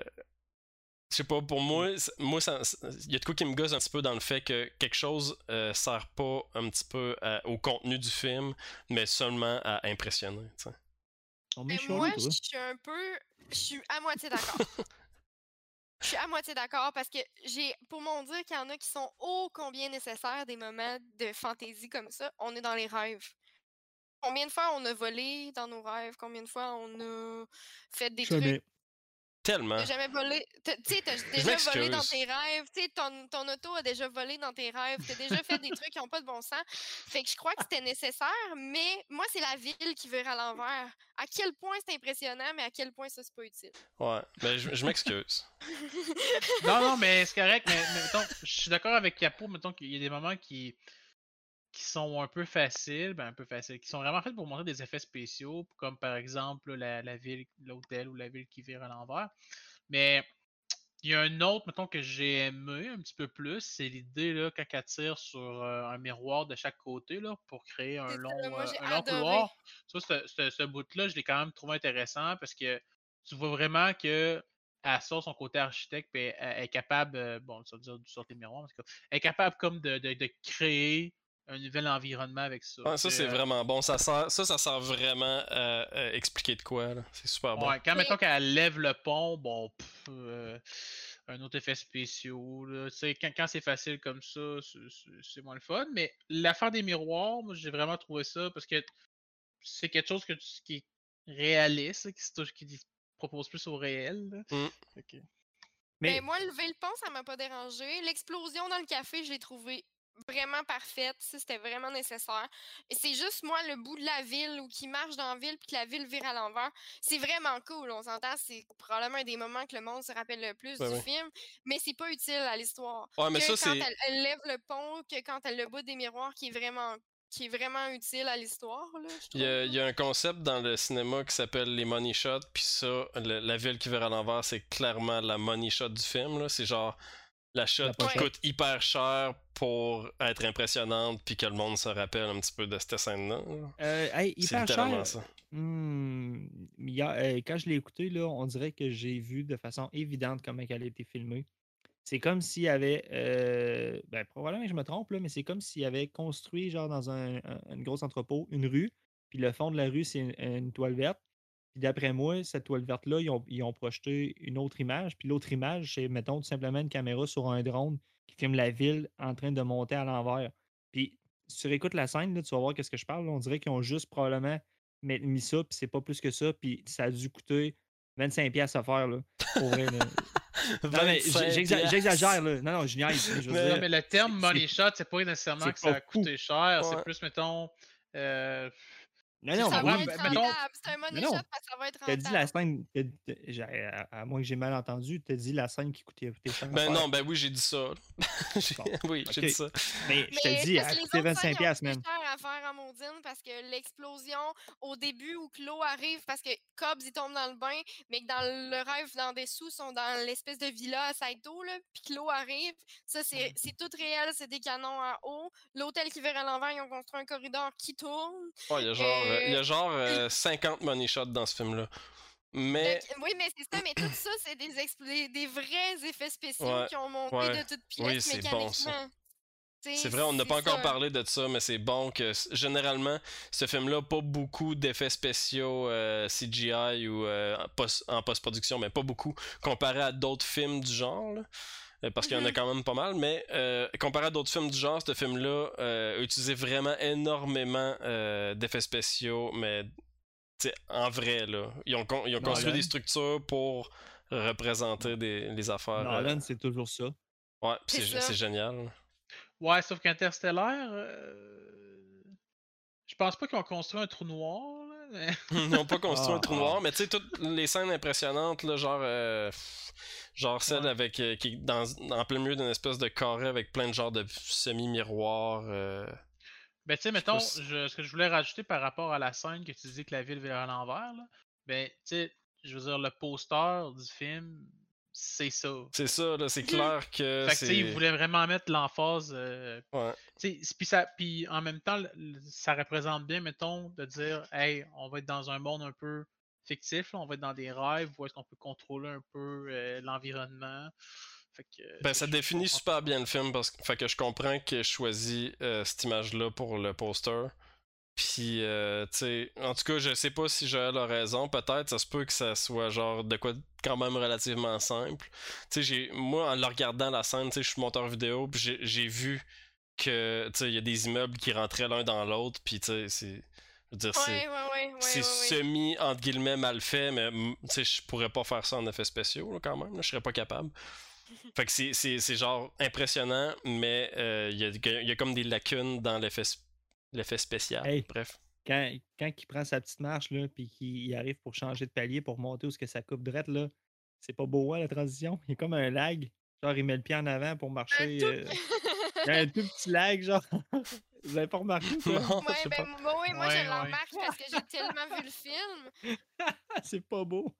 je sais pas, pour moi, c'est- moi, il y a de quoi qui me gosse un petit peu dans le fait que quelque chose euh, sert pas un petit peu à- au contenu du film, mais seulement à impressionner. tu sais. On Mais moi, je suis un peu. Je suis à moitié d'accord. Je suis à moitié d'accord parce que j'ai, pour mon dire qu'il y en a qui sont ô combien nécessaires des moments de fantaisie comme ça, on est dans les rêves. Combien de fois on a volé dans nos rêves? Combien de fois on a fait des trucs? Tellement. T'as jamais volé. Tu sais, t'as déjà volé dans tes rêves. Tu sais, ton, ton auto a déjà volé dans tes rêves. T'as déjà fait des trucs qui n'ont pas de bon sens. Fait que je crois que c'était nécessaire, mais moi, c'est la ville qui veut à l'envers. À quel point c'est impressionnant, mais à quel point ça, c'est pas utile. Ouais, mais je, je m'excuse. Non, non, mais c'est correct, mais, mais mettons, je suis d'accord avec Capo, mettons qu'il y a des moments qui, qui sont un peu faciles, ben un peu faciles, qui sont vraiment faits pour montrer des effets spéciaux, comme par exemple la, la ville, l'hôtel ou la ville qui vire à l'envers. Mais il y a un autre, mettons, que j'ai aimé un petit peu plus, c'est l'idée, là, quand elle tire sur euh, un miroir de chaque côté, là, pour créer un C'est ça, long, moi, euh, un long couloir. Ça, ce, ce- ce bout-là, je l'ai quand même trouvé intéressant parce que tu vois vraiment que elle sort son côté architecte puis elle, elle est capable, euh, bon, ça veut dire du sortir des miroirs, elle est capable comme de, de- de créer un nouvel environnement avec ça. Ouais, ça, c'est euh, vraiment bon. Ça, sert, ça, ça sert vraiment à, à expliquer de quoi. C'est super bon. Ouais, quand mettons qu'elle lève le pont, bon, pff, euh, un autre effet spéciaux, là, tu sais, quand, quand c'est facile comme ça, c'est- moins le fun. Mais l'affaire des miroirs, moi, j'ai vraiment trouvé ça parce que c'est quelque chose que tu- qui est réaliste, qui, se propose plus au réel. Mm. Que- Mais Ben, moi, lever le pont, ça m'a pas dérangé. L'explosion dans le café, je l'ai trouvé vraiment parfaite. Ça, c'était vraiment nécessaire. Et c'est juste, moi, le bout de la ville où qui marche dans la ville puis que la ville vire à l'envers. C'est vraiment cool. On s'entend, c'est probablement un des moments que le monde se rappelle le plus Ben du oui. film. Mais c'est pas utile à l'histoire. Ouais, mais que ça, quand elle, elle lève le pont, que quand elle le bout des miroirs qui est vraiment qui est vraiment utile à l'histoire, Il y, a, trouve, il y a un concept dans le cinéma qui s'appelle les money shots, puis ça, le- la ville qui vire à l'envers, c'est clairement la money shot du film. C'est genre la shot La qui coûte hyper cher pour être impressionnante, puis que le monde se rappelle un petit peu de cette scène-là. là. Euh, hey, hyper cher. ça. Hmm, y a- euh, quand je l'ai écouté, là, on dirait que j'ai vu de façon évidente comment elle a été filmée. C'est comme s'il y avait, euh, ben, probablement que je me trompe, là, mais c'est comme s'il avait construit, genre, dans un, grosse entrepôt, une rue, puis le fond de la rue, c'est une, une toile verte. Puis d'après moi, cette toile verte-là, ils ont, ils ont projeté une autre image. Puis l'autre image, c'est, mettons, tout simplement une caméra sur un drone qui filme la ville en train de monter à l'envers. Puis si tu réécoutes la scène, là, tu vas voir qu'est-ce que je parle. là. On dirait qu'ils ont juste probablement mis ça, puis c'est pas plus que ça. Puis ça a dû coûter 25$ piastres à faire, là. Pour vrai, là. Non, mais 25 j'exa- piastres. j'exagère, là. Non, non, je niaise. je Mais- Non, dire. mais le terme money shot, c'est pas nécessairement que ça a coûté cher, Ouais. c'est plus, mettons. euh, Non, non, ça oui, va oui. être rentable. C'est un money Mais non. shot parce que ça va être T'as dit rentable. la scène. t'as- t'as- j'ai- À, à moins que j'ai mal entendu, t'as dit la scène qui coûtait, coûtait cher. Ben non, ben oui, j'ai dit ça. Bon, oui, j'ai dit ça. Mais je te Mais dis, que scènes, 25$, ils ont piastres, coûté man. cher à faire à Maudine parce que l'explosion au début où Claude arrive, parce que Cobbs il tombe dans le bain, mais que dans le rêve, dans des sous, sont dans l'espèce de villa à Saito, là, puis Claude arrive. Ça, c'est c'est tout réel, c'est des canons en haut. L'hôtel qui à l'envers, ils ont construit un corridor qui tourne. Ouais, il y a genre, euh, il y a Euh, genre euh, 50 money shots dans ce film-là. Mais. Oui, mais c'est ça, mais tout ça, c'est des, des- des vrais effets spéciaux Ouais, qui ont monté ouais. de toutes Oui, pièces c'est bon, ça. C'est vrai, on n'a pas encore parlé de ça, mais c'est bon que généralement, ce film-là, pas beaucoup d'effets spéciaux euh, CGI ou euh, en post- en post-production, mais pas beaucoup, comparé à d'autres films du genre. là. Euh, Parce qu'il y en a Mhm. quand même pas mal, mais euh, comparé à d'autres films du genre, ce film-là euh, a utilisé vraiment énormément euh, d'effets spéciaux, mais en vrai, là. Ils ont, con- ils ont construit des structures pour représenter des, les affaires. euh, Nolan, c'est toujours ça. ouais, C'est génial. Ouais, sauf qu'Interstellar, euh, je pense pas qu'ils ont construit un trou noir. là, mais- Ils n'ont pas construit un Ah, trou noir, mais tu sais, toutes les scènes impressionnantes, là, genre, euh, genre celle Ouais. avec, euh, qui est dans, en plein milieu d'une espèce de carré avec plein de genres de semi-miroirs. euh, Ben, tu sais, mettons, si- je- ce que je voulais rajouter par rapport à la scène que tu dis que la ville vire à l'envers, là, ben, tu sais, je veux dire, le poster du film, c'est ça. C'est ça, là, c'est clair que Fait que, tu sais, il c'est. voulait vraiment mettre l'emphase. euh, Ouais. puis ça, puis en même temps, ça représente bien, mettons, de dire, hey, on va être dans un monde un peu fictif, là, on va être dans des rêves, où est-ce qu'on peut contrôler un peu euh, l'environnement. Fait que, Ben, je- ça je définit super bien le film parce que, fait que je comprends qu'il ait choisi euh, cette image-là pour le poster. Puis, euh, tu sais, en tout cas, je sais pas si Joël a raison. Peut-être, ça se peut que ça soit genre de quoi quand même relativement simple. Tu sais, j'ai- moi, en le regardant la scène, tu sais, je suis monteur vidéo, puis j'ai- j'ai vu que, tu sais, il y a des immeubles qui rentraient l'un dans l'autre, puis, tu sais, c'est. Je veux dire, c'est. Ouais, ouais, ouais, ouais, c'est ouais, ouais. semi entre guillemets mal fait mais mm, tu sais je pourrais pas faire ça en effets spéciaux là, quand même je serais pas capable fait que c'est- c'est c'est genre impressionnant mais euh, il y, a, il y a comme des lacunes dans l'effet spécial Hey. bref Quand, quand il prend sa petite marche, là, puis qu'il arrive pour changer de palier, pour monter où ce que ça coupe drette, là, c'est pas beau, hein, la transition? Il y a comme un lag. Genre, il met le pied en avant pour marcher. tout euh, Il y a un tout petit lag, genre. Vous avez pas remarqué ça? non je Ouais, sais ben, pas moi, ouais, moi Ouais, je ouais. le remarque parce que j'ai tellement vu le film. c'est pas beau.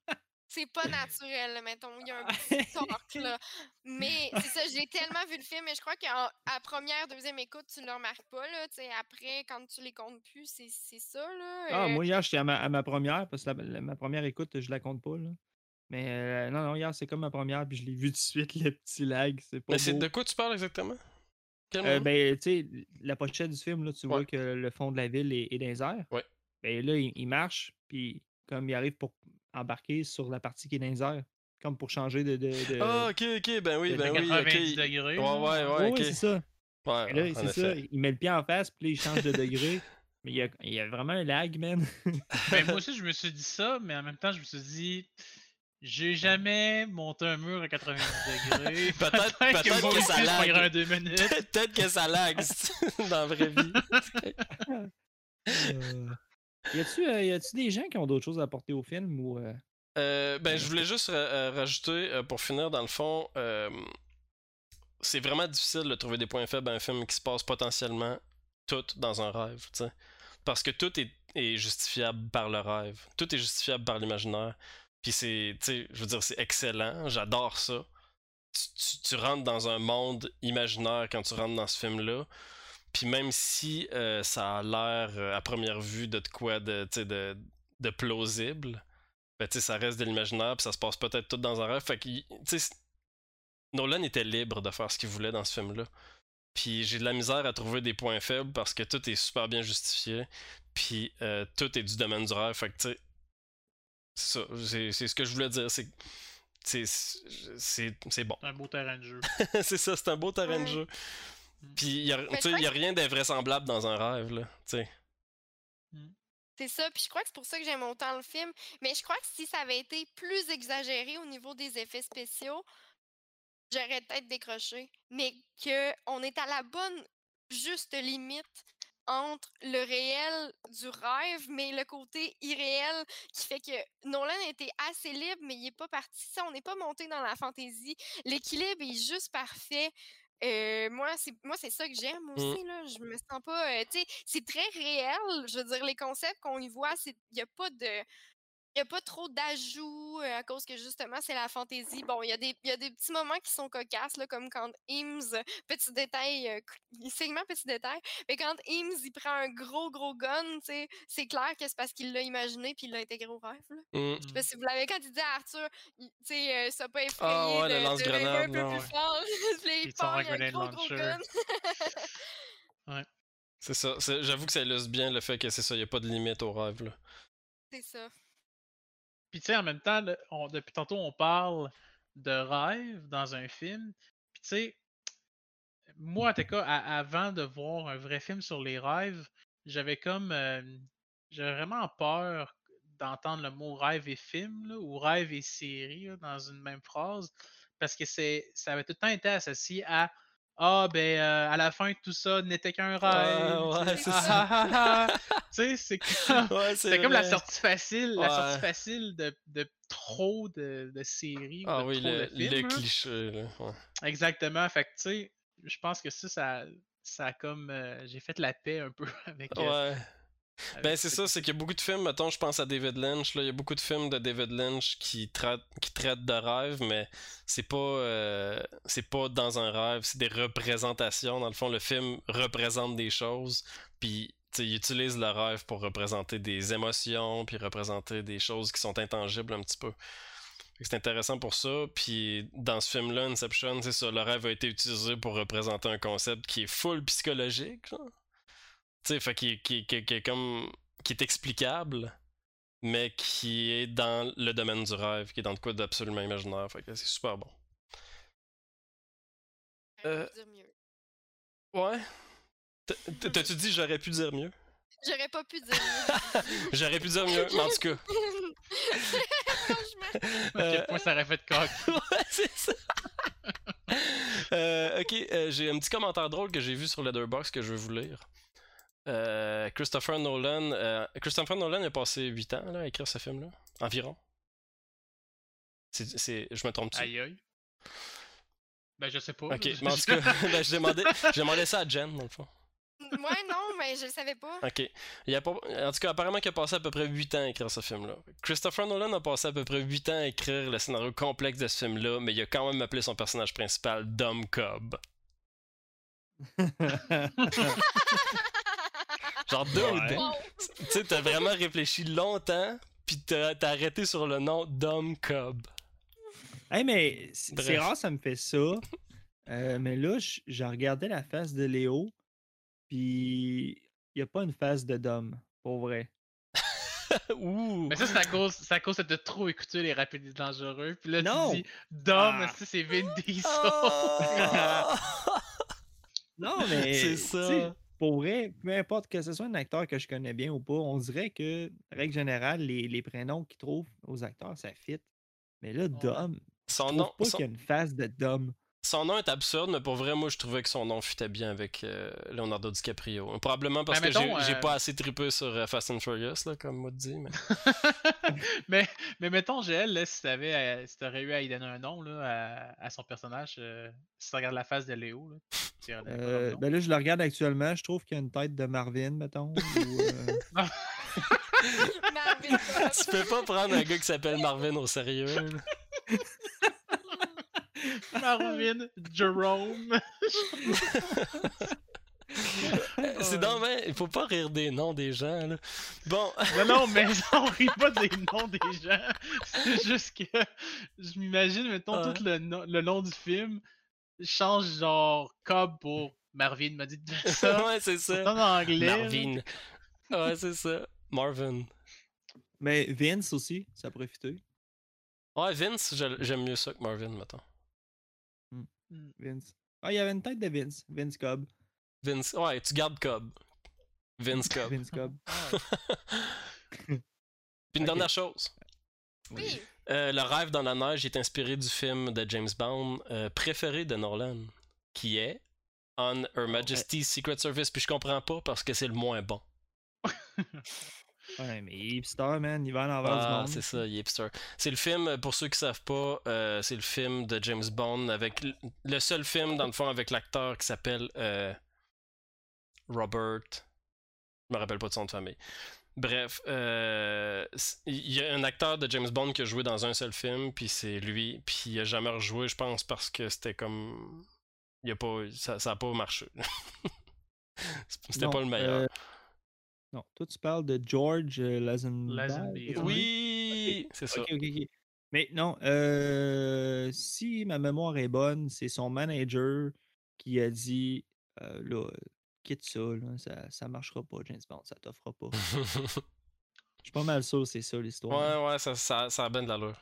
C'est pas naturel, mettons. Il y a un petit torque, là. Mais c'est ça, j'ai tellement vu le film, mais je crois qu'à première, deuxième écoute, tu le remarques pas, là. Tu sais, après, quand tu les comptes plus, c'est c'est ça, là. Ah, euh, moi, hier, j'étais à ma, à ma première, parce que la- la- ma première écoute, je la compte pas, là. Mais euh, non, non, hier, c'est comme ma première, puis je l'ai vu tout de suite, le petit lag. C'est pas mais c'est de quoi tu parles exactement? Euh, ben, tu sais, la pochette du film, là, tu vois que le fond de la ville est, est dans les airs. Ouais. Ben là, il, il marche, puis comme il arrive pour embarquer sur la partie qui est dans les airs, comme pour changer de. de, de- ah ok ok ben oui de ben oui 90 ok degrés. ouais ouais ouais c'est ça. ouais là, c'est ça. Il met le pied en face, puis là, il change de degré. Mais il y, a, il y a vraiment un lag, man. Ben, moi aussi, je me suis dit ça, mais en même temps, je me suis dit, j'ai jamais monté un mur à 90 degrés. Peut-être- que ça lag. deux minutes. peut-être que ça lag dans la vraie vie? Euh, y a-tu euh, des gens qui ont d'autres choses à apporter au film ou. euh, Euh, ben, je voulais juste ra- rajouter, euh, pour finir, dans le fond, euh, c'est vraiment difficile de trouver des points faibles à un film qui se passe potentiellement tout dans un rêve. Parce que tout est, est justifiable par le rêve. Tout est justifiable par l'imaginaire. Puis c'est, je veux dire, c'est excellent. J'adore ça. Tu, rentres dans un monde imaginaire quand tu rentres dans ce film-là. Puis même si euh, ça a l'air, euh, à première vue, de, quoi de, de, de plausible, ben, ça reste de l'imaginaire, puis ça se passe peut-être tout dans un rêve. Fait que, Nolan était libre de faire ce qu'il voulait dans ce film-là. Puis j'ai de la misère à trouver des points faibles parce que tout est super bien justifié. Puis euh, tout est du domaine du rêve. Fait que, tu sais, c'est ça. C'est ce que je voulais dire. C'est. C'est bon. C'est un beau terrain de jeu. c'est ça, c'est un beau terrain de jeu. Mm. Puis il y a, y rien d'invraisemblable dans un rêve, là. Tu sais. C'est ça, puis je crois que c'est pour ça que j'aime autant le film. Mais je crois que si ça avait été plus exagéré au niveau des effets spéciaux, j'aurais peut-être décroché. Mais que on est à la bonne juste limite entre le réel du rêve, mais le côté irréel qui fait que Nolan était assez libre, mais il n'est pas parti. Ça, on n'est pas monté dans la fantaisie. L'équilibre est juste parfait. Euh, moi, c'est moi c'est ça que j'aime aussi. Là. Je me sens pas. euh, tu sais, c'est très réel. Je veux dire, les concepts qu'on y voit, il n'y a pas de. Il n'y a pas trop d'ajouts euh, à cause que justement c'est la fantaisie. Bon, il y, a des- y a des petits moments qui sont cocasses, là, comme quand Eames, petit détail, euh, segment petit détail, mais quand Eames il prend un gros gros gun, c'est clair que c'est parce qu'il l'a imaginé puis il l'a intégré au rêve. Là. Mm. Je sais pas si vous l'avez quand il dit à Arthur, tu sais, euh, ça pas effrayé Ah ouais, le de, de rêver un peu plus ouais. fort. Il part, un il y a un gros gros gun. C'est ça. J'avoue que ça illustre bien le fait que c'est ça, il n'y a pas de limite au rêve, là. c'est ça. Puis tu sais, en même temps, depuis tantôt, on parle de rêve dans un film. Puis tu sais, moi, en tout cas, avant de voir un vrai film sur les rêves, j'avais comme. euh, j'avais vraiment peur d'entendre le mot rêve et film, ou rêve et série, dans une même phrase. Parce que ça avait tout le temps été associé à. Ah, ben, euh, à la fin de tout ça n'était qu'un rêve. Tu ouais, c'est Ah, ça. ah, ah, ah. Tu sais, c'est comme. Ouais, C'est comme la sortie facile, la sortie facile de, de trop de, de séries, Ah de oui, trop le, de films. le là. cliché, là. ouais. Exactement. Fait que tu sais, je pense que ça, ça, ça a comme. euh, J'ai fait la paix un peu avec. euh, Ouais. Ben c'est ce- ça, c'est qu'il y a beaucoup de films, mettons, je pense à David Lynch, là, il y a beaucoup de films de David Lynch qui traitent, qui traitent de rêves, mais c'est pas, euh, c'est pas dans un rêve, c'est des représentations. Dans le fond, le film représente des choses, puis il utilise le rêve pour représenter des émotions, puis représenter des choses qui sont intangibles un petit peu. C'est intéressant pour ça, puis dans ce film-là, Inception, c'est ça, le rêve a été utilisé pour représenter un concept qui est full psychologique, genre. Tu sais, fait qui, qui, qui, qui est comme. qui est explicable, mais qui est dans le domaine du rêve, qui est dans le quoi d'absolument imaginaire. Fait que c'est super bon. J'aurais Euh, pu dire mieux. Ouais. T'as-tu dit j'aurais pu dire mieux? J'aurais pas pu dire mieux. J'aurais pu dire mieux, mais en tout cas. Franchement. À euh, quel point ça aurait fait coq. ouais, c'est ça. Euh, ok, euh, j'ai un petit commentaire drôle que j'ai vu sur Letterboxd que je vais vous lire. Euh, Christopher Nolan, euh, Christopher Nolan a passé 8 ans là, à écrire ce film-là, environ. C'est, c'est- je me trompe-tu? Aïe aïe. Ben, je sais pas. Ok, mais en tout cas, ben, je, demandais, je demandais ça à Jen, dans le fond. Ouais, non, mais je le savais pas. Ok. Il a pas- en tout cas, apparemment qu'il a passé à peu près 8 ans à écrire ce film-là. Christopher Nolan a passé à peu près 8 ans à écrire le scénario complexe de ce film-là, mais il a quand même appelé son personnage principal Dom Cobb. Genre, dude, Ouais. Wow. tu sais, t'as vraiment réfléchi longtemps, puis t'as t'as arrêté sur le nom Dom Cobb. Hey, mais c'est rare, ça me fait ça. Euh, mais là, je regardais la face de Léo, puis il n'y a pas une face de Dom, pour vrai. Ouh! Mais ça, c'est à cause, c'est à cause de trop écouter les rapides et dangereux. Puis là, Non. tu dis, Dom, Ah. si c'est Vin Diesel. Ah! Non, mais C'est ça. Pour vrai, peu importe que ce soit un acteur que je connais bien ou pas, on dirait que, règle générale, les, les prénoms qu'ils trouvent aux acteurs, ça fit. Mais là, Dom, je Son trouve nom, pas son- qu'il y a une face de Dom? Son nom est absurde, mais pour vrai, moi, je trouvais que son nom fitait bien avec euh, Leonardo DiCaprio. Probablement parce Ben, que j'ai mettons, j'ai euh, pas assez trippé sur euh, Fast and Furious, là, comme moi dit. Mais... mais, mais mettons, GL, là, si t'avais, si t'aurais eu à y donner un nom là, à, à son personnage, euh, si tu regardes la face de Léo, là, tu Euh, ben là, je le regarde actuellement, je trouve qu'il y a une tête de Marvin, mettons. ou, euh, Marvin Cobb. tu peux pas prendre un gars qui s'appelle Marvin au sérieux. Marvin, Jerome. C'est dommage, il faut pas rire des noms des gens. Là. Bon, non, non, mais on rit pas des noms des gens. C'est juste que je m'imagine, mettons, Ouais. tout le, no- le long du film, change genre Cobb pour Marvin m'a dit de ça. ouais, c'est ça. en anglais. Marvin. Ouais, c'est ça. Marvin. Mais Vince aussi, ça a profité. Ouais, Vince, j'aime mieux ça que Marvin, mettons. Vince. Ah, il y avait une tête de Vince. Vince Cobb. Vince, ouais, tu gardes Cobb. Vince Cobb. Vince Cobb. Puis une dernière chose. Oui. Euh, le rêve dans la neige est inspiré du film de James Bond euh, préféré de Nolan, qui est On Her Majesty's Secret Service. Puis je comprends pas parce que c'est le moins bon. Ouais, mais hipster, man, il va en envers du Ah, monde. c'est ça, il est hipster. C'est le film, euh, pour ceux qui savent pas, euh, c'est le film de James Bond avec le seul film dans le fond avec l'acteur qui s'appelle euh, Robert. Je me rappelle pas de son de famille. Bref, euh, il y a un acteur de James Bond qui a joué dans un seul film, puis c'est lui, puis il a jamais rejoué, je pense, parce que c'était comme, il y a pas, ça, ça a pas marché. c'était pas le meilleur. Non, toi, tu parles de George euh, Lazenby. Oui, c'est ça. Mais non, euh, si ma mémoire est bonne, c'est son manager qui a dit euh, là, quitte ça, là, ça, ça marchera pas, James Bond, ça t'offrira pas. Je suis pas mal sûr, c'est ça l'histoire. Ouais, ouais, ça, ça, ça a bien de l'allure.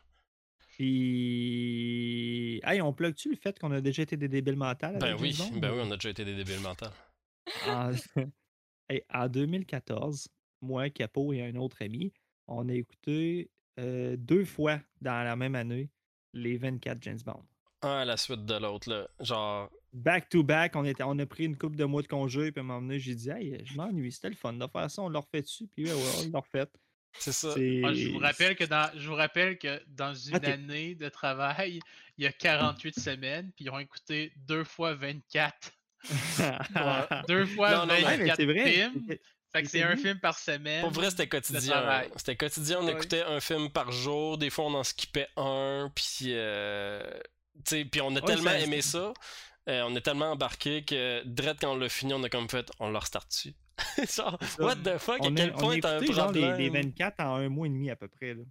Puis. Hey, on plug-tu le fait qu'on a déjà été des débiles mentales? Ben oui, ben ou- oui, on a déjà été des débiles mentales. En... Hey, en 2014, moi, Capo et un autre ami, on a écouté euh, deux fois dans la même année les 24 James Bond. Un à la suite de l'autre, là. Genre, Back to back, on, était, on a pris une couple de mois de congé, puis à un moment donné, j'ai dit, hey, je m'ennuie, c'était le fun de faire ça, on l'a refait dessus, puis ouais, ouais, on l'a refait. c'est ça. Ah, je vous rappelle que dans, je vous rappelle que dans une Ah, année de travail, il y a 48 semaines, puis ils ont écouté deux fois 24. Deux fois Non, non, mais- Ouais, mais 24 c'est vrai. films. Fait que c'est un film par semaine. Pour vrai, c'était quotidien. C'était quotidien, on Ouais. écoutait un film par jour. Des fois, on en skippait un. Puis, euh, tu sais, puis on a Ouais, tellement ça- aimé ça. euh, on est tellement embarqué que, direct quand on l'a fini, on a comme fait, on le restart dessus. Genre, what the fuck, à On a, quel a point t'as un écouté genre les, problème? les 24 en un mois et demi à peu près. là.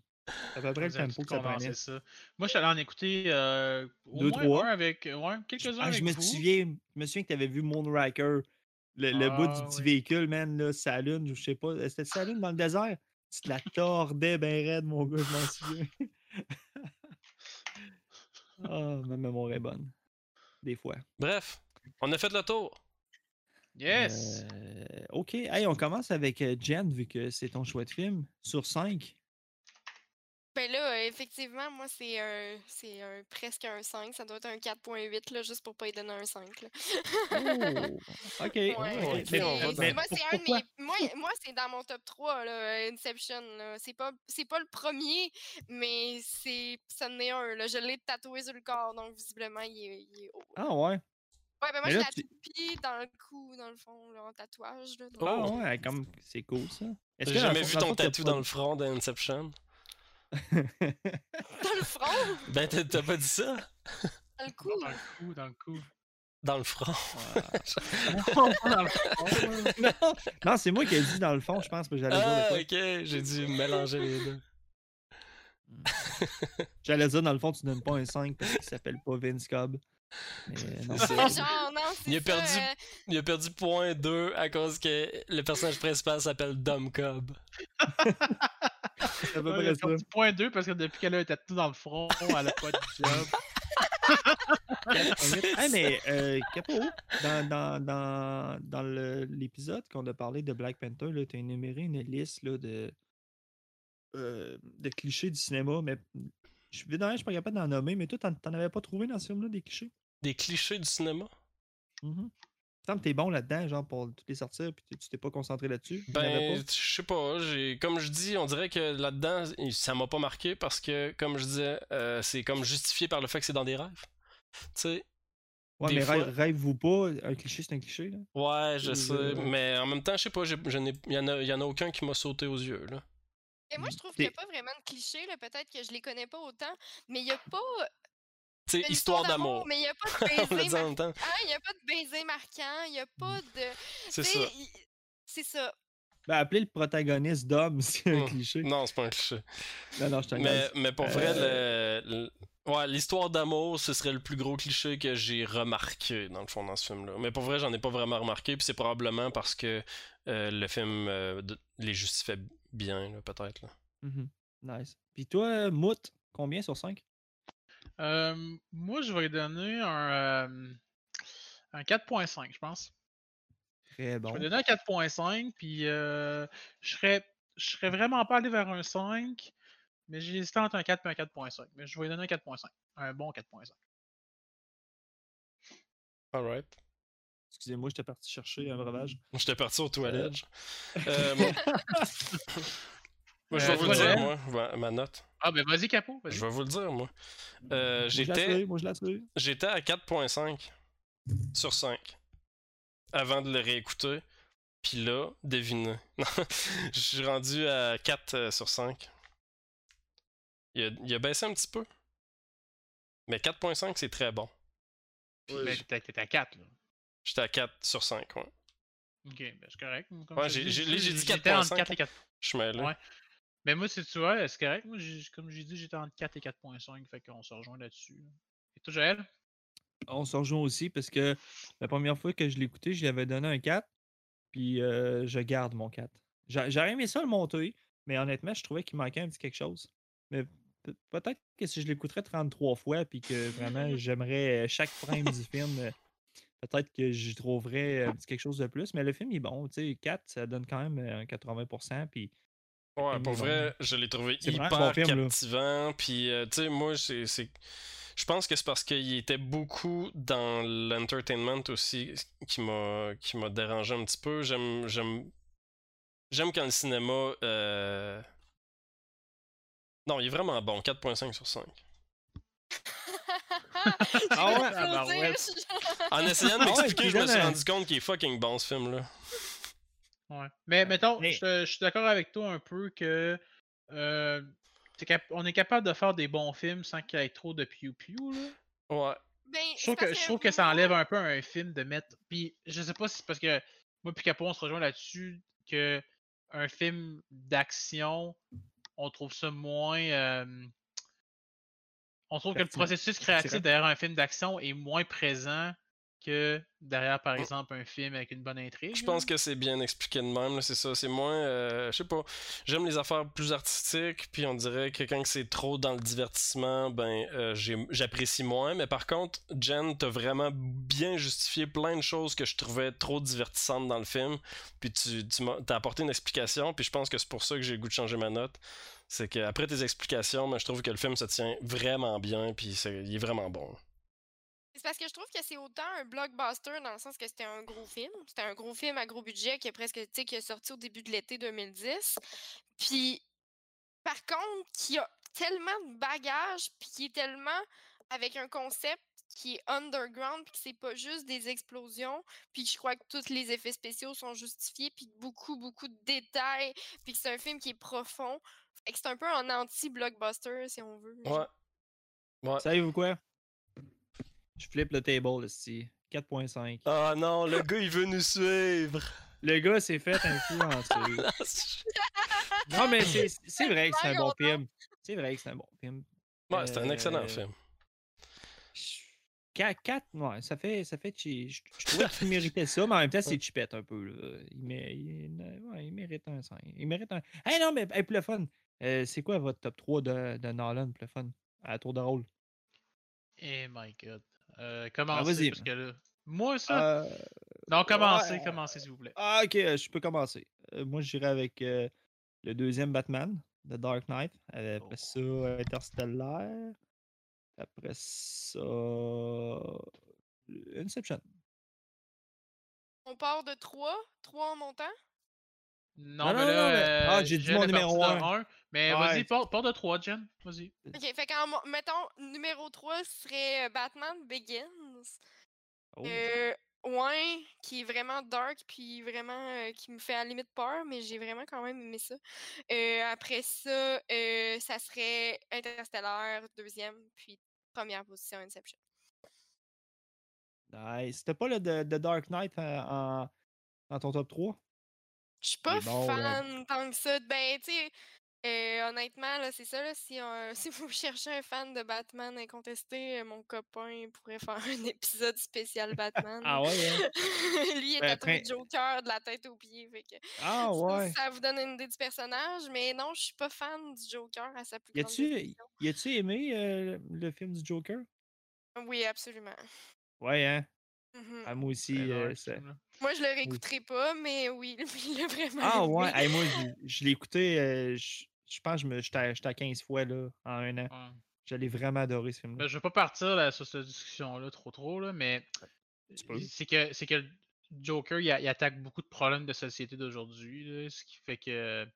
À peu près le tempo que ça condensé prenait. ça. Moi, je suis allé en écouter euh, au Deux, moins trois. un avec ouais, quelques-uns Ah, avec je me vous. souviens, je me souviens que tu avais vu Moonraker, le, le bout du Ah, petit oui. véhicule, man, là, sa lune, je sais pas, c'était sa lune dans le désert? Tu te la tordais ben raide, mon gars, je m'en souviens. Ah, ma mémoire est bonne. Des fois. Bref, on a fait le tour. Yes! Euh, ok, hey, on commence avec euh, Jen, vu que c'est ton choix de film. Sur 5. Ben là, euh, effectivement, moi, c'est un, c'est un, presque un 5. Ça doit être un 4.8, là, juste pour pas y donner un 5. Là. Oh, ok. Moi, c'est un de pourquoi? mes- moi, moi, c'est dans mon top 3, là, Inception. là. C'est pas, c'est pas le premier, mais c'est, ça en est un. Là. Je l'ai tatoué sur le corps, donc visiblement, il est, il est haut. Ah ouais. Ouais, ben moi, mais je l'ai dans le cou, dans le fond, là, en tatouage. Là, donc- Ah Oh. ouais, comme c'est cool ça. Est-ce J'ai que jamais vu ton tatou dans le front d'Inception. Dans le front, Ben, t'as- t'as pas dit ça? dans le cou. Non, dans le cou, dans le cou. Dans le front. Dans le fond, non, non, c'est moi qui ai dit dans le fond, je pense, que j'allais Ah, ok, j'ai dû mélanger les deux. J'allais dire dans le fond, tu donnes pas un 5 parce qu'il s'appelle pas Vince Cobb. Mais non, ça. Genre, non, Il a perdu euh, Il a perdu point 2 à cause que le personnage principal s'appelle Dom Cobb. c'est à peu Ouais, près ça. point 2 parce que depuis qu'elle a un tatou dans le front, elle a pas de job. hey, mais euh, Capo, dans, dans, dans, dans le- l'épisode qu'on a parlé de Black Panther, tu as énuméré une liste là, de, euh, de clichés du cinéma, mais je suis je suis pas capable d'en nommer, mais toi, t'en t'en avais pas trouvé dans ce film-là des clichés? Des clichés du cinéma? Mhm. Me semble que t'es bon là-dedans, genre pour toutes les sortir, puis tu- t'es pas concentré là-dessus. Ben, je sais pas. j'ai- Comme je dis, on dirait que là-dedans, ça m'a pas marqué parce que, comme je disais, euh, c'est comme justifié par le fait que c'est dans des rêves. Tu sais, Ouais, des mais fois- rêve- rêve-vous pas, un cliché, c'est un cliché. Là. ouais, je sais. euh, Mais en même temps, je sais pas, j'ai- je n'ai- il y, en a- y en a aucun qui m'a sauté aux yeux. Là. Et moi, je trouve qu'il n'y a pas vraiment de clichés. là. Peut-être que je les connais pas autant, mais il n'y a pas Une histoire d'amour. mais il n'y a pas de baiser mar-. Ah, y a pas de baiser marquant, il n'y a pas de. C'est ça. il- C'est ça. Ben, appeler le protagoniste d'homme, c'est un Mm. cliché. Non, c'est pas un cliché. Non, non, je Mais, mais pour vrai, Euh, le- le- ouais, l'histoire d'amour, ce serait le plus gros cliché que j'ai remarqué dans le fond dans ce film-là. Mais pour vrai, j'en ai pas vraiment remarqué, puis c'est probablement parce que euh, le film euh, de- les justifiait bien, là, peut-être. là. Mhm. Nice. Puis toi, Mout, combien sur 5? Euh, moi, je vais lui donner un, euh, un 4.5, je pense. Très Je bon. vais donner un 4.5, puis euh, je serais je serais vraiment pas allé vers un 5, mais j'ai hésité entre un 4 et un 4.5. Mais je vais lui donner un 4.5. Un bon 4.5. Alright. Excusez-moi, j'étais parti chercher un breuvage. J'étais parti aux toilettes. Euh, moi, moi, je vais Euh, vous le dire, moi, ma- ma note. Ah, ben vas-y, Capot. vas-y. Je vais vous le dire, moi. Euh, la J'étais suis, moi, je la suis. j'étais à 4.5 sur 5 avant de le réécouter. Puis là, devinez. Je suis rendu à 4 euh, sur 5. Il a, il a baissé un petit peu. Mais 4.5, c'est très bon. Mais t'es t'es à 4, là. J'étais à 4 sur 5, ouais. Ok, ben c'est correct. Comme Ouais, je j'ai- dit j'étais entre 4.5, 4 et 4. Je suis mêlé. Ouais. Mais moi, si tu vois, c'est correct. Moi, comme j'ai dit, j'étais entre 4 et 4.5, fait qu'on se rejoint là-dessus. Et toi, Joël? On se rejoint aussi parce que la première fois que je l'ai écouté, je lui avais donné un 4. Puis euh, je garde mon 4. J'a- J'aurais aimé ça le monter, mais honnêtement, je trouvais qu'il manquait un petit quelque chose. Mais pe- peut-être que si je l'écouterais 33 fois, puis que vraiment j'aimerais euh, chaque frame du film, euh, peut-être que j'y trouverais un petit quelque chose de plus. Mais le film est bon. Tu sais, 4, ça donne quand même euh, un 80%. Puis Ouais, film pour vrai, je l'ai trouvé hyper bon film, là. captivant. Puis, euh, tu sais, moi, c'est. c'est- Je pense que c'est parce qu'il était beaucoup dans l'entertainment aussi qui m'a qui m'a dérangé un petit peu. J'aime j'aime j'aime quand le cinéma euh, Non, il est vraiment bon, 4.5 sur 5. Ah ouais, En essayant de Ah ouais, m'expliquer, je me suis un- rendu compte qu'il est fucking bon ce film-là. Ouais. Mais mettons, mais- je suis d'accord avec toi un peu que euh, cap- on est capable de faire des bons films sans qu'il y ait trop de piou-piou. là. Ouais. Ben, Je trouve, que, parce je trouve que ça enlève un peu un film de mettre. Puis je sais pas si c'est parce que moi puis Capo on se rejoint là-dessus que un film d'action, on trouve ça moins. euh, on trouve que le processus créatif derrière un film d'action est moins présent que derrière, par exemple, un film avec une bonne intrigue. Je pense que c'est bien expliqué de même, c'est ça. C'est moins. euh, je sais pas. J'aime les affaires plus artistiques, puis on dirait que quand c'est trop dans le divertissement, ben euh, j'apprécie moins. Mais par contre, Jen, t'as vraiment bien justifié plein de choses que je trouvais trop divertissantes dans le film. Puis tu, t'as apporté une explication, puis je pense que c'est pour ça que j'ai le goût de changer ma note. C'est qu'après tes explications, ben, je trouve que le film se tient vraiment bien, puis il est vraiment bon. C'est parce que je trouve que c'est autant un blockbuster dans le sens que c'était un gros film. C'était un gros film à gros budget qui est presque, tu sais, qui est sorti au début de l'été 2010. Puis, par contre, qui a tellement de bagages, puis qui est tellement avec un concept qui est underground, puis que c'est pas juste des explosions, puis que je crois que tous les effets spéciaux sont justifiés, puis beaucoup, beaucoup de détails, puis que c'est un film qui est profond. Fait que c'est un peu un anti-blockbuster, si on veut. Ouais. Ouais. Savez-vous quoi? Je flippe le table, ici. 4.5. Ah non, le gars il veut nous suivre. Le gars s'est fait influencer. non, mais c'est c'est vrai que c'est un bon film. C'est vrai que c'est un bon film. Ouais, c'est un excellent Euh, film. 4, ouais, ça fait, ça fait chi- Je, je trouvais qu'il méritait ça, mais en même temps, c'est chipette un peu. Là. Il, mé- il- ouais, il mérite un 5. Il mérite un. Hey non, mais hey, pour le fun, euh, c'est quoi votre top 3 de, de Nolan le fun? À tour de rôle. Eh my god. Euh, commencez, Ah, vas-y. parce que là. Moi, ça. Euh, non, commencez, ouais. commencez, s'il vous plaît. Ah, ok, euh, je peux commencer. Euh, moi, j'irai avec euh, le deuxième Batman, The Dark Knight. Après Oh. ça, euh, Interstellar. Après ça. Inception. On part de 3, 3 en montant? Non, Non, mais non, là. non, mais- euh, Ah, j'ai dit mon numéro parti de un. un, Mais Ouais. vas-y, part de 3, Jen. Vas-y. Ok, fait qu'en mettons, numéro 3 serait euh, Batman Begins. Oh. Euh, ouais, qui est vraiment dark, puis vraiment euh, qui me fait à la limite peur, mais j'ai vraiment quand même aimé ça. Euh, après ça, euh, ça serait Interstellar, deuxième, puis première position Inception. Nice. C'était pas le The, The Dark Knight euh, en, dans ton top 3? Je suis pas là. fan tant que ça. Ben, tu sais, euh, honnêtement, là, c'est ça, là, si, euh, si vous cherchez un fan de Batman incontesté, mon copain pourrait faire un épisode spécial Batman. Ah ouais, hein? Lui, il est Ben, tatoué prin- Joker de la tête aux pieds. Fait que Ah ça, ouais. ça vous donne une idée du personnage, mais non, je suis pas fan du Joker à sa plus Y grande y a-tu aimé euh, le film du Joker? Oui, absolument. Ouais, hein? Mhm. Ah, moi aussi. Euh, ça- Moi, je le réécouterai pas, mais oui, il l'a vraiment Ah aimé. ouais, hey, moi je, je l'ai écouté, euh, je, je pense que je me- j'étais à- j'étais à 15 fois là, en un an. Ouais. J'allais vraiment adorer ce film-là. Ben, je veux pas partir là, sur cette discussion-là trop trop, là, mais peux. c'est que c'est que le Joker il, attaque beaucoup de problèmes de société d'aujourd'hui, là, ce qui fait que tu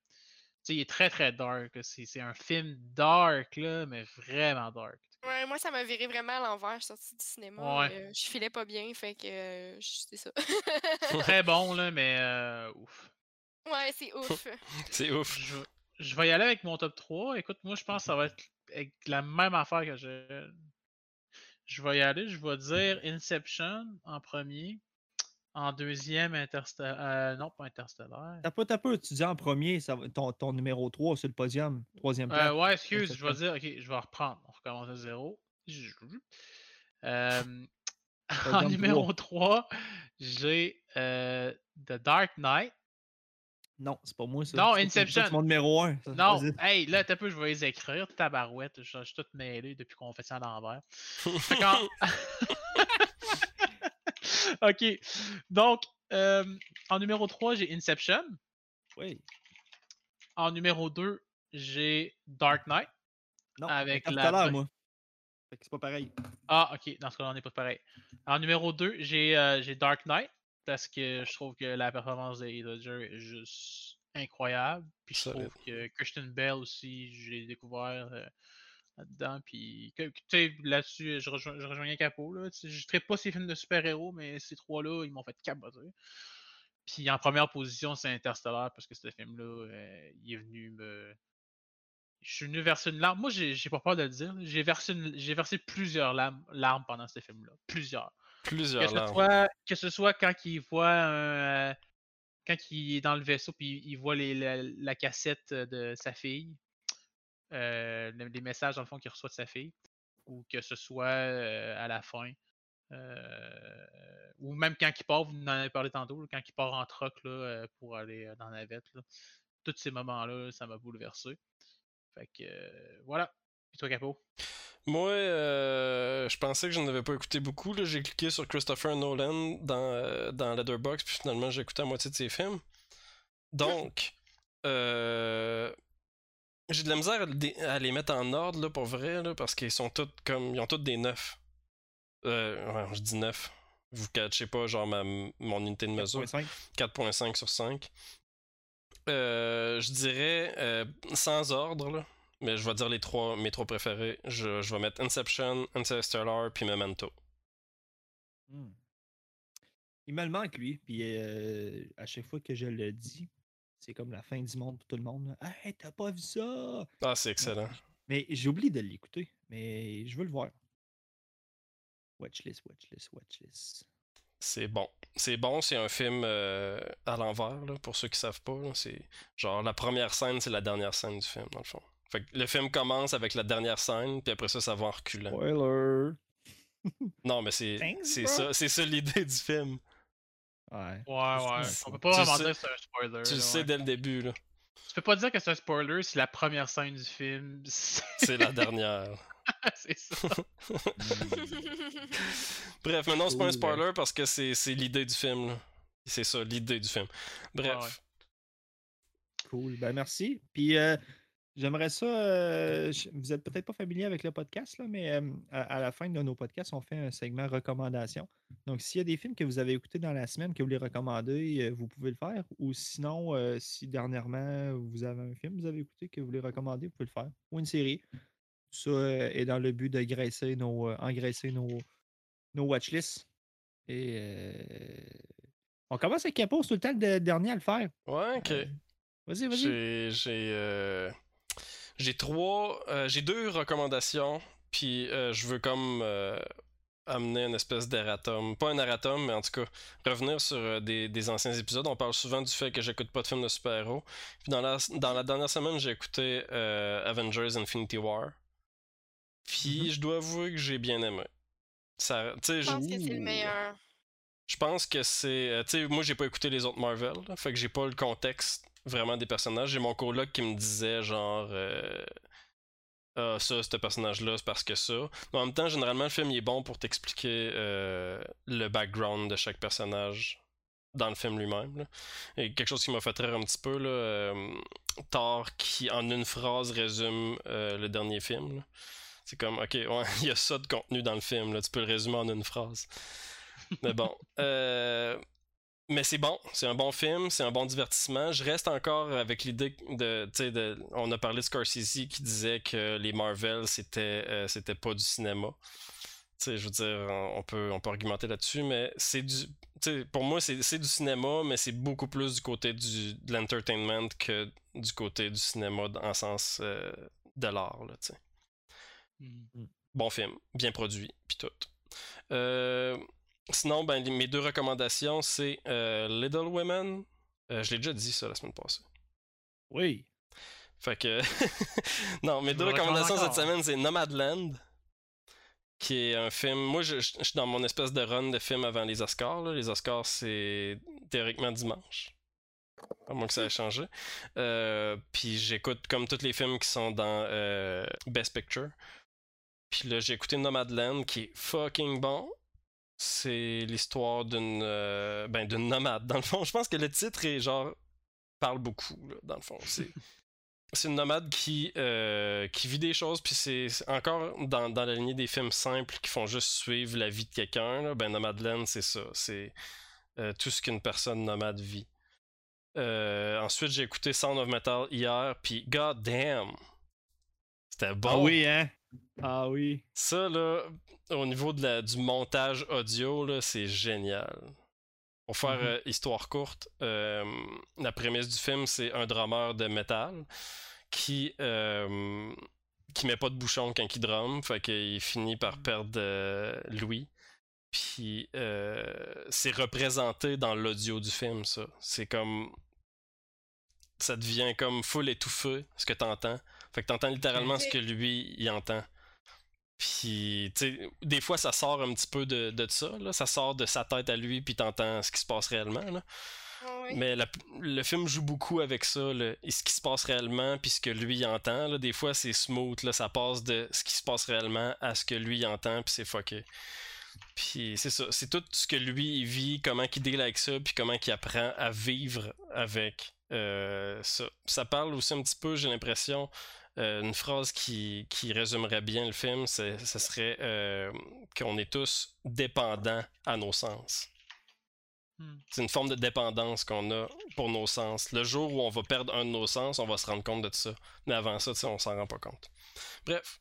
sais, il est très très dark. c'est un film dark là, mais vraiment dark. Ouais, moi, ça m'a viré vraiment à l'envers. Je suis sortie du cinéma. Ouais. euh, je filais pas bien, fait que euh, je- c'est ça. Très bon là, mais euh, ouf. ouais, c'est ouf. C'est ouf. Je, je vais y aller avec mon top 3. Écoute, moi je pense que ça va être avec la même affaire que je. Je vais y aller, je vais dire Inception en premier. En deuxième, Interstellar. non, pas Interstellar. T'as pas, t'as pas, tu dis en premier, ça va- ton, ton numéro 3 sur le podium, troisième Euh, place. ouais, excuse, je vais dire, ok, je vais reprendre. Recommence à zéro. Euh, en numéro 3, j'ai euh, The Dark Knight. Non, c'est pas moi ça. Non, Inception. C'est mon numéro 1. Non, hey, là, t'as peu, je vais les écrire. Tabarouette, je, je suis tout mêlé depuis qu'on fait ça à l'envers. Ok, donc, euh, en numéro 3, j'ai Inception. Oui. En numéro 2, j'ai Dark Knight. Non, Avec la la bonne- moi. Fait que c'est pas pareil. Ah, ok, dans ce cas-là, on n'est pas pareil. En numéro 2, j'ai euh, j'ai Dark Knight, parce que je trouve que la performance de Ledger est juste incroyable. Puis je trouve que Christian Bell aussi, j'ai découvert euh, là-dedans. Puis, là-dessus, je, rejoins, je rejoignais. Là, sais, je ne pas ces films de super-héros, mais ces trois-là, ils m'ont fait capoter. Puis en première position, c'est Interstellar, parce que ce film-là, euh, il est venu me. Je suis venu verser une larme. Moi, j'ai pas peur de le dire. J'ai versé, une- versé plusieurs larmes, larmes pendant ce film-là. Plusieurs. Que Plusieurs ce, larmes. soit, que ce soit quand il voit un, euh, quand il est dans le vaisseau puis il voit les- la, la cassette de sa fille, euh, le- les messages dans le fond qu'il reçoit de sa fille, ou que ce soit euh, à la fin, euh, ou même quand il part, vous en avez parlé tantôt, quand il part en troc là, pour aller dans la navette, là, tous ces moments-là, ça m'a bouleversé. Fait que euh, voilà. Puis toi, Capot? Moi, euh, je pensais que je n'avais pas écouté beaucoup. là. J'ai cliqué sur Christopher Nolan dans, euh, dans Letterboxd, puis finalement, j'ai écouté la moitié de ses films. Donc, euh, j'ai de la misère à, à les mettre en ordre, là, pour vrai, là, parce qu'ils sont tous comme. Ils ont tous des neufs. Euh, ouais, je dis neuf. Vous catchez pas, genre, ma, mon unité de mesure. 4.5. 4.5 sur 5. Euh, je dirais euh, sans ordre, là, mais je vais dire les trois, mes trois préférés. Je, je vais mettre Inception, Interstellar, puis Memento. Hmm. Il me le manque, lui. Puis euh, à chaque fois que je le dis, c'est comme la fin du monde pour tout le monde. là. Hey, t'as pas vu ça? Ah, c'est excellent. Mais j'ai oublié de l'écouter. Mais je veux le voir. Watchlist, watchlist, watchlist. C'est bon. C'est bon, c'est un film euh, à l'envers, là, pour ceux qui savent pas. là. C'est genre la première scène, c'est la dernière scène du film, dans le fond. Fait que le film commence avec la dernière scène, puis après ça, ça va en reculant. Spoiler! Non, mais c'est Thanks, c'est bro. ça, c'est ça l'idée du film. Ouais. Ouais, ouais. On peut pas vraiment dire que c'est un spoiler. Tu le sais ouais. dès le début, là. Tu peux pas dire que c'est un spoiler si la première scène du film, c'est la dernière. c'est ça. Bref, mais non, c'est pas un Cool, spoiler parce que c'est l'idée du film. là. C'est ça, l'idée du film. Bref. Ouais. Cool. Ben merci. Puis euh, j'aimerais ça. euh, vous êtes peut-être pas familier avec le podcast, là, mais euh, à, à la fin de nos podcasts, on fait un segment recommandations. Donc, s'il y a des films que vous avez écoutés dans la semaine que vous les recommandez, euh, vous pouvez le faire. Ou sinon, euh, si dernièrement vous avez un film que vous avez écouté que vous voulez recommander, vous pouvez le faire. Ou une série. Tout ça est dans le but de graisser nos, engraisser nos, nos watchlists. Et on commence avec Capo, c'est tout le temps le dernier à le faire. Ouais, ok. Vas-y, vas-y. J'ai j'ai trois euh, j'ai deux recommandations puis euh, je veux comme euh, amener une espèce d'erratum pas un erratum mais en tout cas revenir sur euh, des, des anciens épisodes on parle souvent du fait que j'écoute pas de films de super-héros puis dans la dans la dernière semaine j'ai écouté euh, Avengers Infinity War puis Mhm. je dois avouer que j'ai bien aimé ça tu sais Je je- pense que c'est le meilleur. je pense que c'est. euh, tu sais, moi, j'ai pas écouté les autres Marvel, là, fait que j'ai pas le contexte vraiment des personnages. J'ai mon coloc qui me disait, genre. euh, Ah, ça, ce personnage-là, c'est parce que ça. Mais en même temps, généralement, le film il est bon pour t'expliquer euh, le background de chaque personnage dans le film lui-même. Et quelque chose qui m'a fait rire un petit peu, là, euh, Thor qui, en une phrase, résume euh, le dernier film. C'est comme, ok, il y a ça de contenu dans le film, tu peux le résumer en une phrase. Mais bon. euh, mais c'est bon, c'est un bon film, c'est un bon divertissement. Je reste encore avec l'idée de, tu sais, de, on a parlé de Scorsese qui disait que les Marvel c'était, euh, c'était pas du cinéma. Tu sais, je veux dire, on peut, on peut argumenter là-dessus, mais c'est du, tu sais, pour moi c'est, c'est du cinéma, mais c'est beaucoup plus du côté du, de l'entertainment que du côté du cinéma en sens euh, de l'art, là, tu sais Hmm. bon film, bien produit, puis tout. Euh, sinon, ben, les- mes deux recommandations, c'est euh, Little Women. Euh, je l'ai déjà dit ça la semaine passée. Oui. Fait que. non, mes Je deux recommandations cette semaine, c'est Nomadland, qui est un film. Moi, je, je- je suis dans mon espèce de run de film avant les Oscars. là. Les Oscars, c'est théoriquement dimanche. À moins que ça ait changé. Euh, puis j'écoute comme tous les films qui sont dans Best Picture. Puis là, j'ai écouté Nomadland, qui est fucking bon. C'est l'histoire d'une euh, ben, d'une nomade. Dans le fond, je pense que le titre est genre parle beaucoup, là, dans le fond. C'est c'est une nomade qui, euh, qui vit des choses, puis c'est encore dans, dans la lignée des films simples qui font juste suivre la vie de quelqu'un. Ben, Nomadland, c'est ça. C'est euh, tout ce qu'une personne nomade vit. Ensuite, j'ai écouté Sound of Metal hier, puis god damn! C'était bon! Ah oui, hein? Ah oui. Ça, là, au niveau de la, du montage audio, c'est génial. Pour faire Mhm. euh, histoire courte, euh, la prémisse du film, c'est un drummer de métal qui, euh, qui met pas de bouchon quand il drum, fait qu'il finit par perdre euh, Louis. Puis c'est représenté dans l'audio du film, ça. C'est comme. Ça devient comme full étouffé, ce que t'entends. Fait que t'entends littéralement ce que lui, il entend. Puis, des fois, ça sort un petit peu de, de ça, là. Ça sort de sa tête à lui, puis t'entends ce qui se passe réellement, là. Oui. Mais la- le film joue beaucoup avec ça, là, et ce qui se passe réellement, puis ce que lui entend. Là, des fois, c'est smooth, là, ça passe de ce qui se passe réellement à ce que lui entend, puis c'est fucké. Puis c'est ça, c'est tout ce que lui il vit, comment il deal avec ça, puis comment il apprend à vivre avec euh, ça. Ça parle aussi un petit peu, j'ai l'impression, euh, une phrase qui, qui résumerait bien le film, ce serait euh, qu'on est tous dépendants à nos sens. Hmm. C'est une forme de dépendance qu'on a pour nos sens. Le jour où on va perdre un de nos sens, on va se rendre compte de ça. Mais avant ça, on s'en rend pas compte. Bref,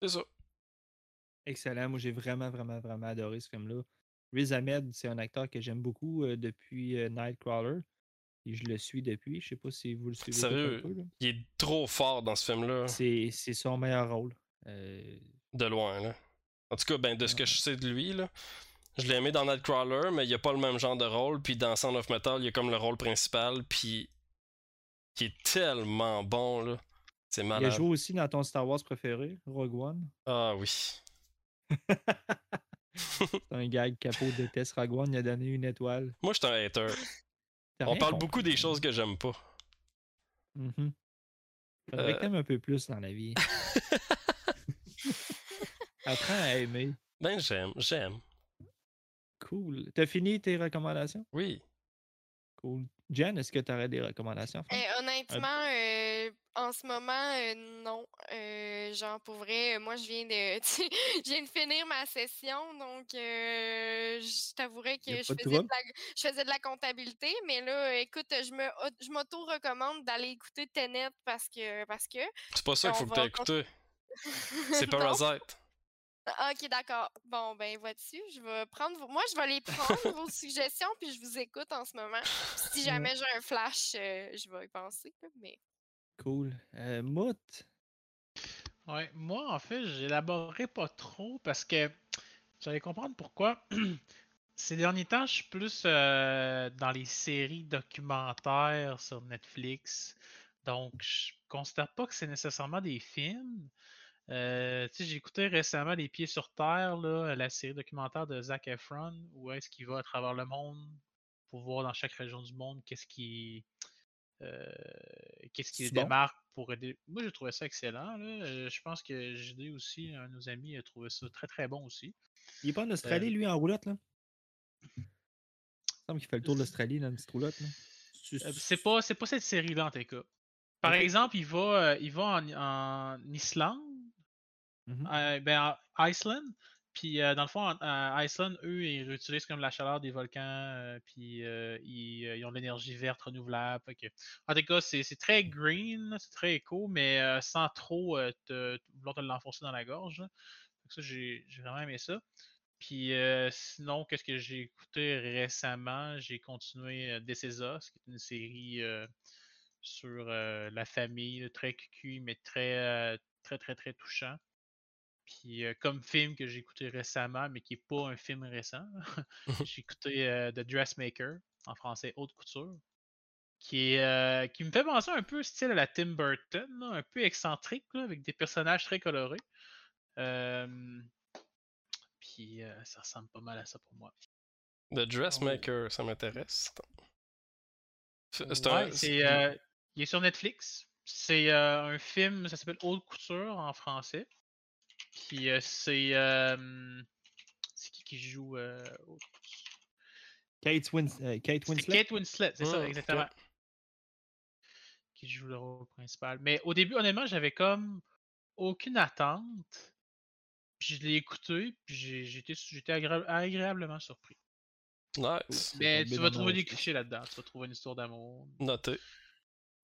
c'est ça. Excellent. Moi, j'ai vraiment, vraiment, vraiment adoré ce film-là. Riz Ahmed, c'est un acteur que j'aime beaucoup euh, depuis Nightcrawler. Et je le suis depuis. Je sais pas si vous le suivez tous un Sérieux? peu, là. Il est trop fort dans ce film-là, C'est son meilleur rôle. Euh, de loin. Là. En tout cas, ben, de ce que je sais de lui, là, je l'ai aimé dans Nightcrawler, mais il a pas le même genre de rôle. Puis dans Sound of Metal, il a comme le rôle principal. Puis il est tellement bon, là. C'est il a malade. joué aussi dans ton Star Wars préféré, Rogue One. Ah oui. C'est un gars capot déteste Rogue One. Il a donné une étoile. Moi, je suis un hater. On parle compris, beaucoup des choses que j'aime pas. Mhm. Faudrait que Euh. t'aimes un peu plus dans la vie. Apprends à aimer. Ben, j'aime, j'aime. Cool. T'as fini tes recommandations? Oui. Cool. Jen, est-ce que tu aurais des recommandations? Euh, honnêtement, euh, en ce moment, euh, non. Euh, genre, pour vrai, moi, je viens de, tu je viens de finir ma session, donc euh, je t'avouerais que je de faisais de, la, je faisais de la comptabilité, mais là, écoute, je me, je m'auto-recommande d'aller écouter Tenet parce que, parce que. C'est pas ça qu'il faut que t'aies écouté. C'est? Parasite. Ah, Ok, d'accord. Bon, ben, vois-tu, je vais prendre vos... Moi, je vais les prendre, vos suggestions, puis je vous écoute en ce moment. Si jamais j'ai un flash, euh, je vais y penser, mais... Cool. Euh, Mout, Ouais, moi, en fait, j'élaborerai pas trop parce que vous allez comprendre pourquoi. Ces derniers temps, je suis plus euh, dans les séries documentaires sur Netflix. Donc, je considère pas que c'est nécessairement des films. Euh, tu sais, j'ai écouté récemment Les Pieds sur Terre, là, la série documentaire de Zac Efron, où est-ce qu'il va à travers le monde pour voir dans chaque région du monde qu'est-ce qui, euh, qu'est-ce qui les bon? démarque pour aider. Moi, j'ai trouvé ça excellent. Là. Euh, Je pense que JD aussi, un de nos amis, a trouvé ça très très bon aussi. il est pas en Australie, lui, en roulotte, là? Il semble qu'il fait le tour de l'Australie dans une petite roulotte, Euh, c'est pas, c'est pas cette série-là en tout cas. Par exemple, il va, euh, il va en, en Islande, Mhm. euh, ben, en Iceland. Puis euh, dans le fond, en Iceland, eux, ils réutilisent comme la chaleur des volcans, euh, puis euh, ils, ont de l'énergie verte renouvelable. En tout cas, c'est très green, c'est très éco, mais sans trop vouloir te l'enfoncer dans la gorge. que ça, j'ai vraiment aimé ça. Puis sinon, qu'est-ce que j'ai écouté récemment? J'ai continué Is Us, qui est une série sur la famille, très cucu, mais très, très, très, très touchant. Puis euh, comme film que j'ai écouté récemment, mais qui n'est pas un film récent, j'ai écouté euh, The Dressmaker, en français Haute Couture, qui, est, qui me fait penser un peu style à la Tim Burton, là, un peu excentrique, là, avec des personnages très colorés. Puis ça ressemble pas mal à ça pour moi. The Dressmaker, ça m'intéresse. C'est Ouais, un. c'est, euh, il est sur Netflix. C'est euh, un film, ça s'appelle Haute Couture en français. Puis euh, c'est. euh, c'est qui qui joue euh? Kate, Wins- euh, Kate C'est Winslet? Kate Winslet, c'est ça, ok. exactement. Qui joue le rôle principal. Mais au début, honnêtement, j'avais comme aucune attente. Puis je l'ai écouté, puis j'ai- j'étais agréablement surpris. Nice. Mais tu vas trouver des clichés là-dedans. Tu vas trouver une histoire d'amour. Noté.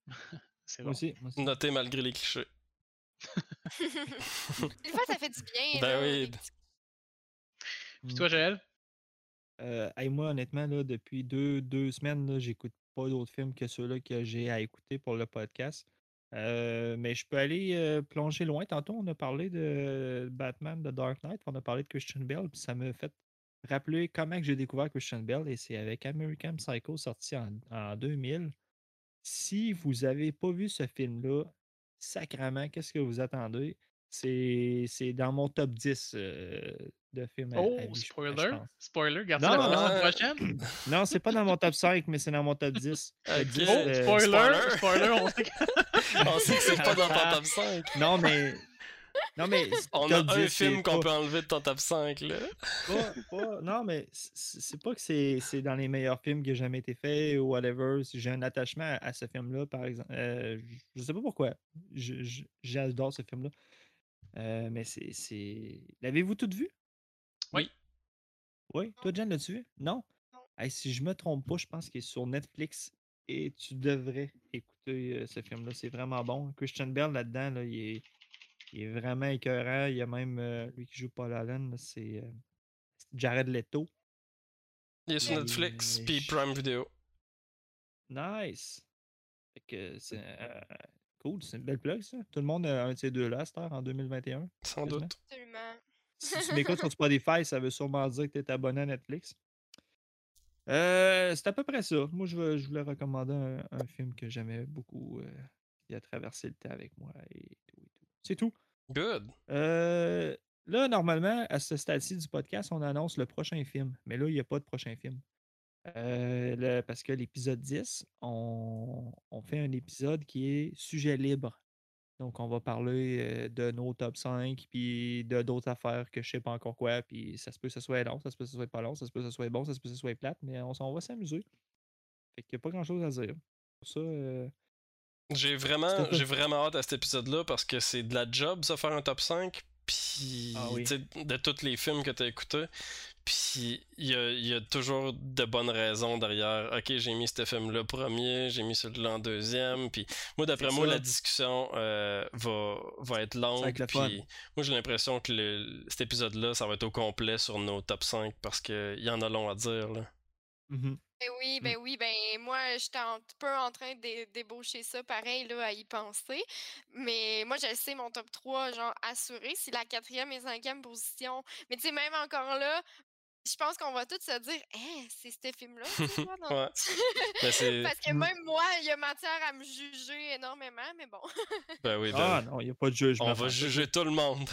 C'est Moi bon. aussi. moi aussi. Noté malgré les clichés. Des fois, ça fait du bien. Ben là, oui. Puis toi, Joël? Euh, hey, moi, honnêtement, là, depuis deux, deux semaines, là, j'écoute pas d'autres films que ceux-là que j'ai à écouter pour le podcast. Euh, mais je peux aller euh, plonger loin. Tantôt, on a parlé de Batman, de Dark Knight, on a parlé de Christian Bale, puis ça me fait rappeler comment que j'ai découvert Christian Bale, et c'est avec American Psycho sorti en, en 2000. Si vous avez pas vu ce film-là, sacrament, qu'est-ce que vous attendez? C'est c'est dans mon top 10 euh, de films à, à Oh, je- spoiler! pense. Spoiler, Non, la non, non. prochaine? Non, c'est pas dans mon top 5, mais c'est dans mon top 10. Le Ok. 10, Oh, euh, spoiler! spoiler. Spoiler, on sait que- On sait que c'est pas dans ton top 5. Non, mais. Non, mais. On a un 10, c'est film qu'on peut enlever de ton top 5, là. pas- pas- non, mais c'est pas que c'est c'est dans les meilleurs films qui ont jamais été faits ou whatever. Si J'ai un attachement à, à ce film-là, par exemple. Euh, je- sais pas pourquoi. J'adore ce film-là. Euh, mais c'est- c'est. L'avez-vous tout vu? Oui. Oui. Toi, Jen, l'as-tu vu? Non? Hey, si je me trompe pas, je pense qu'il est sur Netflix et tu devrais écouter euh, ce film-là. C'est vraiment bon. Christian Bale là-dedans, là, il, est, il est vraiment écœurant. Il y a même euh, lui qui joue Paul Allen, c'est euh, Jared Leto. Il est sur. Netflix, puis Prime Video. Nice! Fait que c'est euh, cool, c'est une belle plug, ça. Tout le monde a un de ces deux-là, cette heure, en 2021. Sans Quasiment. doute. Absolument. Si tu m'écoutes sur Spotify, ça veut sûrement dire que tu es abonné à Netflix. Euh, c'est à peu près ça. Moi, je, veux- je voulais recommander un, un film que j'aimais beaucoup, euh, qui a traversé le temps avec moi et tout. et tout. C'est tout. Good. Euh, là, normalement, à ce stade-ci du podcast, on annonce le prochain film. Mais là, il n'y a pas de prochain film. Euh, parce que l'épisode 10, on, on fait un épisode qui est sujet libre. Donc, on va parler euh, de nos top 5, puis de d'autres affaires que je sais pas encore quoi. Puis ça se peut que ce soit long, ça se peut que ce soit pas long, ça se peut que ce soit bon, ça se peut que ce soit plate, mais on, s'en va s'amuser. Fait qu'il n'y a pas grand-chose à dire. Pour ça, euh, J'ai vraiment, j'ai vraiment hâte à cet épisode-là parce que c'est de la job, ça, faire un top 5. Puis, Ah oui. de tous les films que tu as écoutés. Puis, il y a, y a toujours de bonnes raisons derrière. Ok, j'ai mis ce film-là premier, j'ai mis celui-là en deuxième. Puis, moi, d'après moi, ça. la discussion euh, va, va être longue. Puis, moi, j'ai l'impression que le- cet épisode-là, ça va être au complet sur nos top 5 parce qu'il y en a long à dire. Là. mhm. Ben oui, ben oui, ben moi, j'étais un peu en train de dé- débaucher ça, pareil, là, à y penser. Mais moi, je sais, mon top 3, genre, assuré, c'est la quatrième et cinquième position. Mais tu sais, même encore là, je pense qu'on va tous se dire, eh, c'est ce film-là, Ouais. Ben, Parce que Mm. même moi, il y a matière à me juger énormément, mais bon. ben oui, ben Ah oui. non, il n'y a pas de jugement. On va juger tout le monde.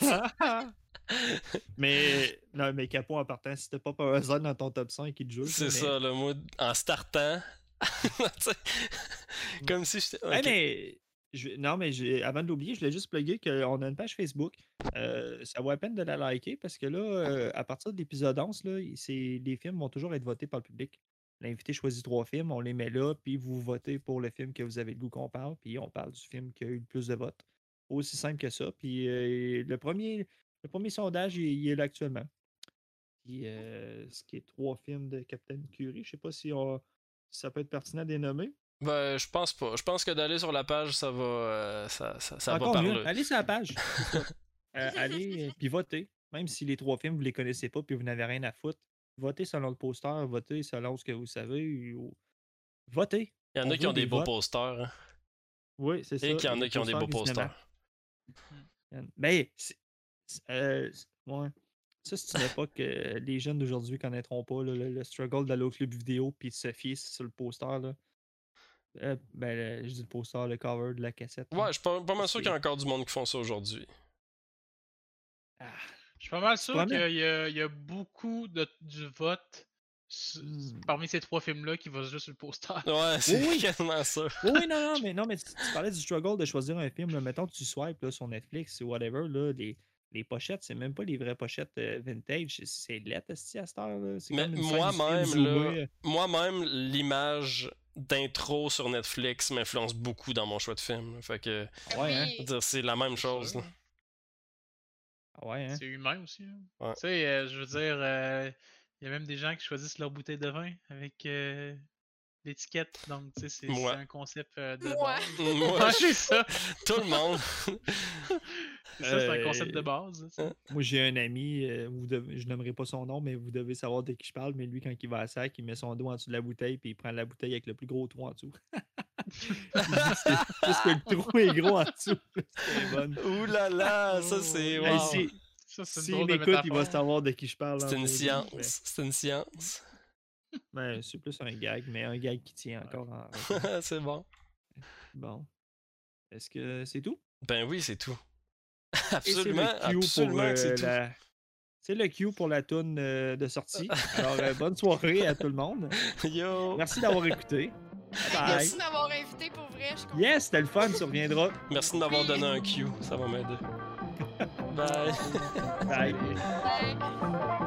mais non, mais Capot en partant, si t'as pas par hasard dans ton top 5, il te juge. C'est ça, là, moi, en startant. Comme si. Hey, ok. mais je- non, mais avant de l'oublier, je voulais juste plugger qu'on a une page Facebook. Euh, ça vaut la peine de la liker parce que là, euh, à partir de l'épisode 11, là, les films vont toujours être votés par le public. L'invité choisit trois films, on les met là, puis vous votez pour le film que vous avez le goût qu'on parle, puis on parle du film qui a eu le plus de votes. Aussi simple que ça. Puis euh, le, premier, le premier sondage, il, il est là actuellement. Puis euh, ce qui est trois films de Captain Curie. Je sais pas si, on- ça peut être pertinent de les nommer. Ben, je pense pas. Je pense que d'aller sur la page, ça va. euh, ça, ça, ça va mieux, parler. allez sur la page. Euh, allez, puis votez. Même si les trois films, vous les connaissez pas, puis vous n'avez rien à foutre. Votez selon le poster, votez selon ce que vous savez. Votez. Il y en on a qui ont des des beaux votes. posters. hein. Oui, c'est ça. Et qu'il y en a qui ont des beaux posters. Ben, euh, ouais. Ça, c'est une époque que les jeunes d'aujourd'hui connaîtront pas, là, le, le struggle d'aller au club vidéo puis de se fier sur le poster. Là. Euh, ben, le- je dis le poster, le cover de la cassette. Ouais, je suis pas, pas mal sûr qu'il y a encore du monde qui font ça aujourd'hui. Ah, Je suis pas mal sûr qu'il y, a- il y a beaucoup de, du vote Hmm. parmi ces trois films-là qui va juste sur le poster. Ouais, c'est oui. quasiment ça. Oui, non, non, mais, non, mais tu, tu parlais du struggle de choisir un film. Là, mettons que tu swipes là, sur Netflix ou whatever, là, les, les pochettes, c'est même pas les vraies pochettes euh, vintage. c'est- lettre à cette heure. Moi-même, euh. moi-même, l'image d'intro sur Netflix m'influence beaucoup dans mon choix de film. Fait que, Ouais, hein. c'est la même chose. Ah Ouais, hein. C'est humain aussi. hein. Ouais. Tu sais, euh, je veux dire, euh, il y a même des gens qui choisissent leur bouteille de vin avec euh, l'étiquette. Donc, tu sais, c'est un concept euh, de Moi. base. Moi, c'est ça. tout le monde. C'est ça, c'est un Euh, concept de base. ça. Moi, j'ai un ami, euh, vous devez- je nommerai pas son nom, mais vous devez savoir de qui je parle. Mais lui, quand il va à sac, il met son doigt en dessous de la bouteille, puis il prend la bouteille avec le plus gros trou en dessous. Il dit, c'est parce que le trou est gros en dessous. C'est bonne. Ouh là là, ça c'est. wow. Hey, S'il m'écoute, il va savoir de qui je parle. C'est une science. mais- C'est une science. mais c'est plus un gag, mais un gag qui tient encore en. c'est bon. Bon. Est-ce que c'est tout? Ben oui, c'est tout. Et c'est Absolument, le cue absolument c'est euh, tout. la- C'est le cue pour la toune euh, de sortie. Alors, euh, bonne soirée à tout le monde. Yo! Merci d'avoir écouté. Bye. Merci d'avoir invité pour vrai. Je. Yes, c'était le fun, tu reviendras. Merci de m'avoir donné un cue, ça va m'aider. Bye! Bye. Bye.